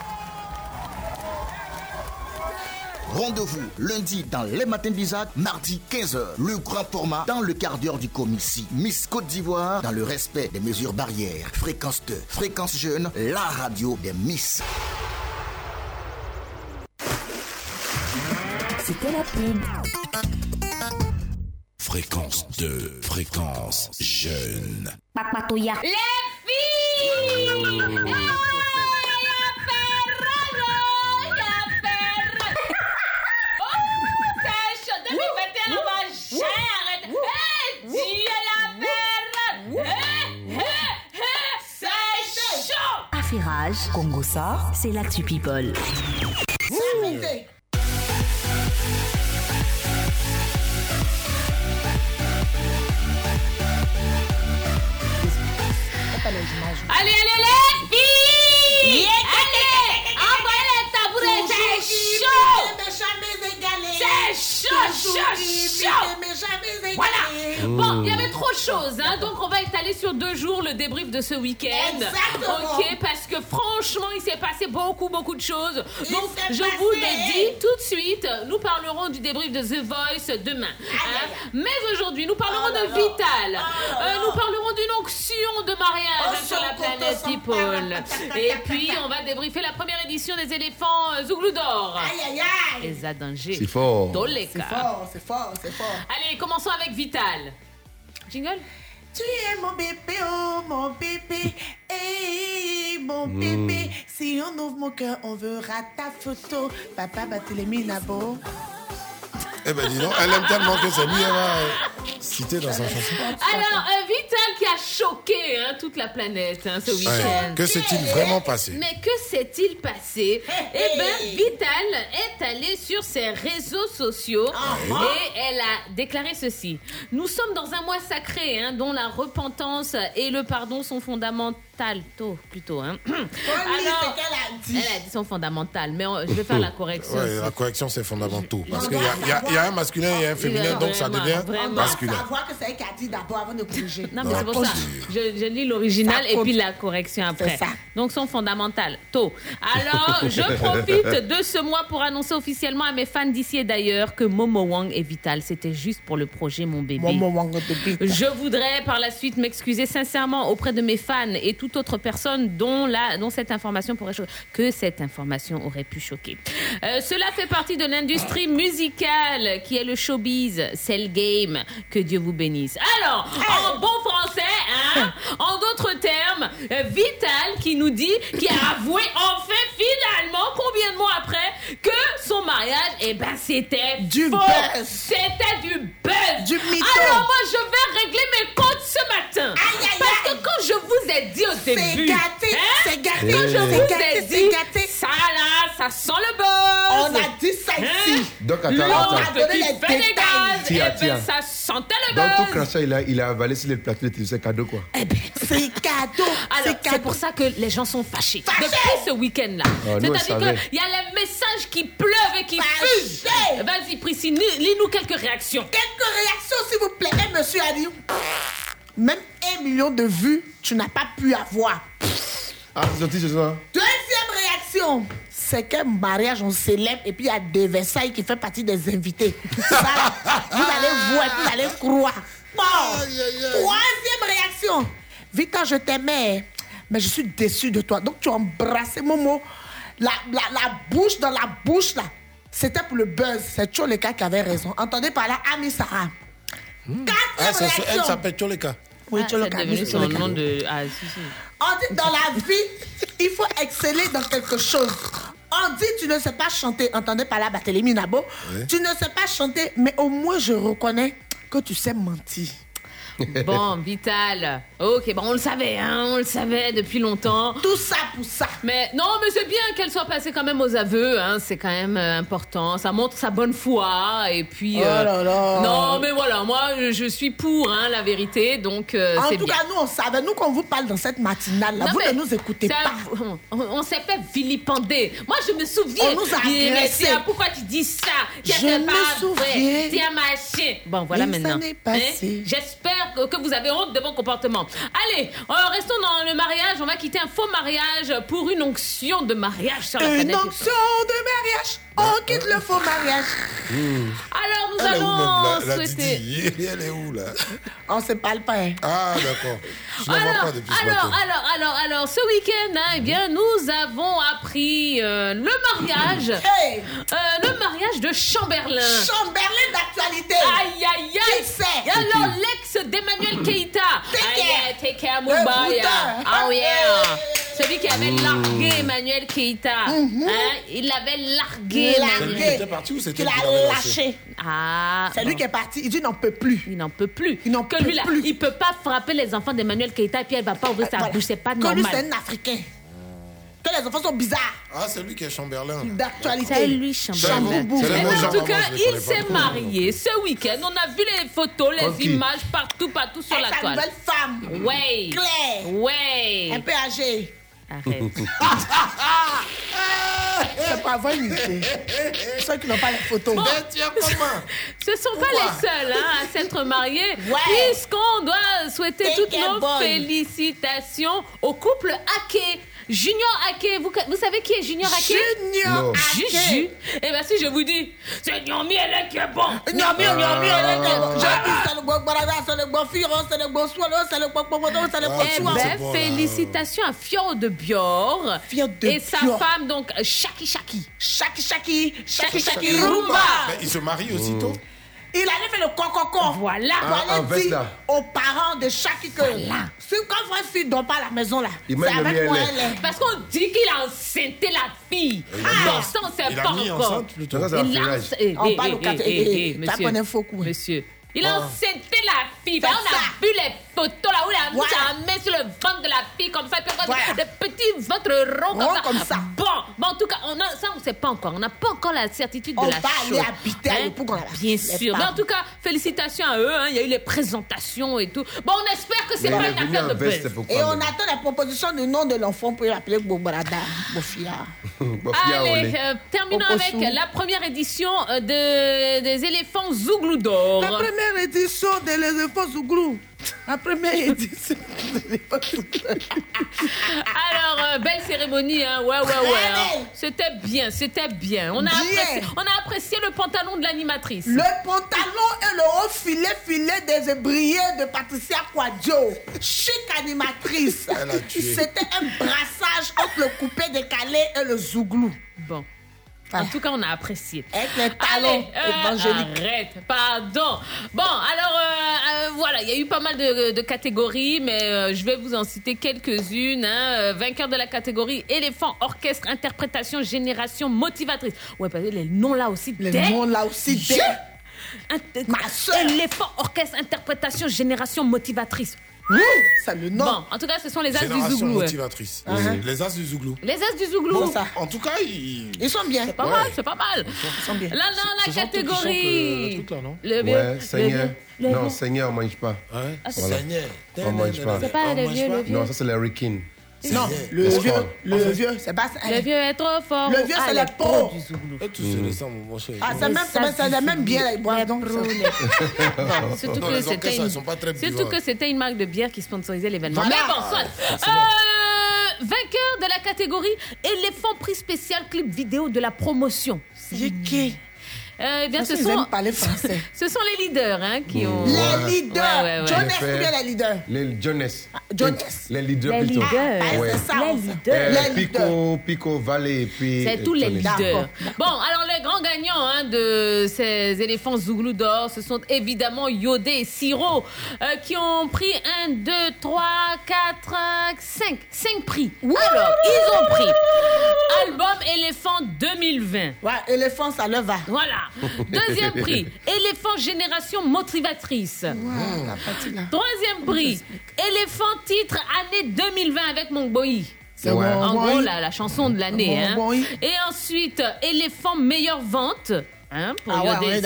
Rendez-vous lundi dans les matins d'Isaac, mardi 15h. Le grand format dans le quart d'heure du comici. Miss Côte d'Ivoire dans le respect des mesures barrières. Fréquence 2, fréquence jeune, la radio des Miss. C'était la pub. Fréquence 2, fréquence jeune. Papatoya. Les filles Affairage, Congo ça, c'est l'actu people. Allez, allez, les filles Allez Envoyez les tabourets, c'est chaud C'est chaud, chaud, chaud Voilà Bon, il y avait trop de choses, hein, donc on va étaler sur deux jours le débrief de ce week-end. Exactement. Ok, parce que franchement, il s'est passé beaucoup, beaucoup de choses. Il Donc, je passé. vous le dis tout de suite, nous parlerons du débrief de The Voice demain. hein. Mais aujourd'hui, nous parlerons Oh de. Vital. Oh Euh, nous parlerons d'une onction de mariage Oh, sur la planète People. Et puis, on va débriefer la première édition des éléphants euh, Zouglou d'or. Aïe, aïe, aïe. Et Zadangé. C'est fort. C'est fort, c'est fort, c'est fort. Allez, commençons avec Vital. Jingle Tu es mon bébé, oh mon bébé, hey mon Mm. bébé. Si on ouvre mon cœur, on verra ta photo. Papa Barthélémy Nabo. Eh ben dis donc, elle aime tellement que c'est lui, elle va euh, citer dans sa chanson. Alors, euh, Vital qui a choqué hein, toute la planète hein, ce Ouais. week-end. Que s'est-il vraiment passé Mais que s'est-il passé Eh bien, Vital est allée sur ses réseaux sociaux et elle a déclaré ceci. Nous sommes dans un mois sacré hein, dont la repentance et le pardon sont fondamentaux. Tôt, plutôt. Hein. Alors, qu'elle a dit. elle a dit sont fondamentales, mais on- je vais faire la correction. Ouais, la correction, c'est fondamental. Parce On qu'il y, a- doit y y un masculin et un féminin, donc ça devient vraiment. masculin. Savoir que c'est elle qui a dit d'abord avant de corriger. Non, mais c'est pour ça. Je, je lis l'original et puis la correction après. C'est ça. Donc, sont fondamentales. Tôt. Alors, je profite de ce mois pour annoncer officiellement à mes fans d'ici et d'ailleurs que Momo Wang est vital. C'était juste pour le projet Mon Bébé. Momo Wang. Je voudrais par la suite m'excuser sincèrement auprès de mes fans et toute autre personne dont, la, dont cette information pourrait choquer, que cette information aurait pu choquer. Euh, cela fait partie de l'industrie musicale qui est le showbiz, c'est le game. Que Dieu vous bénisse. Alors, en bon français, hein, en d'autres termes, euh, Vital qui nous dit, qui a avoué enfin finalement, combien de mois après, que son mariage, eh ben c'était Du faux. buzz. C'était du buzz. Du mytho. Alors moi, je vais régler mes comptes ce matin. Aïe, aïe, Parce que quand je vous ai dit au C'est gâté, hein, c'est gâté, quand je c'est vous gâté, ai c'est dit, gâté. ça là, ça sent le buzz. On a dit ça ici. Donc, attends, attends. donné qui les fait les détails. gaz, Tiens, eh ben, tiens. ça sentait le Dans tout buzz. crachat, il a, il a avalé sur les plateaux de télévision cadeau, quoi. Eh ben, c'est cadeau. Alors, c'est pour ça que les gens sont fâchés. Depuis ce week-end-là. Ah, nous, on C'est-à-dire qu'il y a les messages qui pleuvent et qui fusent. Vas-y, Priscille, lis- lis-nous quelques réactions. Quelques réactions, s'il vous plaît. Un monsieur a dit même un million de vues, tu n'as pas pu avoir. Ah, c'est. Deuxième réaction, c'est qu'un mariage, on célèbre et puis il y a des Versailles qui fait partie des invités. Ça, vous allez voir, vous allez croire. Bon, troisième réaction. Vita, je t'aimais, mais je suis déçue de toi. Donc tu as embrassé Momo. La, la, la bouche dans la bouche, là, c'était pour le buzz. C'est Choleka qui avait raison. Entendez par là, Ami Sarah. Ah, ça, c'est- elle s'appelle Choleka. Oui, Ah, Choleka, c'est devenu Miss son Choleka. nom de. Ah, si, si. On dit dans la vie, il faut exceller dans quelque chose. On dit tu ne sais pas chanter. Entendez par là, Barthélémy Nabo. Oui. Tu ne sais pas chanter, mais au moins je reconnais que tu sais mentir. Bon, Vital. Ok, bon, on le savait, hein, on le savait depuis longtemps. Tout ça pour ça. Mais non, mais c'est bien qu'elle soit passée quand même aux aveux, hein, c'est quand même euh, important. Ça montre sa bonne foi, et puis. Oh là là. Non, mais voilà, moi, je- je suis pour, hein, la vérité, donc euh, en c'est tout bien. cas, nous, on savait. Nous, quand on vous parle dans cette matinale-là, Non, vous mais ne nous écoutez ça- pas. On, on s'est fait vilipender. Moi, je me souviens. On nous a Mais agressés. pourquoi tu dis ça? Je c'est me pas vrai. souviens. Tiens, machin. Bon, voilà Mais ça maintenant. n'est. Hein? J'espère que, vous avez honte de mon comportement. Allez, euh, restons dans le mariage. On va quitter un faux mariage pour une onction de mariage sur la Une planète. onction de mariage. On quitte le faux mariage. Alors, nous Elle est où, allons même, la- la souhaiter. Didi Elle est où, là? On se parle pas. hein. Ah, d'accord. Alors, alors, alors, alors, alors, ce week-end, hein, eh bien, nous avons appris euh, le mariage, Hey. euh, le mariage de Chamberlain. Chamberlain d'actualité. Aïe, aïe, aïe. Qui c'est? Alors, l'ex d'Emmanuel Keïta. Take care. take care, Mumbai. Oh yeah. Celui qui avait largué Emmanuel Keïta. Hein, il l'avait largué. Largué. C'est lui qui était parti ou c'était Qu'il lui qui a lâché. Ah. C'est lui qui est parti. Il dit il n'en peut plus. Il n'en peut plus. Il n'en que peut lui là, plus. il peut pas frapper les enfants d'Emmanuel Keïta et puis elle va pas ouvrir sa Voilà. bouche. C'est pas Que lui, c'est normal. un Africain. Que les enfants sont bizarres. Ah, c'est lui qui est Chamberlain. D'actualité. C'est lui, Chamberlain. Mais en tout cas, il s'est marié ce week-end. On a vu les photos, les images partout, partout sur Avec la sa toile. nouvelle femme. Ouais. Claire. Ouais. Un peu âgée. Arrête. C'est pas vrai, Nité. Ceux qui n'ont pas les photos. Bon. Mais tiens, comment? Ce sont pas les seuls hein, à s'être mariés, Ouais. puisqu'on doit souhaiter toutes nos boy. félicitations au couple Ake. Junior Ake, vous, vous savez qui est Junior Ake? Junior. Juju. Eh bien, si je vous dis, c'est Nyomi elle qui est bon. Nyomi, Nyomi, elle est Ah. comme- J'ai dit, c'est le bon Baraga, c'est le bon Firo, c'est le bon Swallow, c'est le bon Pomodo, c'est le bon Ah, Eh Chouan. ben, bon, là. félicitations à Fior de Bior Fior de et sa femme, donc, Shaki Shaki. Shaki, Shaki, Shaki, Shaki Rumba. Il se marie aussitôt Il allait faire le cococo. Voilà. Pour Ah, aller dire là. aux parents de Shaki que si quand votre fille ne dort pas à la maison là, Il c'est avec moi miel. elle est. Parce qu'on dit qu'il a enceinté la fille. Il a mis- Non, ça, on sait Il a pas mis encore. enceinte plutôt. Ça, c'est un Il a eh, On eh, parle eh, au quatre- eh, eh, eh, eh, monsieur. ça connaît faux coup. Monsieur. Il a Ah. enceinté la fille. Ben, on a vu les photos là où il a mis Voilà. sa main sur le ventre de la fille comme ça. Puis on des petits ventres ronds comme, ça. comme ça. Bon, bon, en tout cas, on a, ça, on ne sait pas encore. On n'a pas encore la certitude On de la va chose. aller habiter à Hein? on Bien sûr. Mais en tout cas, félicitations à eux. hein. Il y a eu les présentations et tout. Bon, on espère que c'est pas une affaire de buzz. Et on attend la proposition du nom de l'enfant pour l'appeler Bobarada, Bofia. Allez, euh, terminons avec la première édition euh, de, des éléphants Zouglou d'or. La première édition de l'éléphant Zouglou. La première édition de Zouglou. Alors, euh, belle cérémonie, hein. Ouais, ouais, ouais. Hein. belle. C'était bien, c'était bien. On a, Bien. Apprécié, on a apprécié le pantalon de l'animatrice. Le pantalon et le haut filet filet des ébriers de Patricia Quadio. Chic animatrice. Elle a tué. C'était un brassage entre le coupé décalé et le zouglou. Bon. En tout cas, on a apprécié. Avec les talons Allez, euh, arrête, pardon. Bon, alors euh, euh, voilà, il y a eu pas mal de, de catégories, mais euh, je vais vous en citer quelques-unes. hein. Vainqueur de la catégorie éléphant, orchestre, interprétation, génération, motivatrice. Ouais, parce que les noms là aussi. Les des- noms là aussi. Des- Ma sœur. Éléphant, orchestre, interprétation, génération, motivatrice. C'est le nom. Bon, en tout cas, ce sont les as du Zouglou. ouais. motivatrice. Uh-huh. Les as du Zouglou. Les as du Zouglou. Bon, en tout cas, ils... Ils sont bien. C'est pas Ouais. mal, c'est pas mal. Ils sont bien. Là, dans la euh, catégorie. le truc là, non Le vieux. Ouais, le Seigneur. vieux, le Non. Seigneur, on mange pas. Ah, c'est- Voilà. Seigneur. On mange pas. C'est pas le vieux, le vieux. Non, ça c'est les Rikin. Non, le vieux, le vieux, c'est pas ça. Le vieux est trop fort. Le vieux, Ah, c'est les les pros pros. du Zouglou. Et tout se descend, mon cher. Ah, c'est même, c'est même, c'est la donc. Surtout que c'était une... surtout que c'était une marque de bière qui sponsorisait l'événement. Mais bon, soit. forcément. Euh, vainqueur de la catégorie éléphant prix spécial clip vidéo de la promotion. Yéké. Euh, eh bien, Parce ce sont, parler français. ce sont les leaders hein, qui ont. Les leaders. Ouais, ouais, ouais. Jonas, ou bien les leaders Les Jonas. Jonas. Les leaders Les plutôt. leaders. Ah, Ouais. c'est ça. Les leaders. Euh, Les leaders. Pico, Pico, Valley et puis. C'est euh, tous les leaders. Bon, alors les grands gagnants hein, de ces éléphants Zouglou d'or, ce sont évidemment Yodé et Siro, euh, qui ont pris 1, 2, 3, 4, 5, 5 prix. Alors, ils ont pris Album Éléphant 2020. Ouais, éléphant, ça le va. Voilà. Deuxième prix, Éléphant Génération Motivatrice. Ouais, la partie là. Troisième prix, Éléphant Titre Année 2020 avec Mongboy. C'est Ouais. bon, En gros, la, la chanson de l'année. Hein. Et ensuite, éléphant meilleure vente. Hein, pour Ah ouais,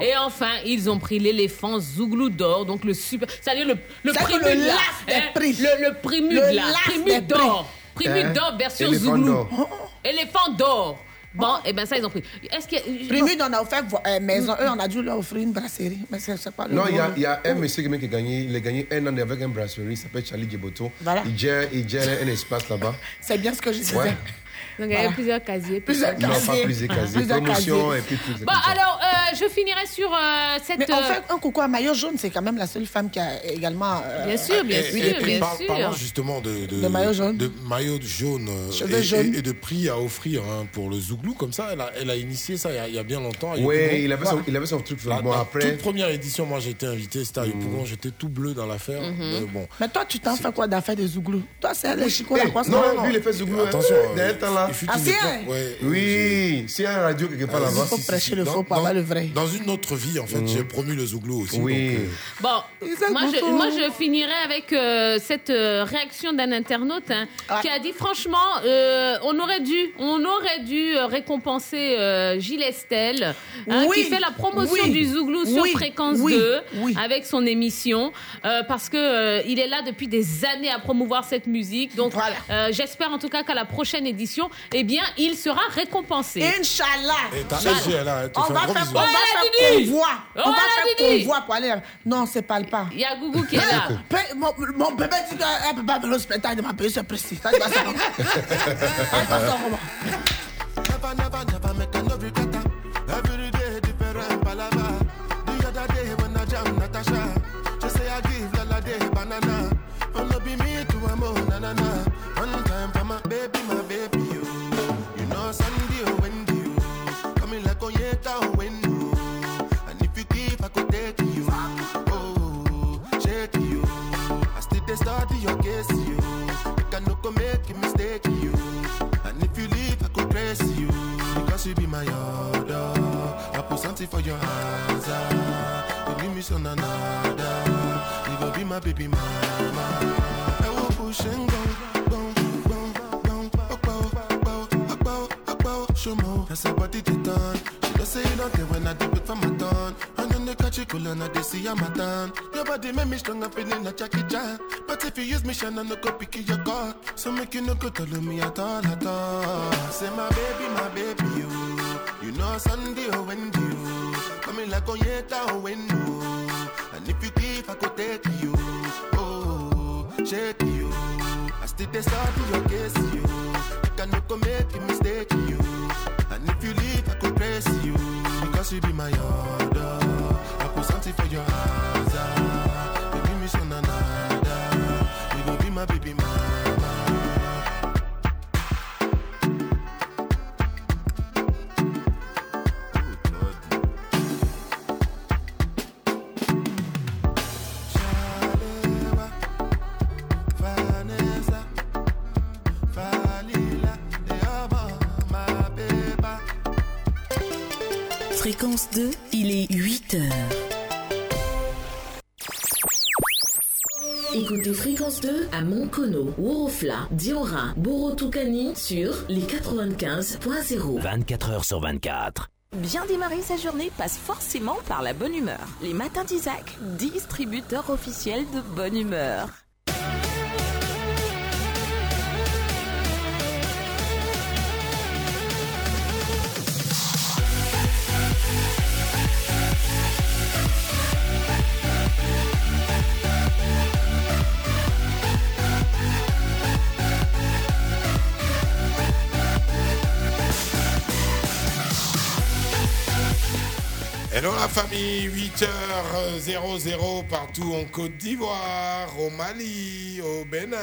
et enfin, ils ont pris l'éléphant Zouglou d'or, donc le super. C'est-à-dire le, le prix le des hein, prix. Le, le Le Mug d'or. Mug d'or version Zouglou. d'or. Éléphant d'or. Bon, et ben ça, ils ont pris. Est-ce que. Prému, on a offert euh, maison. Eux, on a dû leur offrir une brasserie. Mais c'est pas le Non, il y a, y un monsieur qui a gagné, il a gagné un an avec un brasserie, il s'appelle Charlie Djeboto. Voilà. Il gère, il gère un espace là-bas. C'est bien ce que je disais. Ouais. Donc, il y avait plusieurs casiers. Plusieurs Non, casiers. pas plusieurs casiers. Plusieurs Promotion casiers. et puis c'est Bon, alors, euh, je finirai sur euh, cette. Mais en euh, fait, un coucou à maillot jaune, c'est quand même la seule femme qui a également. euh, Bien sûr, bien Et- sûr, et- et bien par- sûr. Parlons justement de, de, De maillot jaune. de maillot jaune, euh, et, jaunes. et- et de prix à offrir hein, pour le Zouglou. Comme ça, elle a, elle a initié ça il y a, il y a bien longtemps. Oui, il avait, son, il avait son truc. La, bon, après. toute première édition, moi j'ai été invité, c'était à Yopougon, j'étais tout bleu dans l'affaire. Mhm. mais bon. Mais toi, tu t'en fais quoi d'affaires des Zouglous? Toi, c'est les chicots, la quoi non, lui, il est fait Zouglou. hein. Attention, euh, il fut Ah, une c'est époque- un ouais, Oui, c'est un radio quelque part Euh, là-bas. Il faut prêcher le faux avoir le vrai. Dans une autre vie, en fait, j'ai promu le Zouglou aussi. Oui. donc, euh, Bon, moi je, moi je finirai avec euh, cette euh, réaction d'un internaute hein, Ah. qui a dit franchement, euh, on aurait dû, on aurait dû récompenser euh, Gilles Estelle, hein, Oui. qui fait la promotion Oui. du Zouglou sur Oui. Fréquence Oui. 2 Oui. avec son émission, euh, parce que euh, il est là depuis des années à promouvoir cette musique. Donc, Voilà. euh, j'espère en tout cas qu'à la prochaine édition, eh bien, il sera récompensé. Inch'Allah. On va un gros faire, va faire Didi. convoi. On va faire Didi. convoi pour aller. Non, c'est pas le pas. Il y a Gougou qui est là. Mon, mon bébé dit qu'elle peut pas venir au spectacle de ma payer ce prix. Ça, il va savoir. Attention, comment. Never, never, never make a no regret. Every day different palava. The other day when I jam Natasha, she say I give Lala day banana. Oh no be me to a mo na na na. My order. I put something for your hands. ah. You give me some another. You go be my baby mama. I will push and go. go, go, go, go, go, go, go, go. Show more. That's a body done. She don't say you don't care when I do it for my turn. And then they catch you cool and I see I'm a done. Your body make me strong, I'm feeling like Jackie Chan. But if you use me, shine, I no go pick your card. So make you no go tell me at all, at all. Say my baby, my baby, you. You know Sunday oh, or Wendy, you. Coming like Onyeka or oh, Wendy. And if you give, I could take you. Oh, shake you. I still they start your case, you. You can no go make a mistake, you. And if you leave, I could praise you. Because you be my order. I something for your hands. Fréquence 2, il est 8 heures. Écoutez Fréquence 2 à Monkono, Worofla, Diora, Borotukani sur les 95.0. 24 heures sur 24. Bien démarrer sa journée passe forcément par la bonne humeur. Les matins d'Isaac, distributeur officiel de bonne humeur. Hello la famille, 8h00 partout en Côte d'Ivoire, au Mali, au Bénin,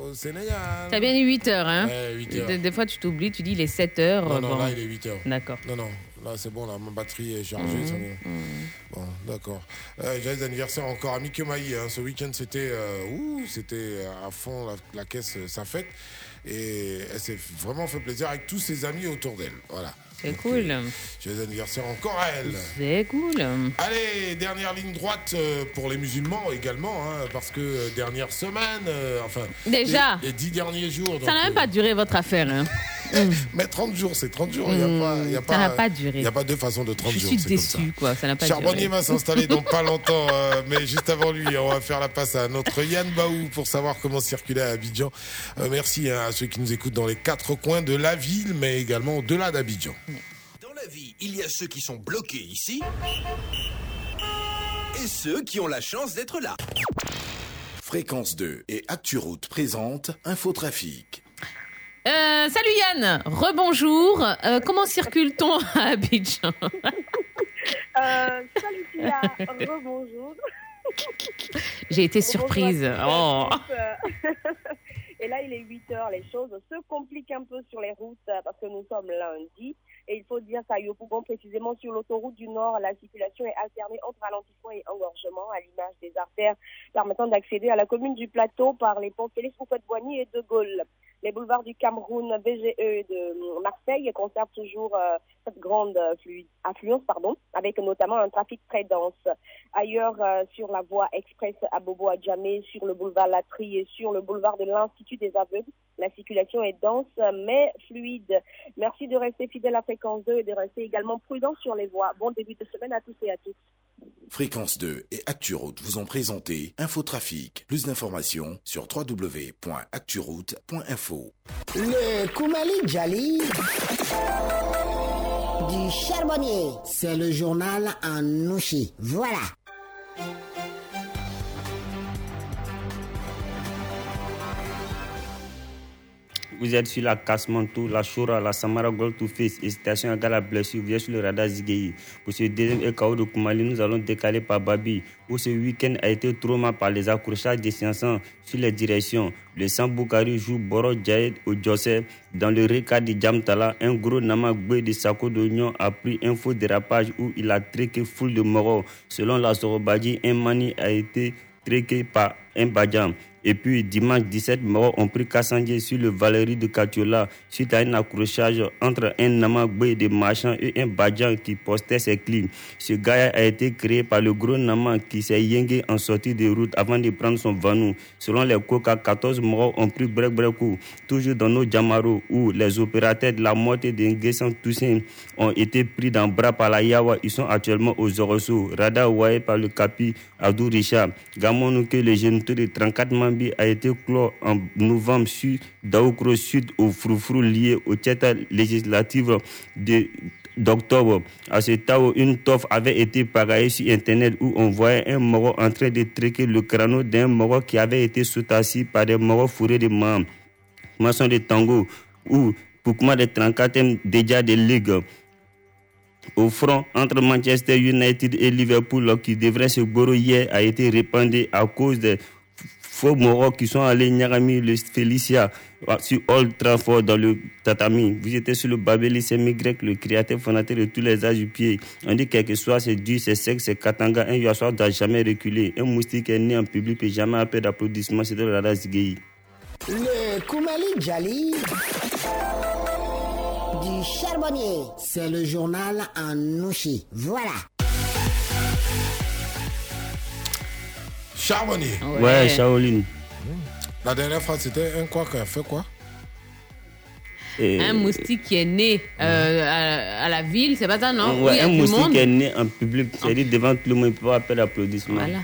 au Sénégal. T'as bien dit 8 heures, hein Ouais, 8 heures. Des, des fois, tu t'oublies, tu dis il est 7 heures. Non, non, bon. là il est 8 heures. D'accord. Non, non, là c'est bon, là, ma batterie est chargée. Mhm, c'est bon, Bon, d'accord. Euh, Joyeux anniversaire encore à Mickey Maï. hein. Ce week-end c'était euh, c'était à fond la, la caisse, euh, sa fête. Et elle s'est vraiment fait plaisir avec tous ses amis autour d'elle. Voilà. C'est cool. Joyeux anniversaire encore à elle. C'est cool. Allez, dernière ligne droite euh, pour les musulmans également, hein, parce que euh, dernière semaine, euh, enfin. Déjà. Les, les dix derniers jours. Ça n'a même pas duré votre affaire. Hein. Mais 30 jours, c'est 30 jours. Il Mm. n'y a Y Ça n'a pas duré. Il n'y a pas deux façons de 30 Je jours. suis comme ça. déçu, quoi. Ça n'a pas Charbonnier duré. va s'installer dans pas longtemps, euh, mais juste avant lui, on va faire la passe à notre Yann Baou pour savoir comment circuler à Abidjan. Euh, merci hein, à ceux qui nous écoutent dans les quatre coins de la ville, mais également au-delà d'Abidjan. Il y a ceux qui sont bloqués ici et ceux qui ont la chance d'être là. Fréquence 2 et ActuRoute présente Infotrafic. Euh, salut Yann, rebonjour. Euh, comment circule-t-on à Abidjan Euh, salut Tia, rebonjour. J'ai été surprise. Oh. Et là, il est 8 heures. Les choses se compliquent un peu sur les routes parce que nous sommes lundi. Et il faut dire qu'à Yopougon, précisément sur l'autoroute du Nord, la circulation est alternée entre ralentissement et engorgement à l'image des artères permettant d'accéder à la commune du Plateau par les ponts Félix Houphouët-Boigny et de Gaulle. Les boulevards du Cameroun, BGE de Marseille conservent toujours euh, cette grande euh, affluence, pardon, avec notamment un trafic très dense. Ailleurs, euh, sur la voie express à Bobo à sur le boulevard Latry et sur le boulevard de l'Institut des aveugles, la circulation est dense mais fluide. Merci de rester fidèle à Fréquence 2 et de rester également prudent sur les voies. Bon début de semaine à tous et à toutes. Fréquence 2 et ActuRoute vous ont présenté Infotrafic. Plus d'informations sur www.acturoute.info. Le Koumali Djali du charbonnier. C'est le journal en nouchi. Voilà. Vous êtes sur la Kasmantou, la Choura, la Samara Gold to Face et station à la blessure. Vous êtes sur le radar Zigei. Pour ce deuxième EKO de Koumali, nous allons décaler par Babi, où ce week-end a été trauma par les accrochages des sciences sur les directions. Le Samboukari joue Boro Djaïd au Djossé. Dans le Reka de Djamtala, un gros namagoué de Sako d'Oignon a pris un faux dérapage où il a traqué foule de morts. Selon la Sorobadji, un mani a été traqué par un Badjam. Et puis dimanche 17, morts ont pris Kassandier sur le Valérie de Katiola suite à un accrochage entre un Namagbe de marchand et un Badjan qui postait ses clés. Ce gars a été créé par le gros Nama qui s'est yingué en sortie de route avant de prendre son vanou. Selon les Coca, 14 morts ont pris break breakou. Toujours dans nos Jamaro où les opérateurs de la moitié de Nguessan Toussaint ont été pris dans bras par la Yawa. Ils sont actuellement aux Orosso. Radar ouayé par le Capi Abdou Richard. Gamonu que le géniteur de 34 A été clos en novembre sur Daoukro Sud au froufrou lié au tête législative d'octobre. À ce temps, une toffe avait été pagaillée sur Internet où on voyait un moro en train de traquer le crâne d'un moro qui avait été sous-assis par des moros fourrés de mam- maçons de tango ou Poukma de 34e déjà de ligue au front entre Manchester United et Liverpool qui devrait se bourrer hier a été répandu à cause des faux moraux qui sont allés Nyagami le Felicia euh, sur Old Trafford dans le tatami. Vous étiez sur le Babeli grec le créateur fondateur de tous les âges du pied. On dit quel que soit, c'est dur, c'est sec, c'est katanga. Un Yassoir doit jamais reculer. Un moustique est né en public et jamais appelé d'applaudissements. C'était le Radar Zigei. Le Koumali Djali du charbonnier. C'est le journal en nouchi. Voilà. Charbonnier. Ouais, Shaolin. La dernière fois, c'était un quoi qui a fait quoi? Et- Un moustique qui est né euh, à, à la ville, c'est pas ça, non? Ouais, Oui, un moustique monde? est né en public, c'est-à-dire devant tout le monde, il peut pas faire d'applaudissements. Voilà.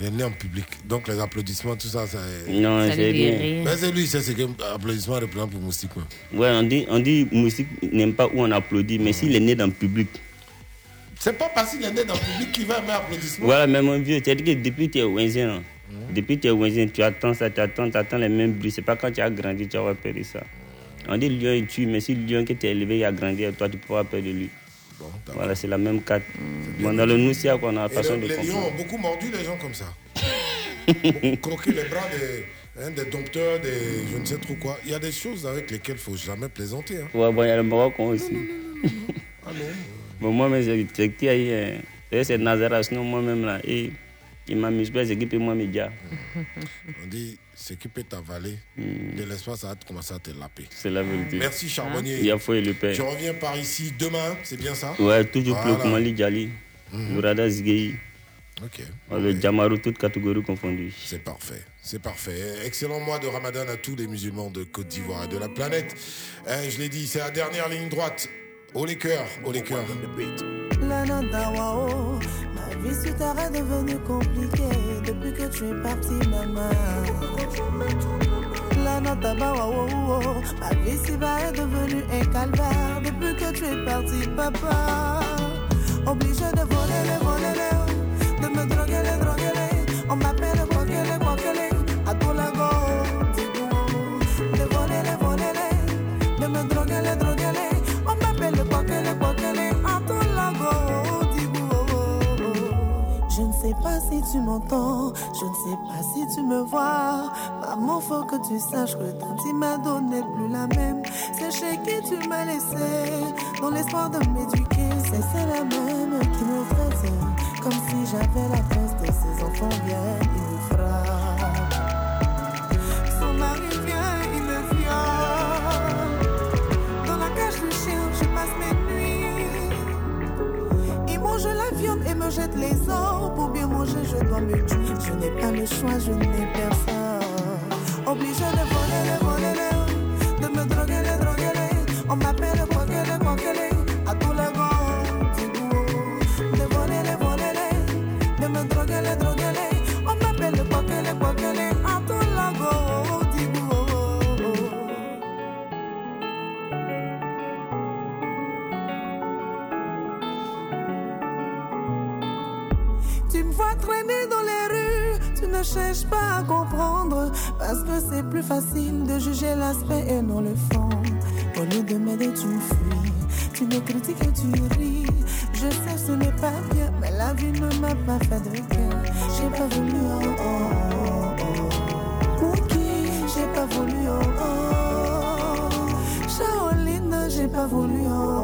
Il est né en public. Donc les applaudissements, tout ça, ça. Non, Ça c'est rien. Mais c'est lui, c'est ce que applaudissements représentent pour moustique. quoi. Ouais, on dit, on dit moustique n'aime pas où on applaudit, mais s'il est né dans le public. C'est pas parce qu'il est né dans le public qu'il va aimer applaudissements. Voilà, mais mon vieux, c'est-à-dire que depuis que tu es Wenzien, hein, depuis que tu es Wenzien, tu attends ça, tu attends, tu attends les mêmes bruits. C'est pas quand tu as grandi, tu vas de ça. On dit le lion, il tue, mais si le lion tu as élevé, il a grandi, toi, tu peur de lui. voilà, c'est la même carte. Bon, dans le Noussia, qu'on a la façon le- de les lions ont beaucoup mordu les gens comme ça. Croqué les bras des, hein, des dompteurs, des je ne sais trop quoi. Il y a des choses avec lesquelles il faut jamais plaisanter. hein. Ouais, bon, il y a le Morocco aussi. Ah non. Bon, moi-même, j'ai qui c'est Nazareth, sinon moi-même, là, et il m'amuse pas, j'ai équipé moi média. On dit, ce qui peut t'avaler, de l'espace, ça va te- commencer à te laper. C'est la vérité. Merci Charbonnier. Il y a fouet le père. Je reviens par ici demain, c'est bien ça? Ouais, toujours plus Voilà. le Kumali Djali, Mhm. le Rada Zigei, Ok. le Jamaru, toutes catégories confondues. C'est parfait, c'est parfait. Excellent mois de Ramadan à tous les musulmans de Côte d'Ivoire et de la planète. Euh, je l'ai dit, c'est la dernière ligne droite. Oh les cœurs, oh les cœurs. La nada wao, ma vie sur terre devenue compliquée depuis que tu es parti, maman. La nada wao, ma vie si bas est devenue un calvaire depuis que tu es parti, papa. Obligé de voler les, voler les, de me droguer les, droguer. On m'appelle si tu m'entends, je ne sais pas si tu me vois. Maman, faut que tu saches que Tanti m'a donné plus la même. C'est chez qui tu m'as laissé, dans l'espoir de m'éduquer. C'est la même qui me traite comme si j'avais la trace de ses enfants bien, et me jette les os. Pour bien manger, je dois me tuer. Je n'ai pas le choix, je n'ai personne. Obligé de voler les, voler. De me droguer les, droguer. On m'appelle Kwakele, Kwakele. À Tu me vois traîner dans les rues, tu ne cherches pas à comprendre. Parce que c'est plus facile de juger l'aspect et non le fond. Au lieu de m'aider, tu fuis. Tu me critiques et tu ris. Je sais, ce n'est pas bien, mais la vie ne m'a pas fait de cœur. J'ai pas voulu, oh oh oh oh. J'ai pas voulu, oh oh. Shaolin, j'ai pas voulu, oh oh oh.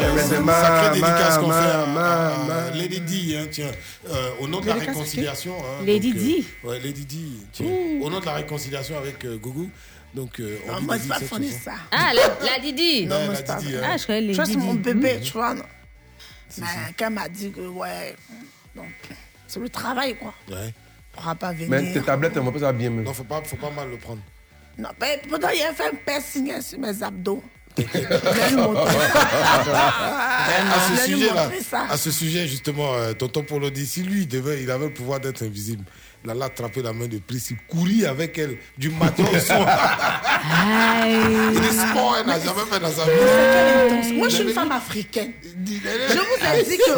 Sacrée dédicace qu'on fait à. Lady Di, hein, tiens, euh, au nom de la réconciliation. hein, Lady Di euh, Ouais, Lady Di, tiens, au nom de la réconciliation avec euh, Gougou. Donc, euh, on Non, moi, c'est pas funny, chanson. ça. Ah, la, la Didi Non, Ouais, moi, la c'est pas Didi, hein. Ah, je croyais les Tu vois, c'est mon bébé, Mhm. tu vois. non. Mais quand elle m'a dit que, ouais, donc, c'est le travail, quoi. Ouais. On pourra pas venir. Mais tes tablettes, on va pas bien. Non, faut pas, faut pas mal le prendre. Non, mais pourtant, il a fait un piercing hein, sur mes abdos. à ce sujet là, montrer ça. à ce sujet justement, euh, tonton Polo dit si lui il devait, il avait le pouvoir d'être invisible, il allait attraper la main de Pris, il courir avec elle du matin au soir. Il dit sport, elle n'a jamais fait dans sa vie. Moi, je suis une femme africaine. Je vous ai dit que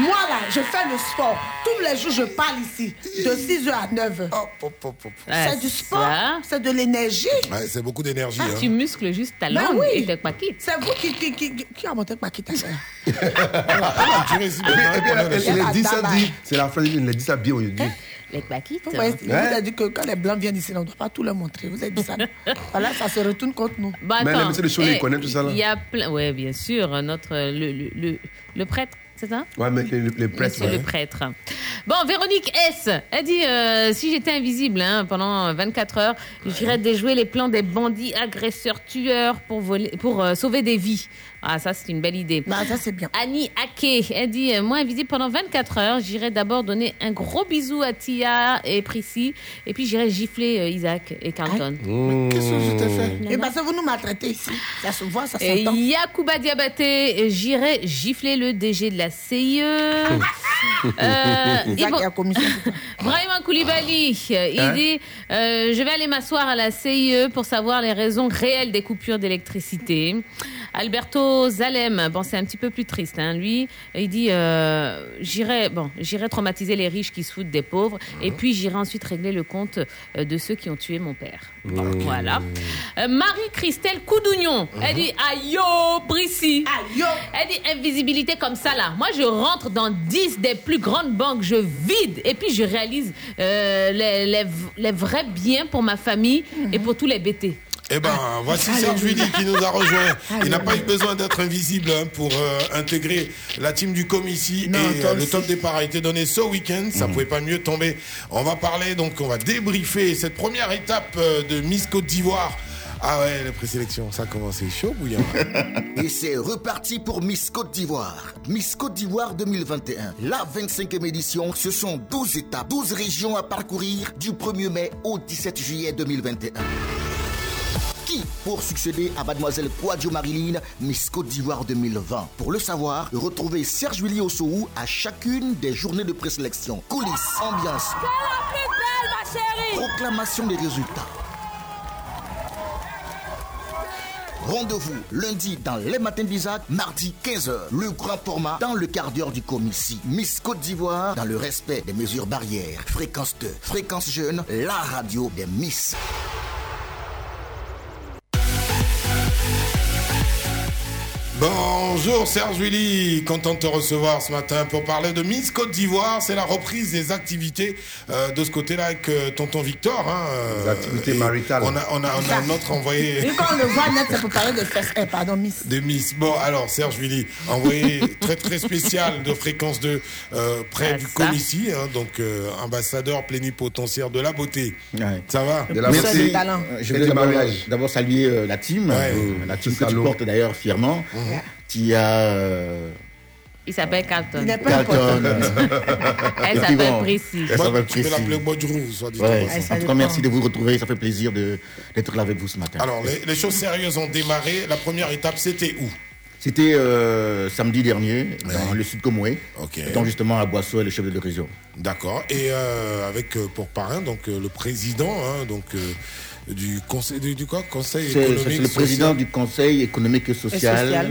moi, là, je fais le sport. Tous les jours, je parle ici, de 6h à 9h. C'est du sport, c'est de l'énergie. Ouais, c'est beaucoup d'énergie. Ah, hein. Tu muscles juste ta Ben langue oui. et tes. C'est vous qui, qui, qui, qui- a monté ma quitte Et puis, et puis, elle, elle, elle dit ça, dit, c'est la phrase, elle dit ça bien aujourd'hui. Les paquites. Vous, voyez, vous avez dit que quand les blancs viennent ici, on ne doit pas tout leur montrer. Vous avez dit ça. voilà, ça se retourne contre nous. Bah, Mais attends, le monsieur de Cholet, eh, il connaît tout ça, là. Il y a plein. Ouais, bien sûr. Notre le le, le, le prêtre, c'est ça? Ouais, mais les, les prêtres. Monsieur ouais. le prêtre. Bon, Véronique S. Elle dit euh, si j'étais invisible hein, pendant 24 heures, j'irais déjouer les plans des bandits, agresseurs, tueurs pour voler, pour euh, sauver des vies. Ah, ça c'est une belle idée. Bah, ça c'est bien. Annie Ake, elle dit euh, moi invisible pendant 24 heures, j'irais d'abord donner un gros bisou à Tia et Prissy, et puis j'irais gifler euh, Isaac et Carlton. Qu'est-ce que je t'ai fait Et parce que vous nous maltraitez ici. Ça se voit, ça Et s'entend. Yacouba Diabaté, j'irai gifler le DG de la CIE. Euh, Isaac est à commission. Brahima Koulibaly, euh, il Hein dit euh, Je vais aller m'asseoir à la CIE pour savoir les raisons réelles des coupures d'électricité. Alberto Zalem, bon, c'est un petit peu plus triste, hein, lui, il dit euh, J'irai bon, j'irai traumatiser les riches qui se foutent des pauvres, et puis j'irai ensuite régler le compte euh, de ceux qui ont tué mon père. Bon, Voilà. Euh, Marie-Christelle Coudougnon, elle dit Ayo, Brissy. Ayo. Elle dit invisibilité comme ça là. Moi, je rentre dans 10 des plus grandes banques, je vide et puis je réalise euh, les, les- les vrais biens pour ma famille et pour tous les BT. Eh ben, voici Serge Willy qui nous a rejoint. Il n'a pas eu besoin d'être invisible hein, pour euh, intégrer la team du com ici. Non, et euh, le top départ a été donné ce week-end. Ça pouvait pas mieux tomber. On va parler, donc on va débriefer cette première étape euh, de Miss Côte d'Ivoire. Ah ouais, la présélection, ça commence, c'est chaud bouillant. Et c'est reparti pour Miss Côte d'Ivoire. Miss Côte d'Ivoire 2021. La 25e édition, ce sont 12 étapes, 12 régions à parcourir du 1er mai au 17 juillet 2021. Qui pour succéder à Mademoiselle Kouadio Marilyn, Miss Côte d'Ivoire 2020 Pour le savoir, retrouvez Serge Willy Ossoou à chacune des journées de présélection. Coulisses, ambiance, proclamation des résultats. Rendez-vous lundi dans les matins d'Isaac, mardi 15h. Le grand format dans le quart d'heure du comici. Miss Côte d'Ivoire dans le respect des mesures barrières. Fréquence 2, fréquence jeune, la radio des Miss. Bonjour Serge Willy, content de te recevoir ce matin pour parler de Miss Côte d'Ivoire. C'est la reprise des activités euh, de ce côté-là avec euh, tonton Victor. Hein, euh, Les activités maritales. On a, on a, on a notre envoyé. Et quand on le voit net, c'est pour parler de fesses. Eh, pardon, Miss. de Miss. Bon, alors, Serge Willy, envoyé très très spécial de fréquence 2 euh, près Ah, du. Comici, hein, donc euh, ambassadeur plénipotentiaire de la beauté. Ça va Merci. Euh, Je voulais d'abord, d'abord saluer euh, la team, Ouais. euh, la team que tu portes d'ailleurs fièrement, qui a euh, Il s'appelle Carlton. Carlton. Elle Et puis s'appelle bon, Prissy. Elle s'appelle Tu peux l'appeler soit dit en Ouais, passant. en tout cas, merci de vous retrouver. Ça fait plaisir de- d'être là avec vous ce matin. Alors, les, les choses sérieuses ont démarré. La première étape, c'était où? C'était euh, samedi dernier dans le sud Comoué, Ok. étant justement à Boisseau et le chef de région. D'accord. Et euh, avec euh, pour parrain, donc euh, le président, hein, donc euh, du conseil, du, du quoi, conseil C'est économique, c'est le président social du Conseil économique et social, social.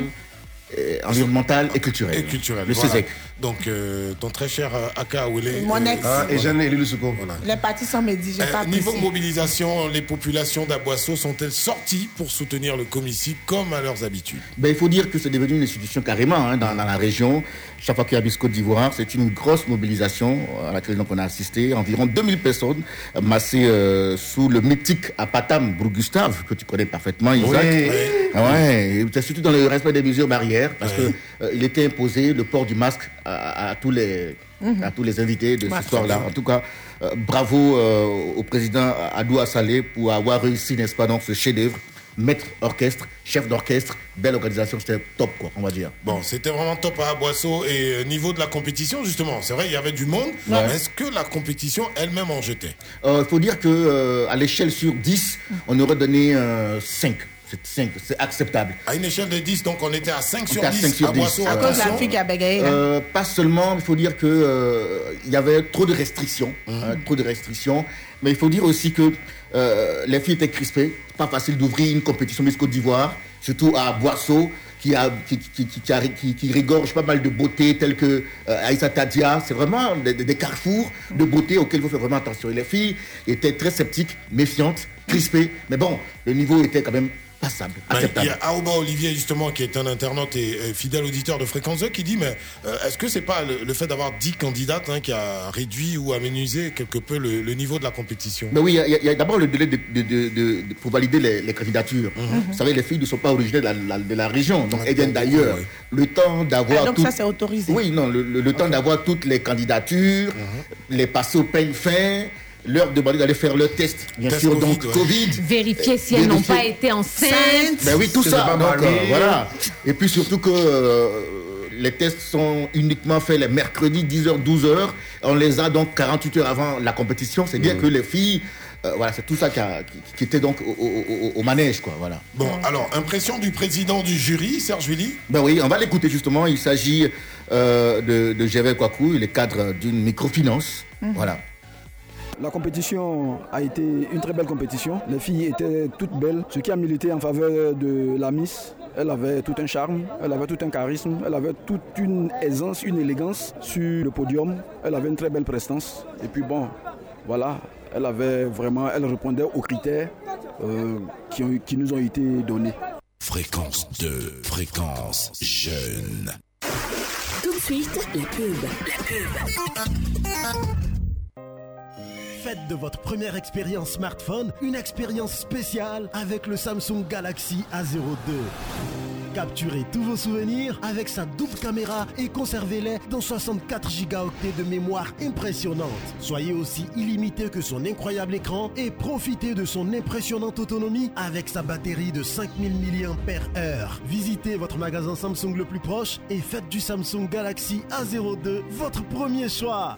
euh, environnemental et culturel. et culturel. Le voilà. CESEC. Donc euh, ton très cher euh, Aka Oulé. Mon ex. Ah, et Jeanne Lusuko. Voilà. Les partis sont médits, j'ai Euh, pas niveau apprécié. mobilisation, les populations d'Aboisseau sont-elles sorties pour soutenir le Comici comme à leurs habitudes? Ben, il faut dire que c'est devenu une institution carrément hein, dans, dans la région. Chaque fois qu'il y a Biscotte d'Ivoire, c'est une grosse mobilisation à laquelle donc, on a assisté. Environ 2000 personnes euh, massées euh, sous le mythique Apatam Bourg-Gustave, que tu connais parfaitement, Isaac. Oui. Ah ouais, et c'est surtout dans le respect des mesures barrières, parce que euh, il était imposé le port du masque à, à tous les Mhm. à tous les invités de Ouais, ce soir-là. En tout cas, euh, bravo euh, au président Adou Assalé pour avoir réussi, n'est-ce pas, donc ce chef-d'œuvre, maître orchestre, chef d'orchestre, belle organisation, c'était top, quoi, on va dire. Bon, c'était vraiment top à Boisseau. Et euh, niveau de la compétition, justement, c'est vrai, il y avait du monde. Ouais. mais Est-ce que la compétition elle-même en jetait? Il faut dire que euh, à l'échelle sur 10, on aurait donné 5. C'est acceptable. À une échelle de 10, donc on était à 5 sur était à 10 5 sur à 10. Boisseau. À cause de la attention. fille qui a bégayé. Euh, pas seulement, il faut dire que euh, il y avait trop de restrictions, hein, trop de restrictions. Mais il faut dire aussi que euh, les filles étaient crispées. Pas facile d'ouvrir une compétition Miss Côte d'Ivoire, surtout à Boisseau, qui a qui, qui, qui, qui a- qui- qui régorge pas mal de beauté telles que euh, Aïssa Tadia. C'est vraiment des, des- des carrefours de beauté auxquels il faut faire vraiment attention. Et les filles étaient très sceptiques, méfiantes, crispées. Mais bon, le niveau était quand même passable, Ben, Il acceptable. y a Aouba Olivier, justement, qui est un internaute et fidèle auditeur de Fréquence 2, qui dit Mais euh, est-ce que c'est pas le, le fait d'avoir 10 candidates hein, qui a réduit ou aménusé quelque peu le, le niveau de la compétition? Mais oui, il y a- il il d'abord le délai de, de- de- de- de- pour valider les, les candidatures. Vous savez, les filles ne sont pas originaires de la, la- de la région, donc elles viennent d'ailleurs. Le temps d'avoir. Ah, donc tout- ça, c'est autorisé. Oui, non, le, le- le temps d'avoir toutes les candidatures, les passer au peigne fin, leur demander d'aller faire le test, bien Test sûr, Covid, donc ouais. Covid. Vérifier si elles n'ont pas été enceintes. Ben oui, tout ça. donc, euh, voilà. Et puis surtout que euh, les tests sont uniquement faits les mercredis 10h, 12h. On les a donc 48 heures avant la compétition. C'est dire que les filles, euh, voilà, c'est tout ça qui, a- qui- qui était donc au, au- au- au manège, quoi. Voilà. Bon, alors, impression du président du jury, Serge Willy? Ben oui, on va l'écouter justement. Il s'agit euh, de, de Gervais Kwaku, il est cadre d'une microfinance. Voilà. La compétition a été une très belle compétition. Les filles étaient toutes belles, ce qui a milité en faveur de la Miss. Elle avait tout un charme, elle avait tout un charisme, elle avait toute une aisance, une élégance sur le podium. Elle avait une très belle prestance. Et puis bon, voilà, elle avait vraiment, elle répondait aux critères euh, qui, ont- qui nous ont été donnés. Fréquence 2, fréquence jeune. Tout de suite, la pub. La pub. Faites de votre première expérience smartphone une expérience spéciale avec le Samsung Galaxy A02. Capturez tous vos souvenirs avec sa double caméra et conservez-les dans 64 gigaoctets de mémoire impressionnante. Soyez aussi illimité que son incroyable écran et profitez de son impressionnante autonomie avec sa batterie de 5000 mAh. Visitez votre magasin Samsung le plus proche et faites du Samsung Galaxy A02 votre premier choix.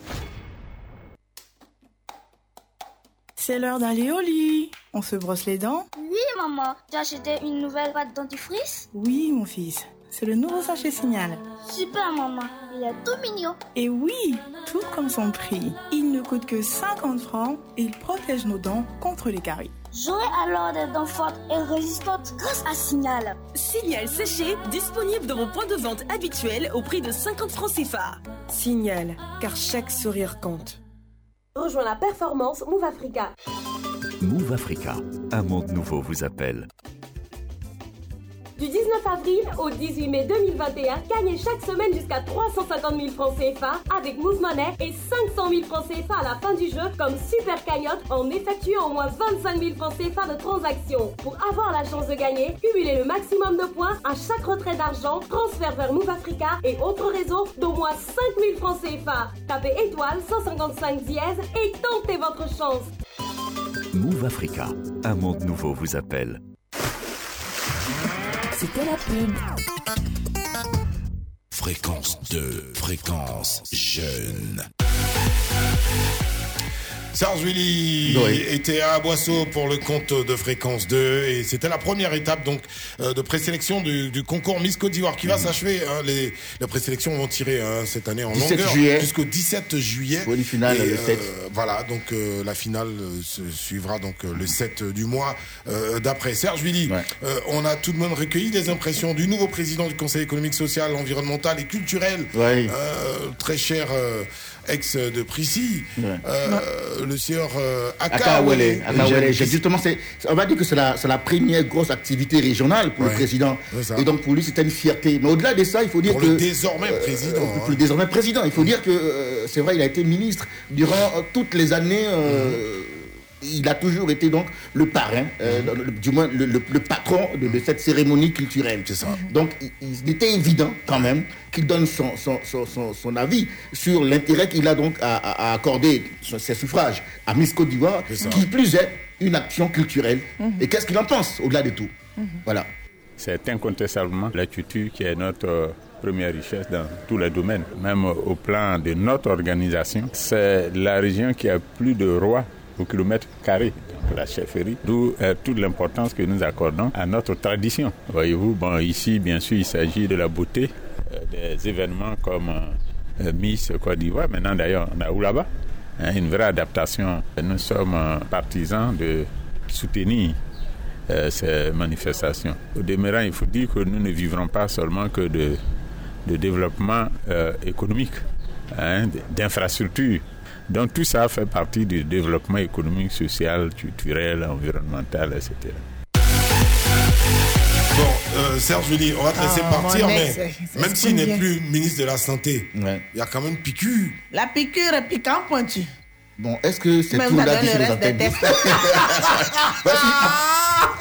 C'est l'heure d'aller au lit. On se brosse les dents Oui, maman. Tu as acheté une nouvelle pâte dentifrice Oui, mon fils. C'est le nouveau sachet signal. Super, maman. Il est tout mignon. Et oui, tout comme son prix. Il ne coûte que 50 francs et il protège nos dents contre les caries. J'aurai alors des dents fortes et résistantes grâce à Signal. Signal séché, disponible dans vos points de vente habituels au prix de 50 francs CFA. Signal, car chaque sourire compte. Rejoins la performance Move Africa. Move Africa, un monde nouveau vous appelle. Du 19 avril au 18 mai 2021, gagnez chaque semaine jusqu'à 350 000 francs CFA avec Move Money et 500 000 francs CFA à la fin du jeu comme super cagnotte en effectuant au moins 25 000 francs CFA de transaction. Pour avoir la chance de gagner, cumulez le maximum de points à chaque retrait d'argent, transfert vers Move Africa et autres réseaux d'au moins 5 000 francs CFA. Tapez étoile 155 dièse et tentez votre chance. Move Africa, un monde nouveau vous appelle. C'était la pub. Fréquence 2, fréquence jeune. Serge Willy Oui. était à Boisseau pour le compte de Fréquence 2 et c'était la première étape donc euh, de présélection du, du concours Miss Côte d'Ivoire qui va s'achever. hein. les, les présélections vont tirer hein, cette année en 17 longueur jusqu'au 17 juillet. Pour Et, le 7. euh, voilà, donc euh, la finale euh, se suivra donc le 7 du mois euh, d'après. Serge Willy, euh, on a tout de même recueilli des impressions du nouveau président du Conseil économique, social, environnemental et culturel, Ouais. euh, très cher euh, ex de Prissy, Ouais. euh, le sieur euh, Justement, on va dire que c'est la, première grosse activité régionale pour Ouais. le président. Et donc pour lui, c'était une fierté. Mais au-delà de ça, il faut dire Pour que. le désormais président, euh, pour hein. le désormais président. Il faut dire que, euh, c'est vrai, il a été ministre durant toutes les années. euh, Il a toujours été donc le parrain, euh, Mhm. le- du moins le, le- le patron de, de cette cérémonie culturelle. C'est ça. Donc il, il était évident quand même qu'il donne son, son, son, son- son avis sur l'intérêt qu'il a donc à, à- à accorder son- ses suffrages à Miss Côte d'Ivoire, qui plus est une action culturelle. Mhm. Et qu'est-ce qu'il en pense au-delà de tout Voilà. C'est incontestablement la culture qui est notre euh, première richesse dans tous les domaines, même au plan de notre organisation. C'est la région qui a plus de rois au kilomètre carré de la chefferie, d'où euh, toute l'importance que nous accordons à notre tradition. Voyez-vous, bon, ici, bien sûr, il s'agit de la beauté, euh, des événements comme euh, Miss Côte d'Ivoire. Maintenant, d'ailleurs, on a où là-bas hein, Une vraie adaptation. Nous sommes partisans de soutenir ces manifestations. Au demeurant, il faut dire que nous ne vivrons pas seulement que de, développement économique, hein, d'infrastructures donc tout ça fait partie du développement économique, social, culturel, environnemental, etc. Bon, euh, Serge Julie, on va te laisser ah, partir, mais même s'il n'est plus ministre de la Santé, il y a quand même piqûre. La piqûre est piquant pointu. Bon, est-ce que c'est tout là sur les antennes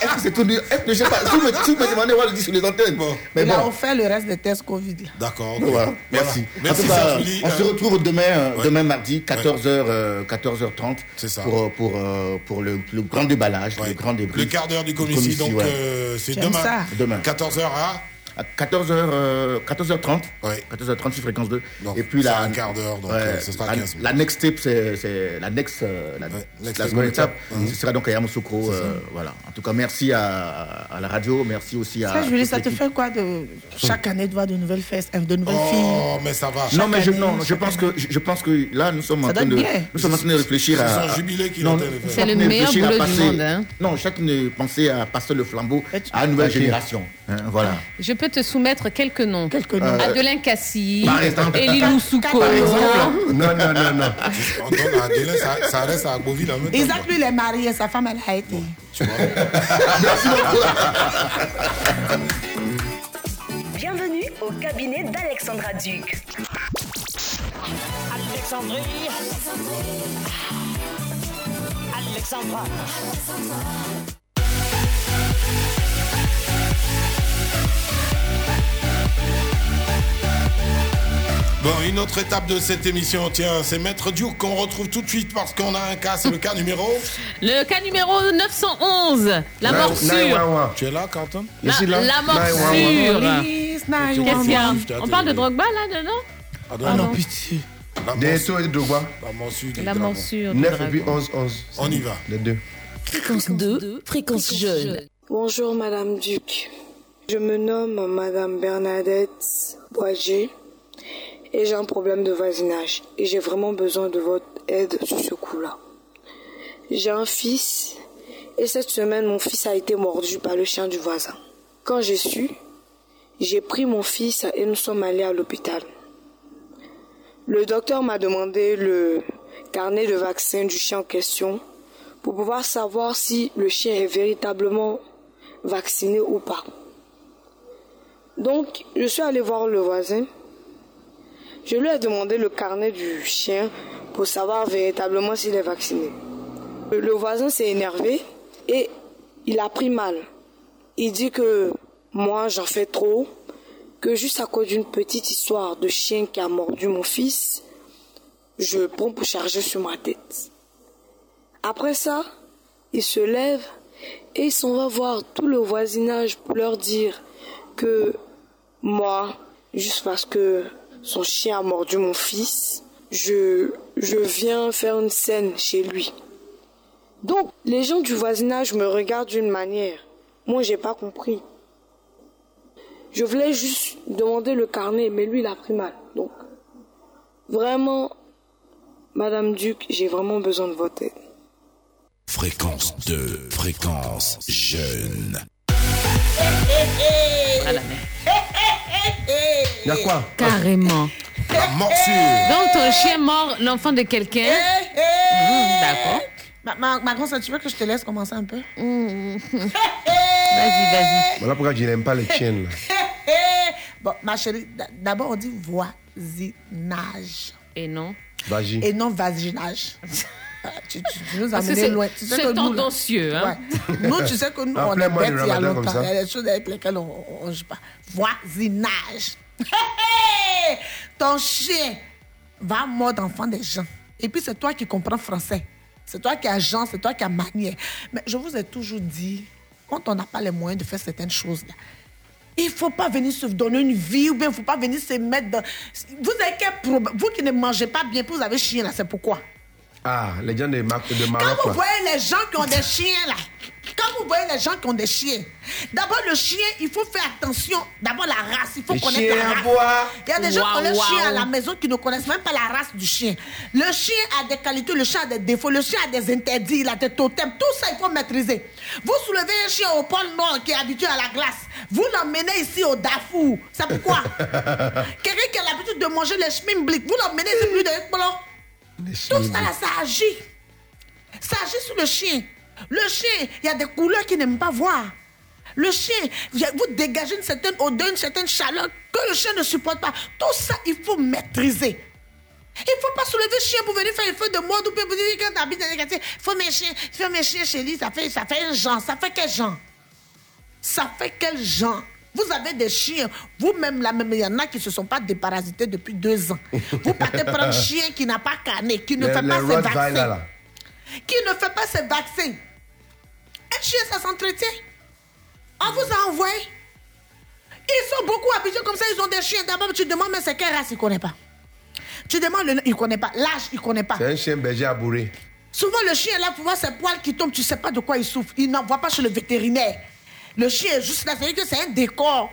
Est-ce que c'est tout Est-ce que je sais pas? Si vous me, demandez, on va le dire sur les antennes. Bon. Mais Il a offert le reste des tests Covid. D'accord. Voilà. Merci. Merci cas, on se retrouve demain, euh, demain mardi, 14h, 14h30. C'est ça. Pour, pour, euh, pour le, le, grand déballage, le grand Le quart d'heure du commissaire. Donc, euh, c'est demain. Demain. 14h à à 14h, 14h30. 14h30 sur fréquence 2. et puis la, un quart d'heure, donc euh, ce sera 15 La, next step, c'est la next, euh, la, la seconde étape. Ce sera donc à Yamoussoukro. Euh, voilà. En tout cas, merci à, à, la radio, merci aussi à. Ça, je ça te fait quoi de chaque année de voir de nouvelles fesses, de nouvelles oh, filles? Oh, mais ça va. Non, mais je, non, je pense que je pense que là, nous sommes en train de nous sommes en train de réfléchir à. C'est le meilleur boulot du monde. Hein. Non, chacune pensait à passer le flambeau à une nouvelle génération. Hein, voilà. Je peux te soumettre quelques noms. Quelques noms. Adelin Cassi, Elie Souko. Non, non, non, non. Adelin, ça, ça reste à Beauville en même temps. Isaac, lui, il est marié, sa femme, elle a été. Tu vois Merci beaucoup. Bienvenue au cabinet d'Alexandra Duc. Alexandrie. Alexandra. Bon, une autre étape de cette émission, tiens, c'est Maître Duke qu'on retrouve tout de suite parce qu'on a un cas, c'est le cas numéro Le cas numéro 911, la morsure. Tu es là, Quentin? La, la morsure. Qu'est-ce qu'il y a On parle de Drogba là dedans Ah, non, pitié. Des et de Drogba. La morsure. La morsure. 9 et puis 11, 11. On y va. Les deux. Fréquence 2, fréquence jeune. Bonjour Madame Duc. Je me nomme Madame Bernadette Boisger et j'ai un problème de voisinage et j'ai vraiment besoin de votre aide sur ce coup-là. J'ai un fils et cette semaine mon fils a été mordu par le chien du voisin. Quand j'ai su, j'ai pris mon fils et nous sommes allés à l'hôpital. Le docteur m'a demandé le carnet de vaccin du chien en question pour pouvoir savoir si le chien est véritablement vacciné ou pas. Donc, je suis allé voir le voisin je lui ai demandé le carnet du chien pour savoir véritablement s'il est vacciné. Le voisin s'est énervé et il a pris mal. Il dit que moi j'en fais trop, que juste à cause d'une petite histoire de chien qui a mordu mon fils, je prends pour charger sur ma tête. Après ça, il se lève et il s'en va voir tout le voisinage pour leur dire que moi, juste parce que son chien a mordu mon fils, je, je viens faire une scène chez lui. Donc, les gens du voisinage me regardent d'une manière. Moi, j'ai pas compris. Je voulais juste demander le carnet, mais lui, il a pris mal. Donc, vraiment, Madame Duc, j'ai vraiment besoin de votre aide. Fréquence 2, fréquence jeune. Y'a quoi Carrément. La morsure. Donc ton chien mort l'enfant de quelqu'un. Mmh, D'accord. Ma, ma, ma grosse, tu veux que je te laisse commencer un peu? Mmh. Vas-y, vas-y. Voilà pourquoi je n'aime pas les chiennes. bon, ma chérie, d'abord on dit voisinage. Et non? Vagi. Et non vaginage. Tu, tu, tu, nous as amené loin. C'est tendancieux. Hein? Ouais. nous, tu sais que nous, on est bêtes il y a longtemps. Il y a des choses avec lesquelles on ne joue pas. Voisinage. Ton chien va mordre enfant des gens. Et puis, c'est toi qui comprends français. C'est toi qui as genre, c'est toi qui as manière. Mais je vous ai toujours dit, quand on n'a pas les moyens de faire certaines choses, là, il ne faut pas venir se donner une vie ou bien il ne faut pas venir se mettre dans... Vous, avez quel problème? vous qui ne mangez pas bien, vous avez chien là, c'est pourquoi? Ah, les gens de, Mar- de Quand Maroc, vous là. voyez les gens qui ont des chiens là, quand vous voyez les gens qui ont des chiens, d'abord le chien, il faut faire attention. D'abord la race, il faut Le connaître la race. bois. Il y a des gens qui ont Waouh, le chien à la maison qui ne connaissent même pas la race du chien. Le chien a des qualités, le chien a des défauts, le chien a des interdits, il a des totems. Tout ça, il faut maîtriser. Vous soulevez un chien au pôle Nord qui est habitué à la glace. Vous l'emmenez ici au Darfour. C'est pourquoi? Quelqu'un qui a l'habitude de manger les schmimblick, vous l'emmenez ici plus de Tout ça là, ça agit. Ça agit sur le chien. Le chien, il y a des couleurs qu'il n'aime pas voir. Le chien, vous dégagez une certaine odeur, une certaine chaleur que le chien ne supporte pas. Tout ça, il faut maîtriser. Il ne faut pas soulever le chien pour venir faire un feu de mode ou vous dire quand tu habites dans les quartiers, il faut mes chiens, faut mes chiens chez lui, ça fait, ça fait un genre. Ça fait quel genre? Ça fait quel genre? Vous avez des chiens, vous-même là même, il y en a qui ne se sont pas déparasités depuis deux ans. Vous partez prendre un chien qui n'a pas carné, qui ne fait pas ses vaccins là. qui ne fait pas ses vaccins. Un chien, ça s'entretient. On vous a envoyé. Ils sont beaucoup habitués comme ça, ils ont des chiens. D'abord, tu demandes, mais c'est quelle race, il ne connaît pas. Tu demandes, le nom, il ne connaît pas. L'âge, il ne connaît pas. C'est un chien berger abouré. Souvent, le chien est là pour voir ses poils qui tombent, tu ne sais pas de quoi il souffre. Il n'envoie pas chez le vétérinaire. Le chien est juste là, c'est que c'est un décor.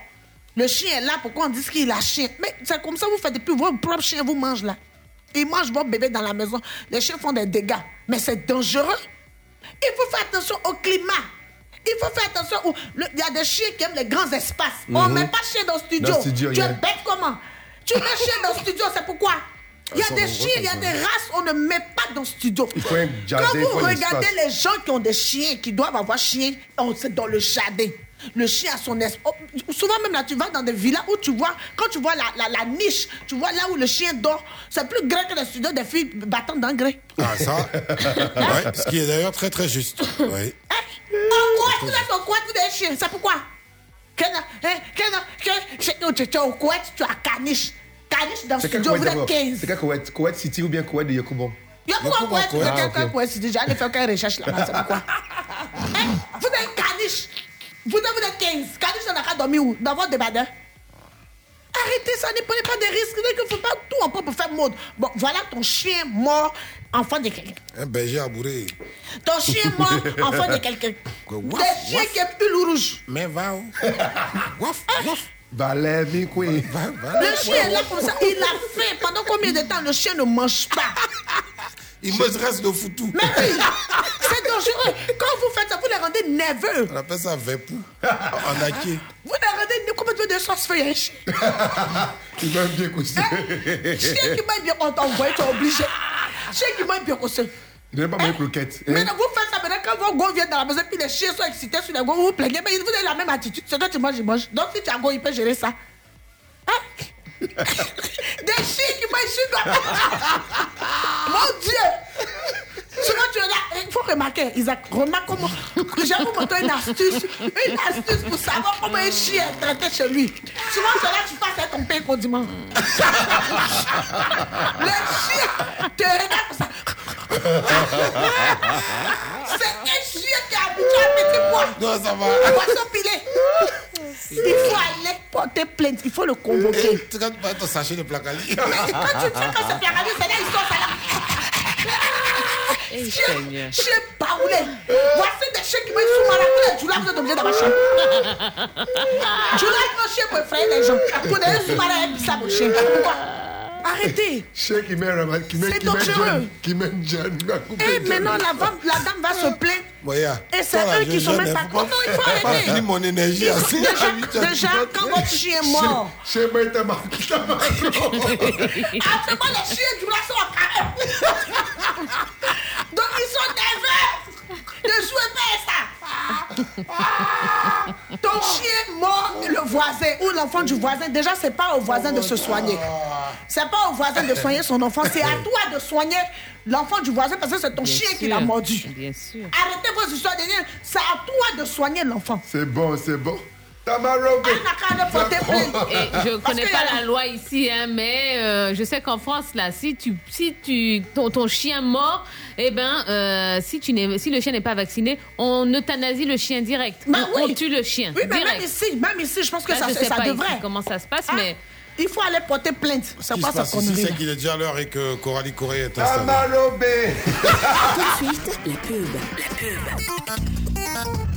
Le chien est là pour qu'on dise qu'il a chien. Mais c'est comme ça, vous faites depuis vos propres chiens vous mangent là. Ils mangent vos bébés dans la maison. Les chiens font des dégâts. Mais c'est dangereux. Il faut faire attention au climat. Il faut faire attention. le- Il y a des chiens qui aiment les grands espaces. On ne Mhm. met pas chien dans le studio. Dans le studio, tu es yeah. bête comment? Tu mets chien dans le studio, c'est pourquoi? Il y a des chiens, il y a des races, on ne met pas dans le studio. Il faut un jardin, Quand il vous faut regardez les gens qui ont des chiens, qui doivent avoir chien, on- c'est dans le jardin. Le chien a son espace. souvent même là, tu vas dans des villas où tu vois, quand tu vois la, la- la niche, tu vois là où le chien dort, c'est plus grand que les studios des filles battant d'un gré. Ah, ça? ouais, ce qui est d'ailleurs très très juste. Ouais. En quoi vous êtes au couette, vous êtes chien, c'est pourquoi? Hein, oh, Tu tu es au couette, tu as caniche. Caniche dans le studio, Koweït vous êtes d'abord? 15. C'est quel Koweït Koweït City ou bien Koweït de Yokubon Il y a pourquoi couette, vous êtes ok. quelqu'un couette, c'est déjà allé faire quelques recherches là-bas, c'est pourquoi? Hein, Vous êtes caniche. Vous êtes, vous êtes 15. Caniche, on a qu'à dormir où? Dans votre débardeur Arrêtez ça, ne prenez pas de risques. Il ne faut pas tout en pour faire mode. Bon, voilà ton chien mort, enfant de quelqu'un. Un berger abouré. Ton chien mort, enfant de quelqu'un. Quoi, Des waf, chiens waf. qui aiment huile rouge. Mais va où? Waf, waf. Valet, Mikwe. Le chien est là comme ça, il a faim. Pendant combien de temps le chien ne mange pas? Il me reste de foutu. Mais oui, c'est dangereux. Quand vous faites ça, vous les rendez nerveux. On appelle ça vepou. En acier. Vous les rendez complètement de sauce un chien. Il m'a bien couché. Chien qui m'a bien on t'envoie, tu es obligé. Chien qui m'a bien conseillé. Il n'a pas mangé croquette. hein? Maintenant, vous faites ça maintenant quand vos gars viennent dans la maison, puis les chiens sont excités sur les gars, vous vous plaignez, mais vous avez la même attitude. C'est toi, tu manges, je mange. Donc, si tu as go, il peut gérer ça. Hein? Des chiens qui mangent sur toi. Souvent, tu là. Il faut remarquer, Isaac, remarque comment. Vous montrer une astuce. Une astuce pour savoir comment un chien est traité chez lui. Souvent, c'est là que tu passes avec ton père condiment. Le chien te regarde comme ça. C'est un chien qui est habitué à petit pois. Non, ça va. Poisson pilé. Il faut aller porter plainte. Il faut le convoquer. Tu quand pas ton sachet de placali. Mais quand tu fais quand c'est placali, c'est là, ils sont ça là. Chien, chien baoulé. Voici des chiens qui vont sous malade. Les djoulas, vous êtes obligés d'avoir chien. Djoula, mon chien pour effrayer les gens. Pour des sous malade, ça, mon chien. Pourquoi? Arrêtez. C'est dangereux. Qui John. Et John. maintenant, la, dame va se plaindre. Moya. Et c'est eux qui sont même pas hein, contents. Il faut arrêter. mon énergie assez. déjà, déjà, quand votre chien est mort, Chien moi, il t'a marqué. il t'a marqué. Actuellement, les chiens du sont en. Donc, ils sont nerveux. Ne jouez pas ça. Ton chien mort, le voisin ou l'enfant du voisin, déjà, c'est pas au voisin de se soigner. C'est pas au voisin de soigner son enfant. C'est à toi de soigner l'enfant du voisin parce que c'est ton Bien chien qui l'a mordu. Bien sûr. Arrêtez vos histoires de liens. C'est à toi de soigner l'enfant. C'est bon, c'est bon. Tamaro, Et je Parce connais pas la loi ici, hein, mais euh, je sais qu'en France, là, si tu, si tu, ton, ton chien mort, eh ben, euh, si tu n'es, si le chien n'est pas vacciné, on euthanasie le chien direct. Bah on, oui. on tue le chien Oui, mais direct. même ici, même ici, je pense que Là, ça, je sais ça pas ici devrait. comment ça se passe, Ah. mais Il faut aller porter plainte. Ça passe ici, connerie c'est qu'il est déjà l'heure et que Coralie Corée est Ah, installée. Amalobé Tout de suite, la pub. La pub.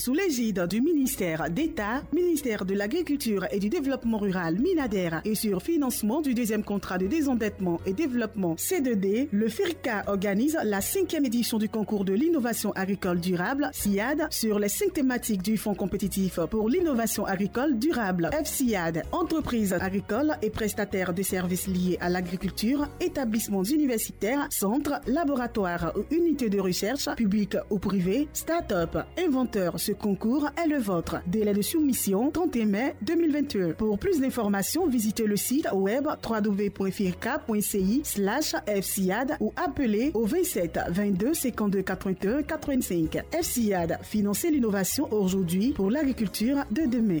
Sous l'égide du ministère d'État, ministère de l'Agriculture et du Développement rural MINADER et sur financement du deuxième contrat de désendettement et développement C2D, le FIRCA organise la cinquième édition du concours de l'innovation agricole durable SIAD sur les cinq thématiques du Fonds compétitif pour l'innovation agricole durable FCIAD, entreprises agricoles et prestataires de services liés à l'agriculture, établissements universitaires, centres, laboratoires ou unités de recherche, publics ou privés, start-up, inventeurs. Concours est le vôtre. Délai de soumission 31 mai 2021. Pour plus d'informations, visitez le site web www.firca.ci slash FCIAD ou appelez au 27 22 52 81 85. FCIAD, financer l'innovation aujourd'hui pour l'agriculture de demain.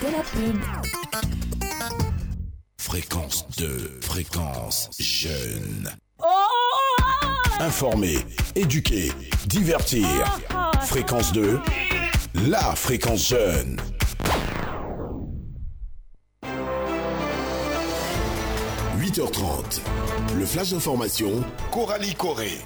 C'était la pub. Fréquence 2, fréquence jeune. Oh, Informer, éduquer, divertir. Fréquence 2, la fréquence jeune. – 8h30, le flash d'information, Coralie Corée.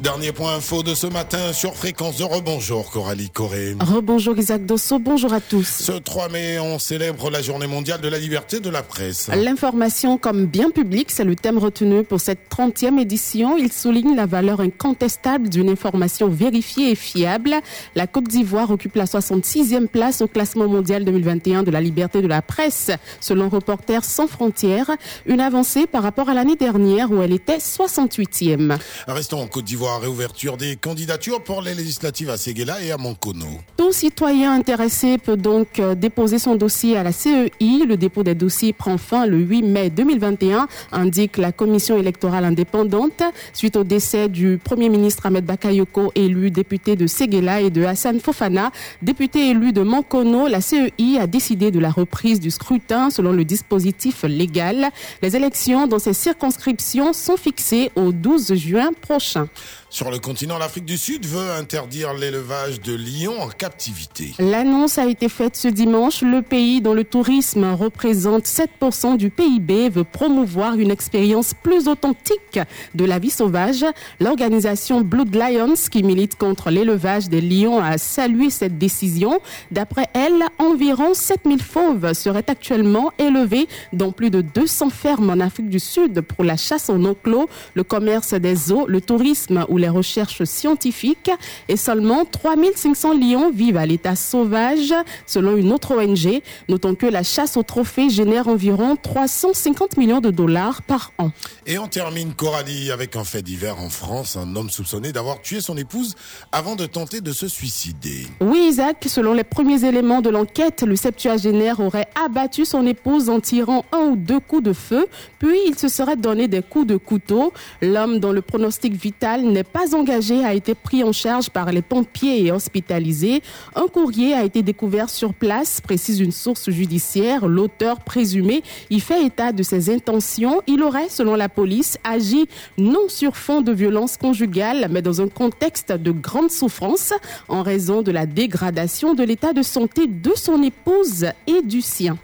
Dernier point info de ce matin sur Fréquence de Rebonjour, Coralie Corée. Rebonjour Isaac Dosso, bonjour à tous. Ce 3 mai, on célèbre la journée mondiale de la liberté de la presse. L'information comme bien public, c'est le thème retenu pour cette 30e édition. Il souligne la valeur incontestable d'une information vérifiée et fiable. La Côte d'Ivoire occupe la 66e place au classement mondial 2021 de la liberté de la presse, selon Reporters sans frontières. Une avancée par rapport à l'année dernière où elle était 68e. Restons en Côte d'Ivoire, réouverture des candidatures pour les législatives à Séguéla et à Mankono. Tout citoyen intéressé peut donc euh, déposer son dossier à la CEI. Le dépôt des dossiers prend fin le 8 mai 2021, indique la commission électorale indépendante, suite au décès du Premier ministre Ahmed Bakayoko, élu député de Séguéla, et de Hassan Fofana, député élu de Mankono. La CEI a décidé de la reprise du scrutin selon le dispositif légal. Les élections dans ces circonscriptions sont fixées au 12 juin prochain. Sur le continent, l'Afrique du Sud veut interdire l'élevage de lions en captivité. L'annonce a été faite ce dimanche. Le pays dont le tourisme représente 7% du PIB veut promouvoir une expérience plus authentique de la vie sauvage. L'organisation Blood Lions, qui milite contre l'élevage des lions, a salué cette décision. D'après elle, environ 7000 fauves seraient actuellement élevés dans plus de 200 fermes en Afrique du Sud pour la chasse en enclos, le commerce des eaux, le tourisme ou les recherches scientifiques. Et seulement 3500 lions vivent à l'état sauvage, selon une autre ONG. Notons que la chasse au trophée génère environ 350 millions de dollars par an. Et on termine Coralie avec un fait divers en France. Un homme soupçonné d'avoir tué son épouse avant de tenter de se suicider. Oui, Isaac, selon les premiers éléments de l'enquête, le septuagénaire aurait abattu son épouse en tirant un ou deux coups de feu, puis il se serait donné des coups de couteau. L'homme dont le pronostic vital n'est pas engagé a été pris en charge par les pompiers et hospitalisé. Un courrier a été découvert sur place, précise une source judiciaire. L'auteur présumé y fait état de ses intentions. Il aurait, selon la police, agi non sur fond de violence conjugale, mais dans un contexte de grande souffrance en raison de la dégradation de l'état de santé de son épouse et du sien.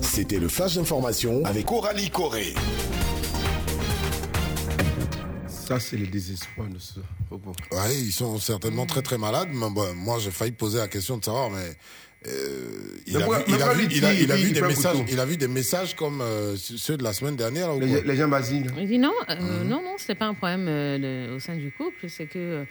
C'était le flash d'information avec Coralie Corée. Ça, c'est le désespoir de ce propos. Ouais, ils sont certainement très très malades. Mais bon, moi, j'ai failli poser la question de savoir, mais euh, il, a vu, il, mais a moi, vu, lui il, a, dit- il a il vu dit des messages, couteau. il a vu des messages comme euh, ceux de la semaine dernière. ou Les, gens. Mm. là. Il dit non, euh, Mhm. non, non, c'était pas un problème euh, au sein du couple, c'est que euh,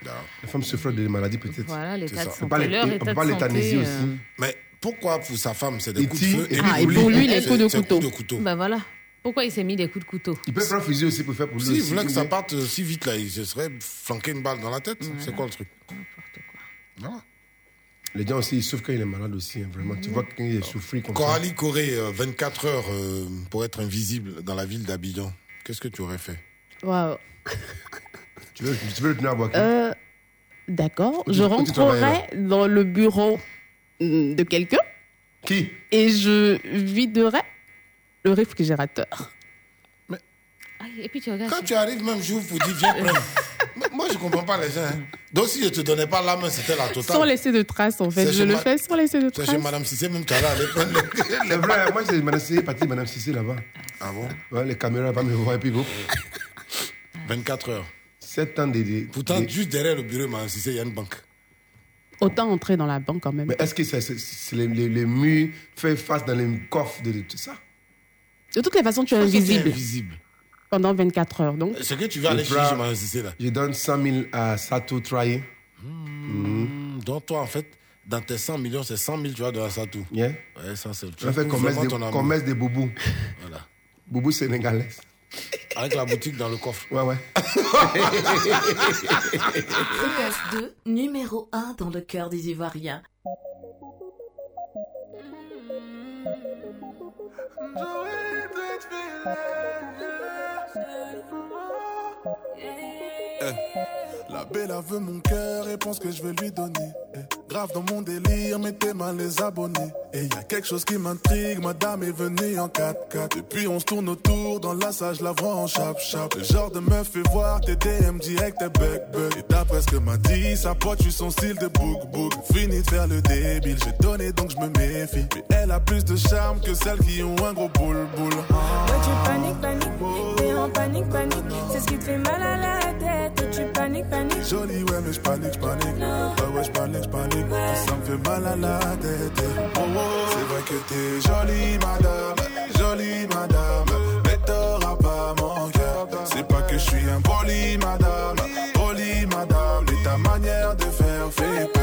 Les femmes souffrent de maladies peut-être. voilà l'état de ça. santé, On peut pas les- leur on état peut pas l'euthanasier santé. aussi. euh, Mais pourquoi pour sa femme c'est des coups de feu et Ah, et pour lui, les coups de c'est couteau. de couteau. Ben voilà. Pourquoi il s'est mis des coups de couteau Il peut prendre un fusil aussi pour faire pour lui Si, il aussi, voulait que ça parte euh, si vite, là, il se serait flanqué une balle dans la tête. C'est quoi le truc Voilà. Les gens aussi, ils souffrent quand il est malade aussi, hein, vraiment. Tu vois quand il est souffri comme ça. Coralie Corée, euh, 24 heures euh, pour être invisible dans la ville d'Abidjan. Qu'est-ce que tu aurais fait Waouh. Tu veux, tu veux le tenir à boire Euh, D'accord. Je rentrerai dans le bureau mm, de quelqu'un. Qui? Et je viderai le réfrigérateur. Et puis tu regardes. Quand tu arrives, même j'ouvre pour dire viens prendre. Moi, je comprends pas les gens. hein. Donc, si je te donnais pas la main, c'était la totale. Sans laisser de traces, en fait. C'est Je chez le ma- fais sans laisser de C'est traces. chez Madame Cissé, même tu allais aller prendre les, C'est vrai, moi, c'est Madame Cissé, parti de Madame Cissé là-bas. Ah bon? Ouais, les caméras pas me voir et puis go. 24 heures. 7 ans de. de- Pourtant, juste derrière le bureau Madame Cissé, il y a une banque. Autant entrer dans la banque quand même. Mais est-ce que c'est c'est- c'est les, les, les murs fait face dans les coffres de, de tout ça? De toutes les façons, tu es c'est invisible invisible. pendant 24 heures. Donc, Ce que tu vas aller Je chercher Cissé, là. Je donne 100 000 à Sato Traye. Hmm, Donc, toi, en fait, dans tes 100 millions, c'est 100 000, tu vas donner ça tout. Yeah. Ouais, ça, c'est le truc. fait commerce Vraiment de, ton amour. commerce de boubou. Voilà. Boubou sénégalais. Avec la boutique dans le coffre. Ouais, ouais. Fréquence 2, numéro 1 dans le cœur des Ivoiriens. Eh, La belle elle veut mon cœur et pense que je vais lui donner. Eh, dans mon délire, mettez mal les abonnés. Et y a quelque chose qui m'intrigue, madame est venue en 4x4. Depuis on se tourne autour, dans la salle je la vois en chap chap. Le genre de meuf fait voir tes DM direct tes bug bug. Et d'après ce que m'a dit, sa pote, suis son style de book book. Fini de faire le débile, j'ai donné donc je me méfie. Mais elle a plus de charme que celles qui ont un gros boule boule. Ouais, tu paniques, paniques, t'es en panique, panique. C'est ce qui te fait mal à la tu paniques, paniques. Jolie, ouais, mais je panique, je panique. Ouais, ouais, je panique, je panique. Ça me fait mal à la tête. Oh, oh. C'est vrai que t'es jolie, madame. Jolie, madame. Mais t'auras pas mon cœur. C'est pas que je suis un poli, madame. Poli, madame. Mais ta manière de faire fait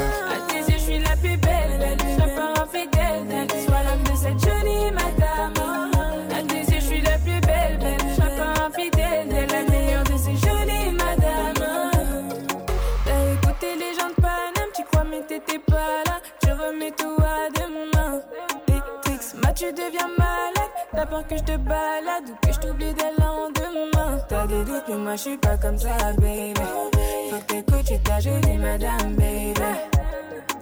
tu deviens malade. T'as peur que je te balade ou que je t'oublie dès le lendemain. T'as des doutes, mais moi je suis pas comme ça, baby. Faut que t'écoutes, tu t'as jolie madame, baby.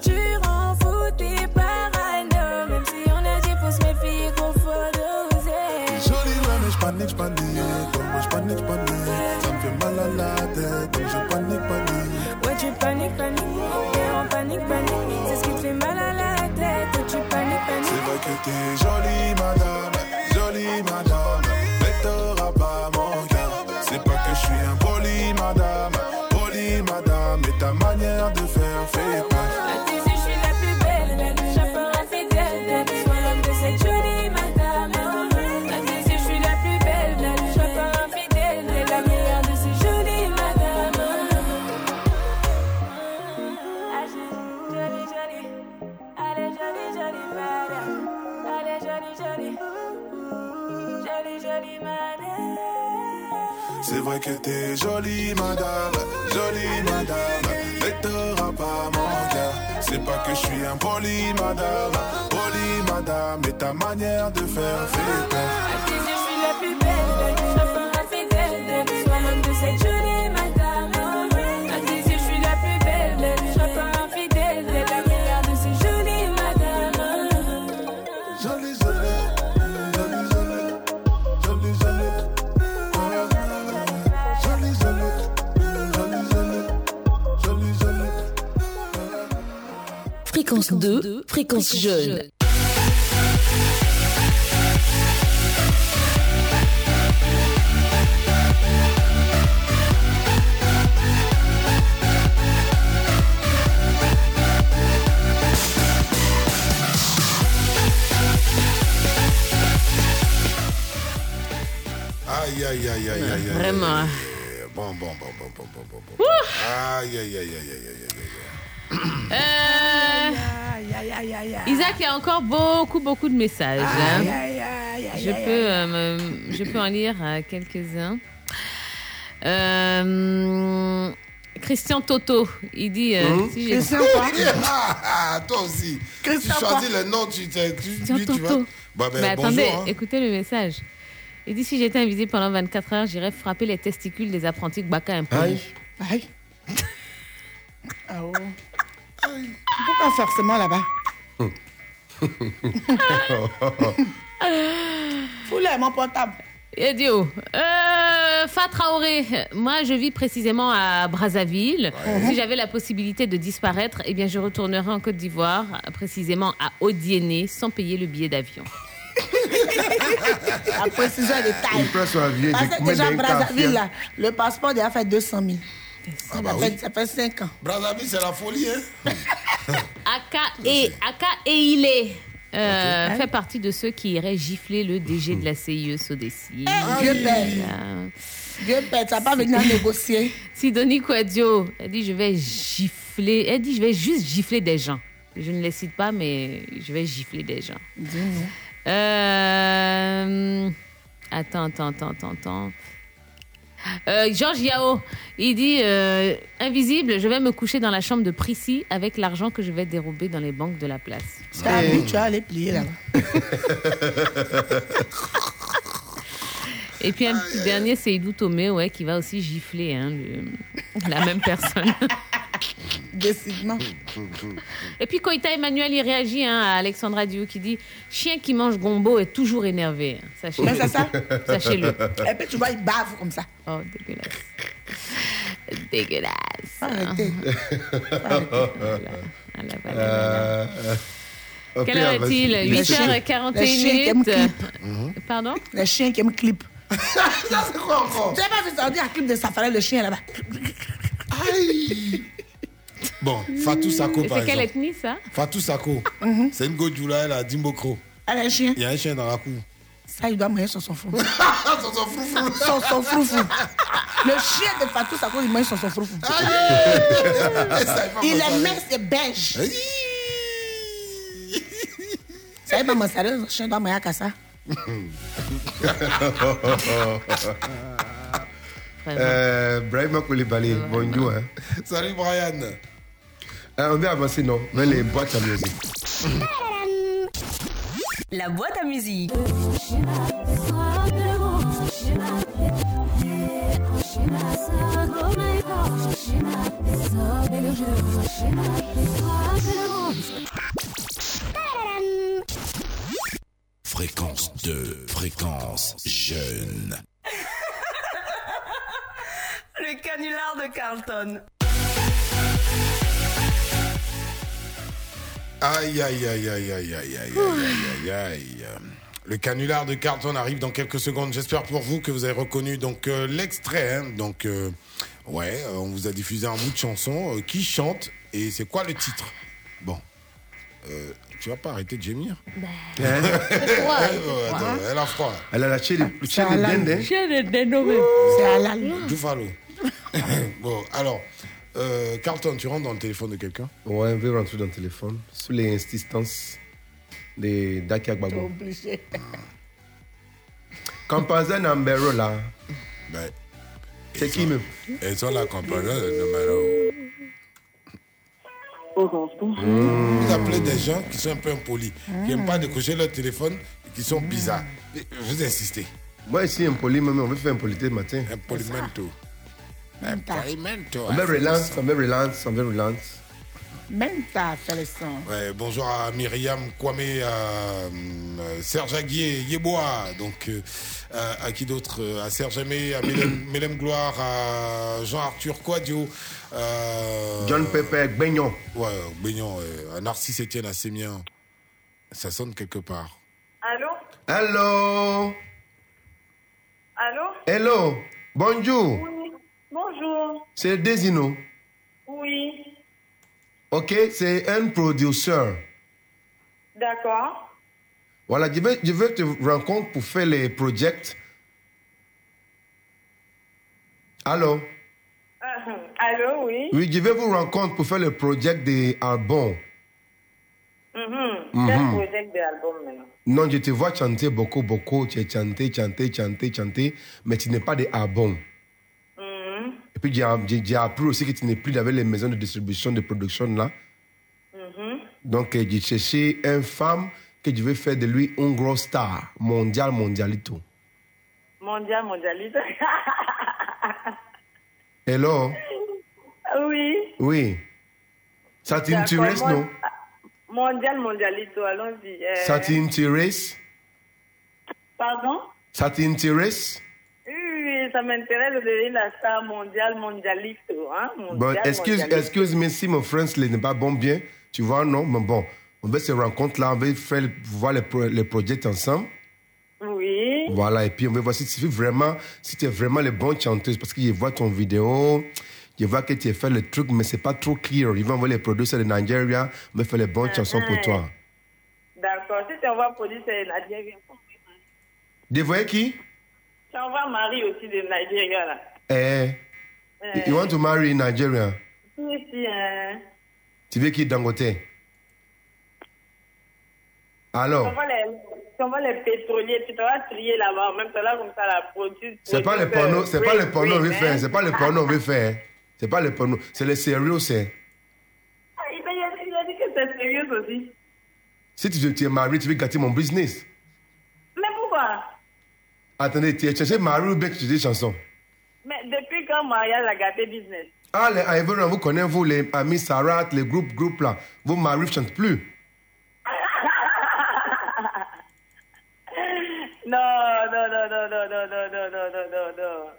Tu rends fou tes parano, même si on a dit faut se méfier qu'on faut doser. Jolie, mais je panique, je panique. Comme moi, je panique, je panique. Ça me fait mal à la tête. Donc je panique, panique. Ouais, tu paniques, paniques, t'es en panique, panique. C'est ce qui te fait mal à la tête. Tu paniques, C'est paniques. vrai que t'es que t'es jolie, madame, jolie, madame, mais t'auras pas mon cœur. C'est pas que je suis un poli, madame, poli, madame, mais ta manière de faire fait peur. Je suis la plus belle. Je pas infidèle, belle. Sois l'homme de cette jolie Fréquence 2, fréquence jeune. Aïe, aïe, aïe, aïe, aïe, aïe. Vraiment. aïe, aïe. Bon, bon, bon, bon, bon, bon, bon, bon. Aïe, aïe, aïe, aïe, aïe, aïe, aïe, aïe. Euh, Aïe, aïe, aïe, aïe, aïe. Isaac, il y a encore beaucoup, beaucoup de messages. hein. Aïe, aïe, aïe, aïe, Je aïe, peux, aïe. euh, je peux en lire euh, quelques-uns. Euh, Christian Toto, il dit. euh, Hum? si j'ai- Ah, toi aussi. Christian tu choisis le nom, tu, tu, tu, Christian lui, tu. Toto. Bah, ben, Mais attendez, bonjour, hein. écoutez le message. Il dit si j'étais invisible pendant 24 heures, j'irais frapper les testicules des apprentis Gbaka impolis. Aïe. Ah oh. Pourquoi forcément là-bas Fous-le, mon portable. Et dit oh, euh, Fat Traoré, moi je vis précisément à Brazzaville. Si j'avais la possibilité de disparaître, eh bien je retournerais en Côte d'Ivoire, précisément à Odiéné, sans payer le billet d'avion. La précision est de taille. Parce que déjà, Brazzaville, là, le passeport déjà fait 200 000. Ça, bah fait, oui. ça fait 5 ans. Brazzaville, c'est la folie, hein. Aka et Aka et Ilé euh, fait partie de ceux qui iraient gifler le DG de la CIE Sodeci. Eh, Dieu père. Dieu père, tu vas pas venir négocier. Sidonie Quadio, elle dit je vais gifler. Elle dit je vais juste gifler des gens. Je ne les cite pas, mais je vais gifler des gens. Euh, Attends, attends, attends, attends, attends. Euh, Georges Yao, il dit euh, Invisible, je vais me coucher dans la chambre de Prissy avec l'argent que je vais dérober dans les banques de la place. C'est habitué à aller plier là-bas. Et puis un petit dernier, c'est Idou Tomé, ouais, qui va aussi gifler hein, le- la même personne. Décidément. Et puis Koïta Emmanuel, il réagit hein, à Alexandra Diou qui dit Chien qui mange gombo est toujours énervé. hein. Sachez-le. Mais c'est ça. Sachez-le. Et puis tu vois, il bave comme ça. Oh, dégueulasse. Dégueulasse. Arrêtez. Voilà, voilà, voilà. Euh, ok, Quelle heure est-il? Les chiens- 8h41 les chiens qui aiment minutes. clip. Pardon? Les chiens qui aiment clip. Ça, c'est quoi encore? Tu n'as pas vu ça On dit un clip de safari, le chien là-bas. Aïe. Bon, Fatou Sako, par c'est quelle exemple. ethnie ça Fatou Sako, c'est une Godjoula, elle a Dimbokro. Elle a un chien. Il y a un chien dans la cour. Ça, il doit manger sur son frou. Sur son froufrou. Sur son froufrou. Le chien de Fatou Sako, il mange sur son froufrou. Il est mince et beige. Ça y est, maman, sérieux, le chien doit manger à ça. Euh, Brahima Koulibaly, bonjour. Hein. Salut Brian. Euh, on va avancer, non Mais les boîtes à musique. La boîte à musique. Fréquence 2, fréquence jeune. Le canular de Carlton. Aïe, aïe, aïe, aïe, aïe, aïe, aïe, aïe, aïe, aïe, aïe. Le canular de Carlton arrive dans quelques secondes. J'espère pour vous que vous avez reconnu donc euh, l'extrait. hein. Donc, euh, ouais, euh, on vous a diffusé un bout de chanson. euh, qui chante et c'est quoi le titre Bon, Euh, tu vas pas arrêter de gémir Hein Ouais, attends, Elle a froid. Elle a lâché le le chien de halal. dinde. hein. Chien de dénommé. C'est halal. Buffalo. bon, alors, euh, Carlton, tu rentres dans le téléphone de quelqu'un? Ouais, on veut rentrer dans le téléphone. Sous les insistances de Dakia Gbagbo. Obligé. Composé numéro là. Ben, C'est qui même? Et sur la compagnie, le numéro. Vous appelez des gens qui sont un peu impolis, qui n'aiment pas décrocher leur téléphone et qui sont bizarres. Et Vous insistez. Moi, ici, un poli, mais on veut faire un polité le matin. Impolimento. Impolimento. On veut relance, on veut relance, on veut relance. Même le son. Ouais, bonjour à Myriam Kwame, à euh, Serge Aguier, Yeboah, donc euh, à, à qui d'autre Euh, À Serge Aimé, à Mélène, Mélène Gloire, à Jean-Arthur Quadio. euh, John Pepper, Beignon. Ouais, Beignon, ouais, à Narcisse Etienne, à Sémien. Ça sonne quelque part. Allô? Hello. Allô? Hello? Bonjour. Oui. Bonjour. C'est Desino. Oui. Ok, c'est un producteur. D'accord. Voilà, je veux, je veux te rencontrer pour faire les projets. Allô? Euh, allô, oui. Oui, je vais vous rencontrer pour faire le projet des albums. Mhm. Quel Mhm. projet de l'album maintenant Non, je te vois chanter beaucoup, beaucoup. Tu as chanté, chanté, chanté, chanté, mais tu n'es pas des albums. Et puis, j'ai appris aussi que tu n'es plus avec les maisons de distribution, de production là. Mhm. Donc, euh, j'ai cherché une femme que je vais faire de lui une grosse star, mondial, mondialito. Mondial, mondialiste. Hello? oui. Oui. Ça t'intéresse, non? Mondial, mondialito, allons-y. Euh, Ça t'intéresse? Pardon? Ça t'intéresse? Oui, ça m'intéresse de devenir la star mondiale, mondialiste. Hein? Bon, mondial, excuse, mondialiste. excuse me si mon français n'est pas bon bien, tu vois, non, mais bon, on va se rencontrer là, on va faire, voir les, pro- les projets ensemble. Oui. Voilà, et puis on va voir si tu es vraiment, si tu es vraiment les bonnes chanteuses, parce que je vois ton vidéo, je vois que tu as fait le truc, mais c'est pas trop clair. Ils vont envoyer les producteurs de Nigeria, va faire les bonnes chansons pour toi. D'accord. Si tu envoies et Nadia, viens. Vous voyez qui? Tu envoies Marie aussi de Nigeria, là. Eh, Euh, you want to marry Nigeria? Si, si, hein. Tu veux qui Dangote? Alors, tu envoies les pétroliers, tu vas trier là-bas, même temps là, comme ça, la produit. c'est pas les pornos, c'est pas les pornos on veut faire, c'est pas les pornos on veut faire. C'est pas les pornos, c'est les sérieux, c'est. Ah, il a dit que c'est sérieux aussi. Si tu, tu es marié, tu veux gâter mon business. Attendez, tu es cherché mari ou bien que tu dis chansons Mais depuis quand mariage a gâté business Ah, les Ivorians, vous connaissez, vous, les amis Sarat, les groupes, groupes là. Vos maris ne chantent plus. Non, non, non, non, non, non, non, non, non, non, non, non.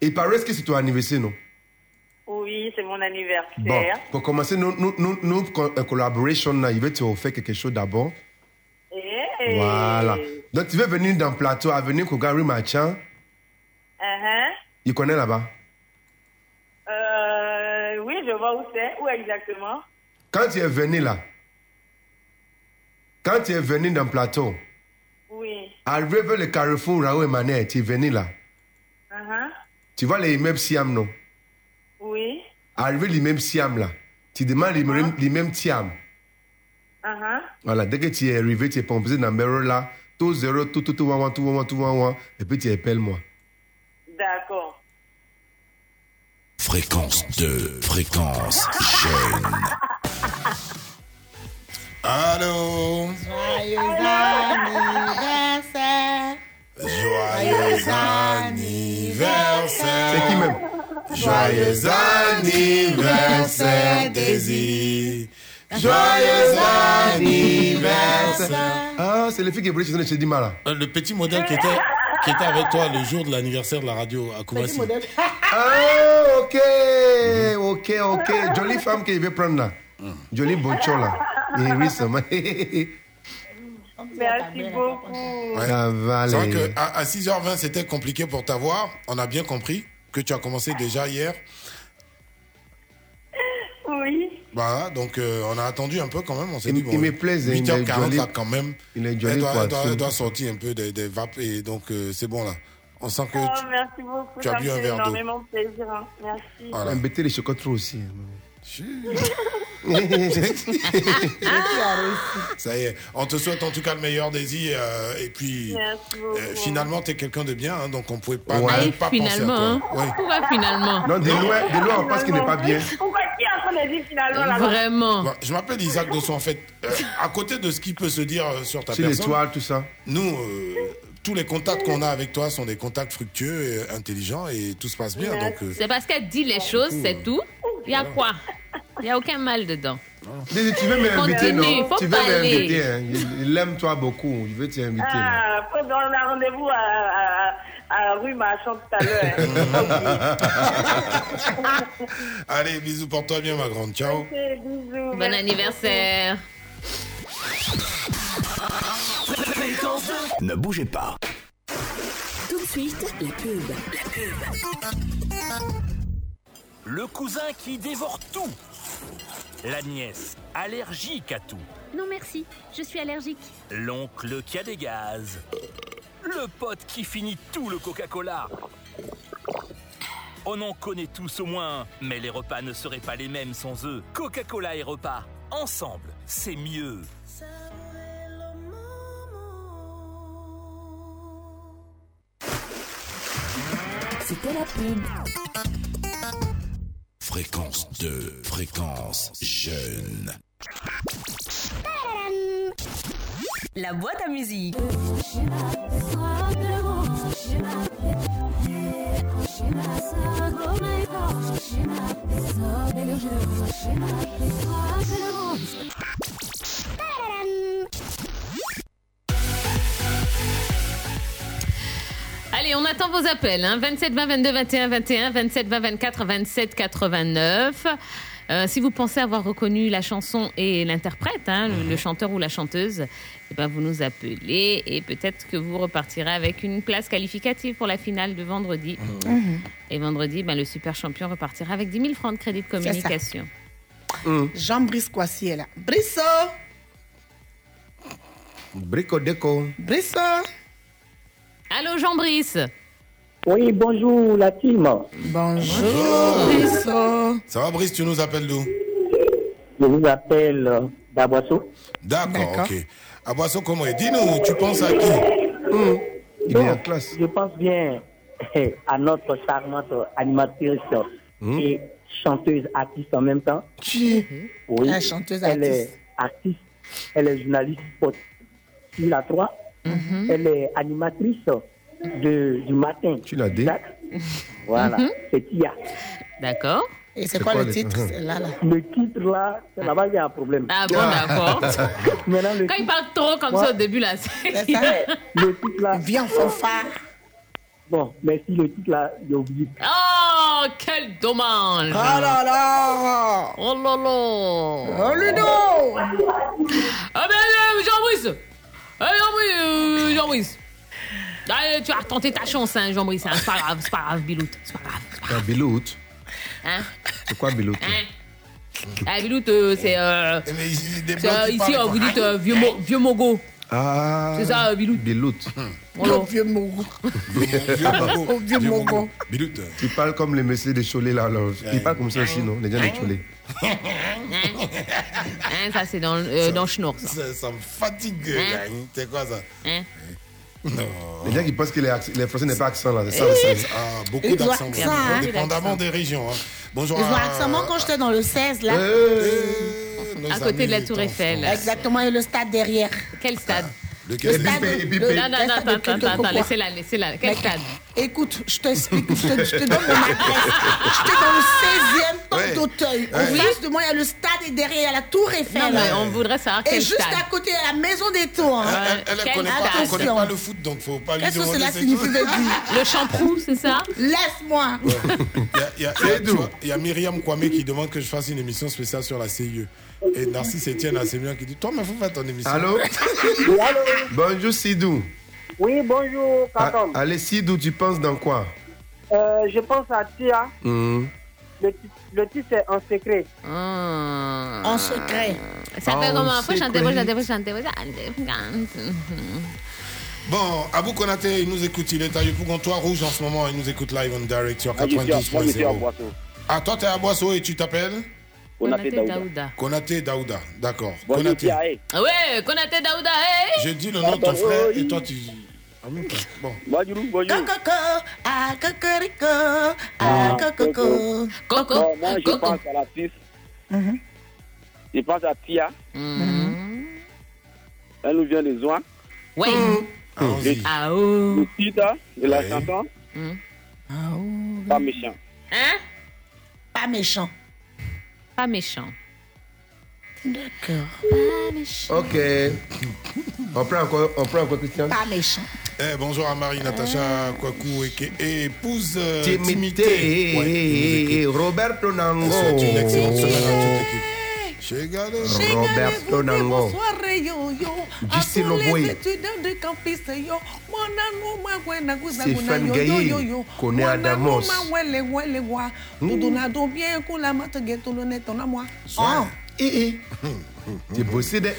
Il paraît que c'est ton anniversaire, non Oui, c'est mon Bon, anniversaire. pour commencer, nous, nous, nous, nous co- euh, collaboration, il veut te offrir quelque chose d'abord. Voilà. Donc, tu veux venir dans le plateau, à venir Kogari Machan. Uh-huh. Il connaît là-bas? Euh, oui, je vois où c'est. Où exactement? Quand tu es venu là, quand tu es venu dans le plateau, Oui. arrivé vers le carrefour Raoult Emmanuel, tu es venu là. Uh-huh. Tu vois les immeubles Siam, non? Oui. Arrivé l'immeuble Siam là, tu demandes l'immeuble l'immeuble Siam. Uh-huh. Voilà, dès que tu es arrivé, tu es posé dans le numéro là, tout zéro, tout, tout, tout, one, one, tout, one, one, tout, one, one, et puis tu appelles moi. D'accord. Fréquence 2, fréquence jeune. Allô? Joyeux anniversaire. Joyeux anniversaire. C'est qui même? Joyeux anniversaire, Daisy. Joyeux anniversaire. Ah, c'est le fille qui est brûlé chez Dima là. Euh, Le petit modèle qui était, qui était avec toi le jour de l'anniversaire de la radio à Koumassi. Ah, ok, ok, ok. Jolie femme qu'il veut prendre là. Jolie boncho là. Et récemment. Merci beaucoup. Ça va C'est vrai qu'à à 6h20, c'était compliqué pour t'avoir. On a bien compris que tu as commencé déjà hier. Oui. Voilà, donc euh, on a attendu un peu quand même. On s'est Il- dit, bon, il me plaît, il est 8h40 joli. là quand même. Il est Elle joli doit, quoi, elle doit- elle doit sortir un peu des, des vapes et donc euh, c'est bon là. On sent que Oh, tu, merci beaucoup. tu as bu un verre d'eau. énormément plaisir. hein. Merci. Voilà. Les chocolats trop aussi. Ça y est, on te souhaite en tout cas le meilleur Daisy euh, et puis euh, finalement tu es quelqu'un de bien hein, donc on pouvait pas, Ouais. même Aïe, pas finalement, hein. penser à toi. Ouais. Pourquoi finalement Non, de loin, de loin, on pense qu'il n'est pas bien. Pourquoi qui est en train de dire finalement là Vraiment. Bon, je m'appelle Isaac Dosson en fait. Euh, à côté de ce qui peut se dire euh, sur ta personne, l'étoile, tout ça. nous, euh, tous les contacts qu'on a avec toi sont des contacts fructueux, et intelligents et tout se passe bien. Donc, euh, C'est parce qu'elle dit les choses, c'est tout. Il y a quoi? Il n'y a aucun mal dedans. Dis, tu veux m'inviter, non? faut Tu veux parler. m'inviter. Hein? Il, il aime toi beaucoup. Il veut t'inviter. Ah, faut- on a rendez-vous à, à, à rue Marchand tout à l'heure. hein. allez, bisous pour toi bien ma grande. Ciao. Bisous. Bon merci anniversaire. Ne bougez pas. Tout de suite, la pub. La pub. Le cousin qui dévore tout. La nièce, allergique à tout. Non merci, je suis allergique. L'oncle qui a des gaz. Le pote qui finit tout le Coca-Cola. On en connaît tous au moins, mais les repas ne seraient pas les mêmes sans eux. Coca-Cola et repas, Ensemble, c'est mieux. C'était la pub. Fréquence 2, fréquence jeune. La boîte à musique. Allez, on attend vos appels. Hein. 27 20 22 21 21, 27 20 24 27 89. Euh, si vous pensez avoir reconnu la chanson et l'interprète, hein, le, le chanteur ou la chanteuse, eh ben vous nous appelez et peut-être que vous repartirez avec une place qualificative pour la finale de vendredi. Mhm. Et vendredi, ben, le super champion repartira avec 10 000 francs de crédit de communication. Jean-Brice Coissier est là. Brisso Brico Deco. Brisso Allô, Jean-Brice Oui, bonjour la team. Bonjour, Brisso. Ça va, Brice, tu nous appelles d'où? Je vous appelle euh, d'Aboisseau. D'accord, ok. Aboisson, comment est Dis-nous, tu penses à qui? Il est en classe. Je pense bien à notre charmante animatrice et chanteuse artiste en même temps. Qui? Oui. La chanteuse elle artiste. est artiste, elle est journaliste sport sur la 3. Mhm. Elle est animatrice de, du matin. Tu l'as dit Voilà, Mhm. c'est Tia. D'accord. Et c'est quoi le titre celle-là là? Le titre là, c'est là-bas qu'il y a un problème. Ah bon, d'accord. Quand il parle trop comme ça au début, là, c'est... Le titre là. Viens en fanfare. Bon, merci, le titre là, j'ai oublié. Oh, quel dommage Oh là là Oh là là Oh Ludo Ah ben, Jean-Brice Jean-Brice, euh, Jean-Brice Allez, tu as tenté ta chance, hein, Jean-Brice. hein. C'est pas grave, c'est pas grave, Bilout. C'est pas grave. Ah, Bilout. Hein? C'est quoi Bilout Hein? Ah, Bilout, euh, c'est... Euh, des c'est, euh, ici, euh, quoi. vous dites euh, vieux, mo- vieux mogo. Ah. C'est ça, euh, Bilout. Bilout. Voilà. vieux mogo. Vieux Mogo. Oh. Bilout. Tu parles comme les messieurs de Cholet là. alors. Ils parlent comme ça aussi, non? Les gens de Cholet. Hein, ça, c'est dans, euh, dans Schnorr, ça. Ça, ça me fatigue. Hein? C'est quoi ça? Hein? Non. Les gens qui pensent que les, Français n'ont pas accent là. C'est ça Eh? Ah, beaucoup Ils ont d'accents. accent, hein? Dépendamment des régions. hein. Bonjour Ils ont à- accent. Moi, quand j'étais dans le 16, là. nos À côté de la Tour Eiffel. Exactement, et le stade derrière. Quel stade? Lequel Le stade? de- Non, non, non, attends, attends, attends, laissez-la, laissez-la. Quel stade? Écoute, je t'explique, je te, je te donne mon adresse. J'étais dans le 16e temps Ouais. d'Auteuil. En Ouais. face de moi, il y a le stade et derrière, il y a la Tour Eiffel. Non, mais on voudrait savoir Et juste stade. à côté, il y a la maison des tours. hein. Elle, elle, elle connaît pas, elle connaît pas le foot, donc faut pas lui Qu'est-ce que demander. cela c'est signifie, Le champrou, c'est ça? Laisse-moi. Il y a- il y y a- y Myriam Kwame qui demande que je fasse une émission spéciale sur la CIE. Et Narcisse Etienne Assémian qui dit Toi, mais faut faire ton émission. Allô? Bonjour Sidou. Oui, bonjour, Ah, Katom. allez, Sidou, tu penses dans quoi? Euh, je pense à Tia. Hmm. Le, titre- le titre est en secret. En secret. Ça fait Ah, comment Faut chanter, faut chanter, faut chanter. Bon, Abou Konaté, il nous écoute. Il est à Yopougontois Rouge en ce moment. Il nous écoute live en direct sur Ah, je suis à- moi, je suis à 92.0. Boisseau. Ah, toi, t'es à Boisseau et tu t'appelles? Konaté Konaté Daouda. Konaté Daouda. D'accord. Konaté. Ah Ouais, Konaté Daouda, hey J'ai dit le nom de ton frère et toi, tu. Ah, même pas. Bon. Bonjour, bonjour. Coco, ah, cocorico, ah, coco. Coco, Bon, moi, je pense à l'artiste. Je pense à Tia. Elle nous vient de Zoin. Ouais. Allons-y. Ah oh. Le titre de la chanson, Ah, oh. pas méchant. Hein? Pas méchant. Pas méchant. D'accord. Pas méchant. Ok. On prend encore, on prend encore Christian Pas méchant. Eh, bonjour à Marie-Natacha Kwaku, et épouse euh, Timité. Roberto Nango. souhaite une excellente semaine à toute l'équipe. Roberto Nango. Justin À tous les Loboy. étudiants de campus yo. Mwana numa wena guza Stephen guna yo yo Gaye. yo yo. Koné Adamos. Ah, eh, eh. Bossé de.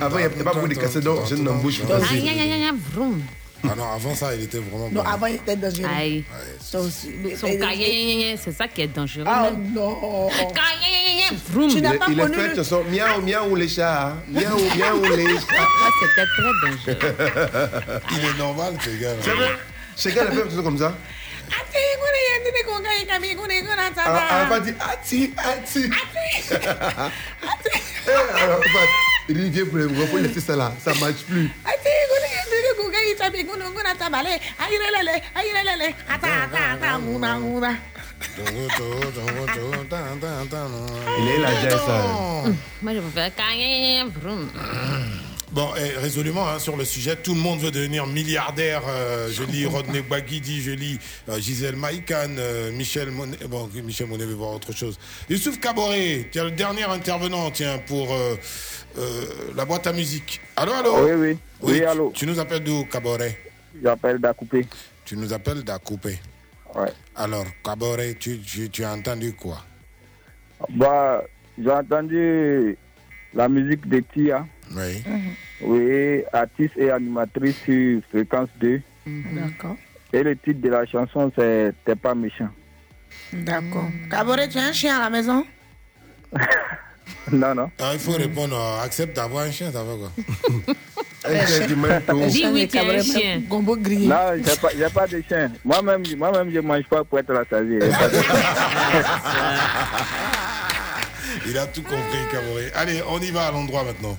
Avant, il n'y avait pas beaucoup de cassettes d'or. J'ai une embouche. Ah non, avant ça, il était vraiment Non, bon. avant il était dangereux. Aïe. Son cahier, c'est ça qui est dangereux. Ah même. non. Cahier, Tu n'as Il- pas Il connu fait le- une chanson miaou miaou les chats. hein. Miaou miaou les chats. C'était très dangereux. Il est normal, ce gars. C'est vrai Ce gars, il a fait une chanson comme ça. Alors, elle va dire Ati, Ati. Eh, Alors, en fait, il dit viens pour le il faut laisser ça là, ça marche plus. Il est là, déjà ça. Moi, je préfère. Bon, et résolument hein, sur le sujet, tout le monde veut devenir milliardaire. euh, je lis Rodney Baguidi, je lis euh, Gisèle Maïkan, euh, Michel Monet. Bon, Michel Monet veut voir autre chose. Youssouf Kaboré, tu es le dernier intervenant, tiens, pour euh, euh, la boîte à musique. Allô, allô Oui, oui. Oui, tu- allô. Tu nous appelles d'où, Kaboré J'appelle Dacoupé. Tu nous appelles d'Acoupé. Ouais. Alors, Kaboré, tu, tu, tu as entendu quoi? Bah, j'ai entendu la musique de Tia. Oui. Oui, artiste et animatrice sur Fréquence 2. D'accord. Et le titre de la chanson, c'est T'es pas méchant. D'accord. Caboret, tu as un chien à la maison? Non, non. Ah, il faut répondre, euh, accepte d'avoir un chien, ça va quoi Un chien du même tour. Dis oui, tu as un chien. Gombo grillé. Non, j'ai pas, j'ai pas de chien. Moi-même, moi-même, je mange pas pour être rassasié. Il a tout compris, Kaboré. Allez, on y va à l'endroit maintenant.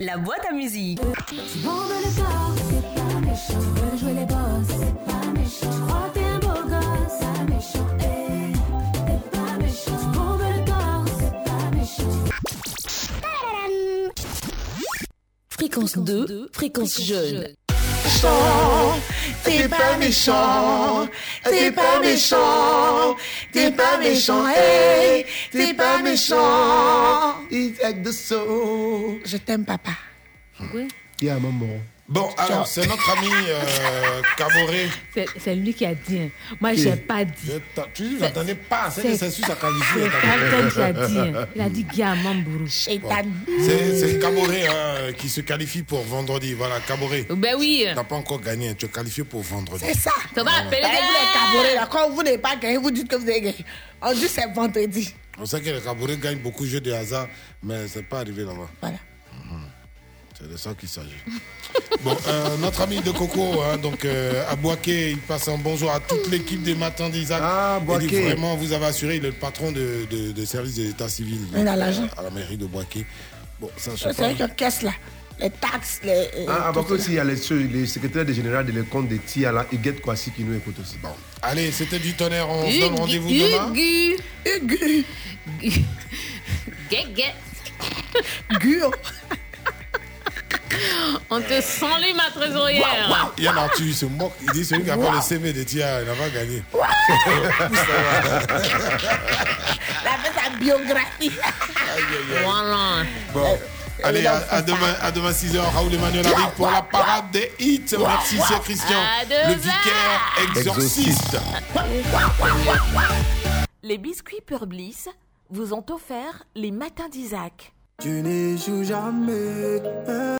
La boîte à musique. Bombe le corps, c'est pas méchant. Veux jouer les boss, c'est pas méchant. Crois que t'es un beau gosse, c'est pas méchant. Eh, t'es pas méchant. Bombe le corps, c'est pas méchant. Fréquence 2, fréquence jeune. Méchant, t'es pas méchant, t'es pas méchant, t'es pas méchant, hey, t'es pas méchant. It's like the soul. Je t'aime, papa. Oui. Yeah, maman. Bon, alors, c'est notre ami euh. C'est c'est lui qui a dit. hein. Moi, j'ai pas dit. Je t'a- tu dis, j'entendais pas. C'est C'est- c'est sûr, ça qualifie. C'est quelqu'un qui a dit. hein. Il a dit Guillamambourou. C'est c'est Kaboré hein, qui se qualifie pour vendredi. Voilà, Kaboré. Ben oui. Tu n'as pas encore gagné, tu es qualifié pour vendredi. C'est ça. Ça va appeler cabourés, là, quand vous n'avez pas gagné, vous dites que vous avez gagné. On dit c'est vendredi. On sait que les Kaboré gagnent beaucoup de jeux de hasard, mais c'est pas arrivé là-bas. Voilà. C'est de ça qu'il s'agit. bon, euh, notre ami de Coco, hein, donc euh, à Boaké, il passe un bonjour à toute l'équipe des matins d'Isaac. Ah, Il Boaké. vraiment, vous avez assuré, il est le patron de, de, de service de l'état civil Il a l'argent. à la mairie de Boaké. Bon, ça, je sais C'est pas. vrai que caisse là, les taxes, les. euh, Ah, avant que ça. aussi, il y a les, les secrétaires des généraux de l'école de Tia, là, Huguette Kwasi qui nous écoute aussi. Bon. Allez, c'était du tonnerre, on se donne rendez-vous demain. Hugu. Get, get. Guyo. On te salue, ma trésorière. Yann Arthur il se moque, il dit celui qui a pas le CV de Tia, il n'a pas gagné. Il a fait sa biographie. Voilà. Bon. Allez, à, à demain, à demain 6h, Raoul Emmanuel arrive pour la parade des hits. Merci, c'est Christian, le vicaire exorciste. Les biscuits Pure Bliss vous ont offert les matins d'Isaac. Tu n'échoues jamais.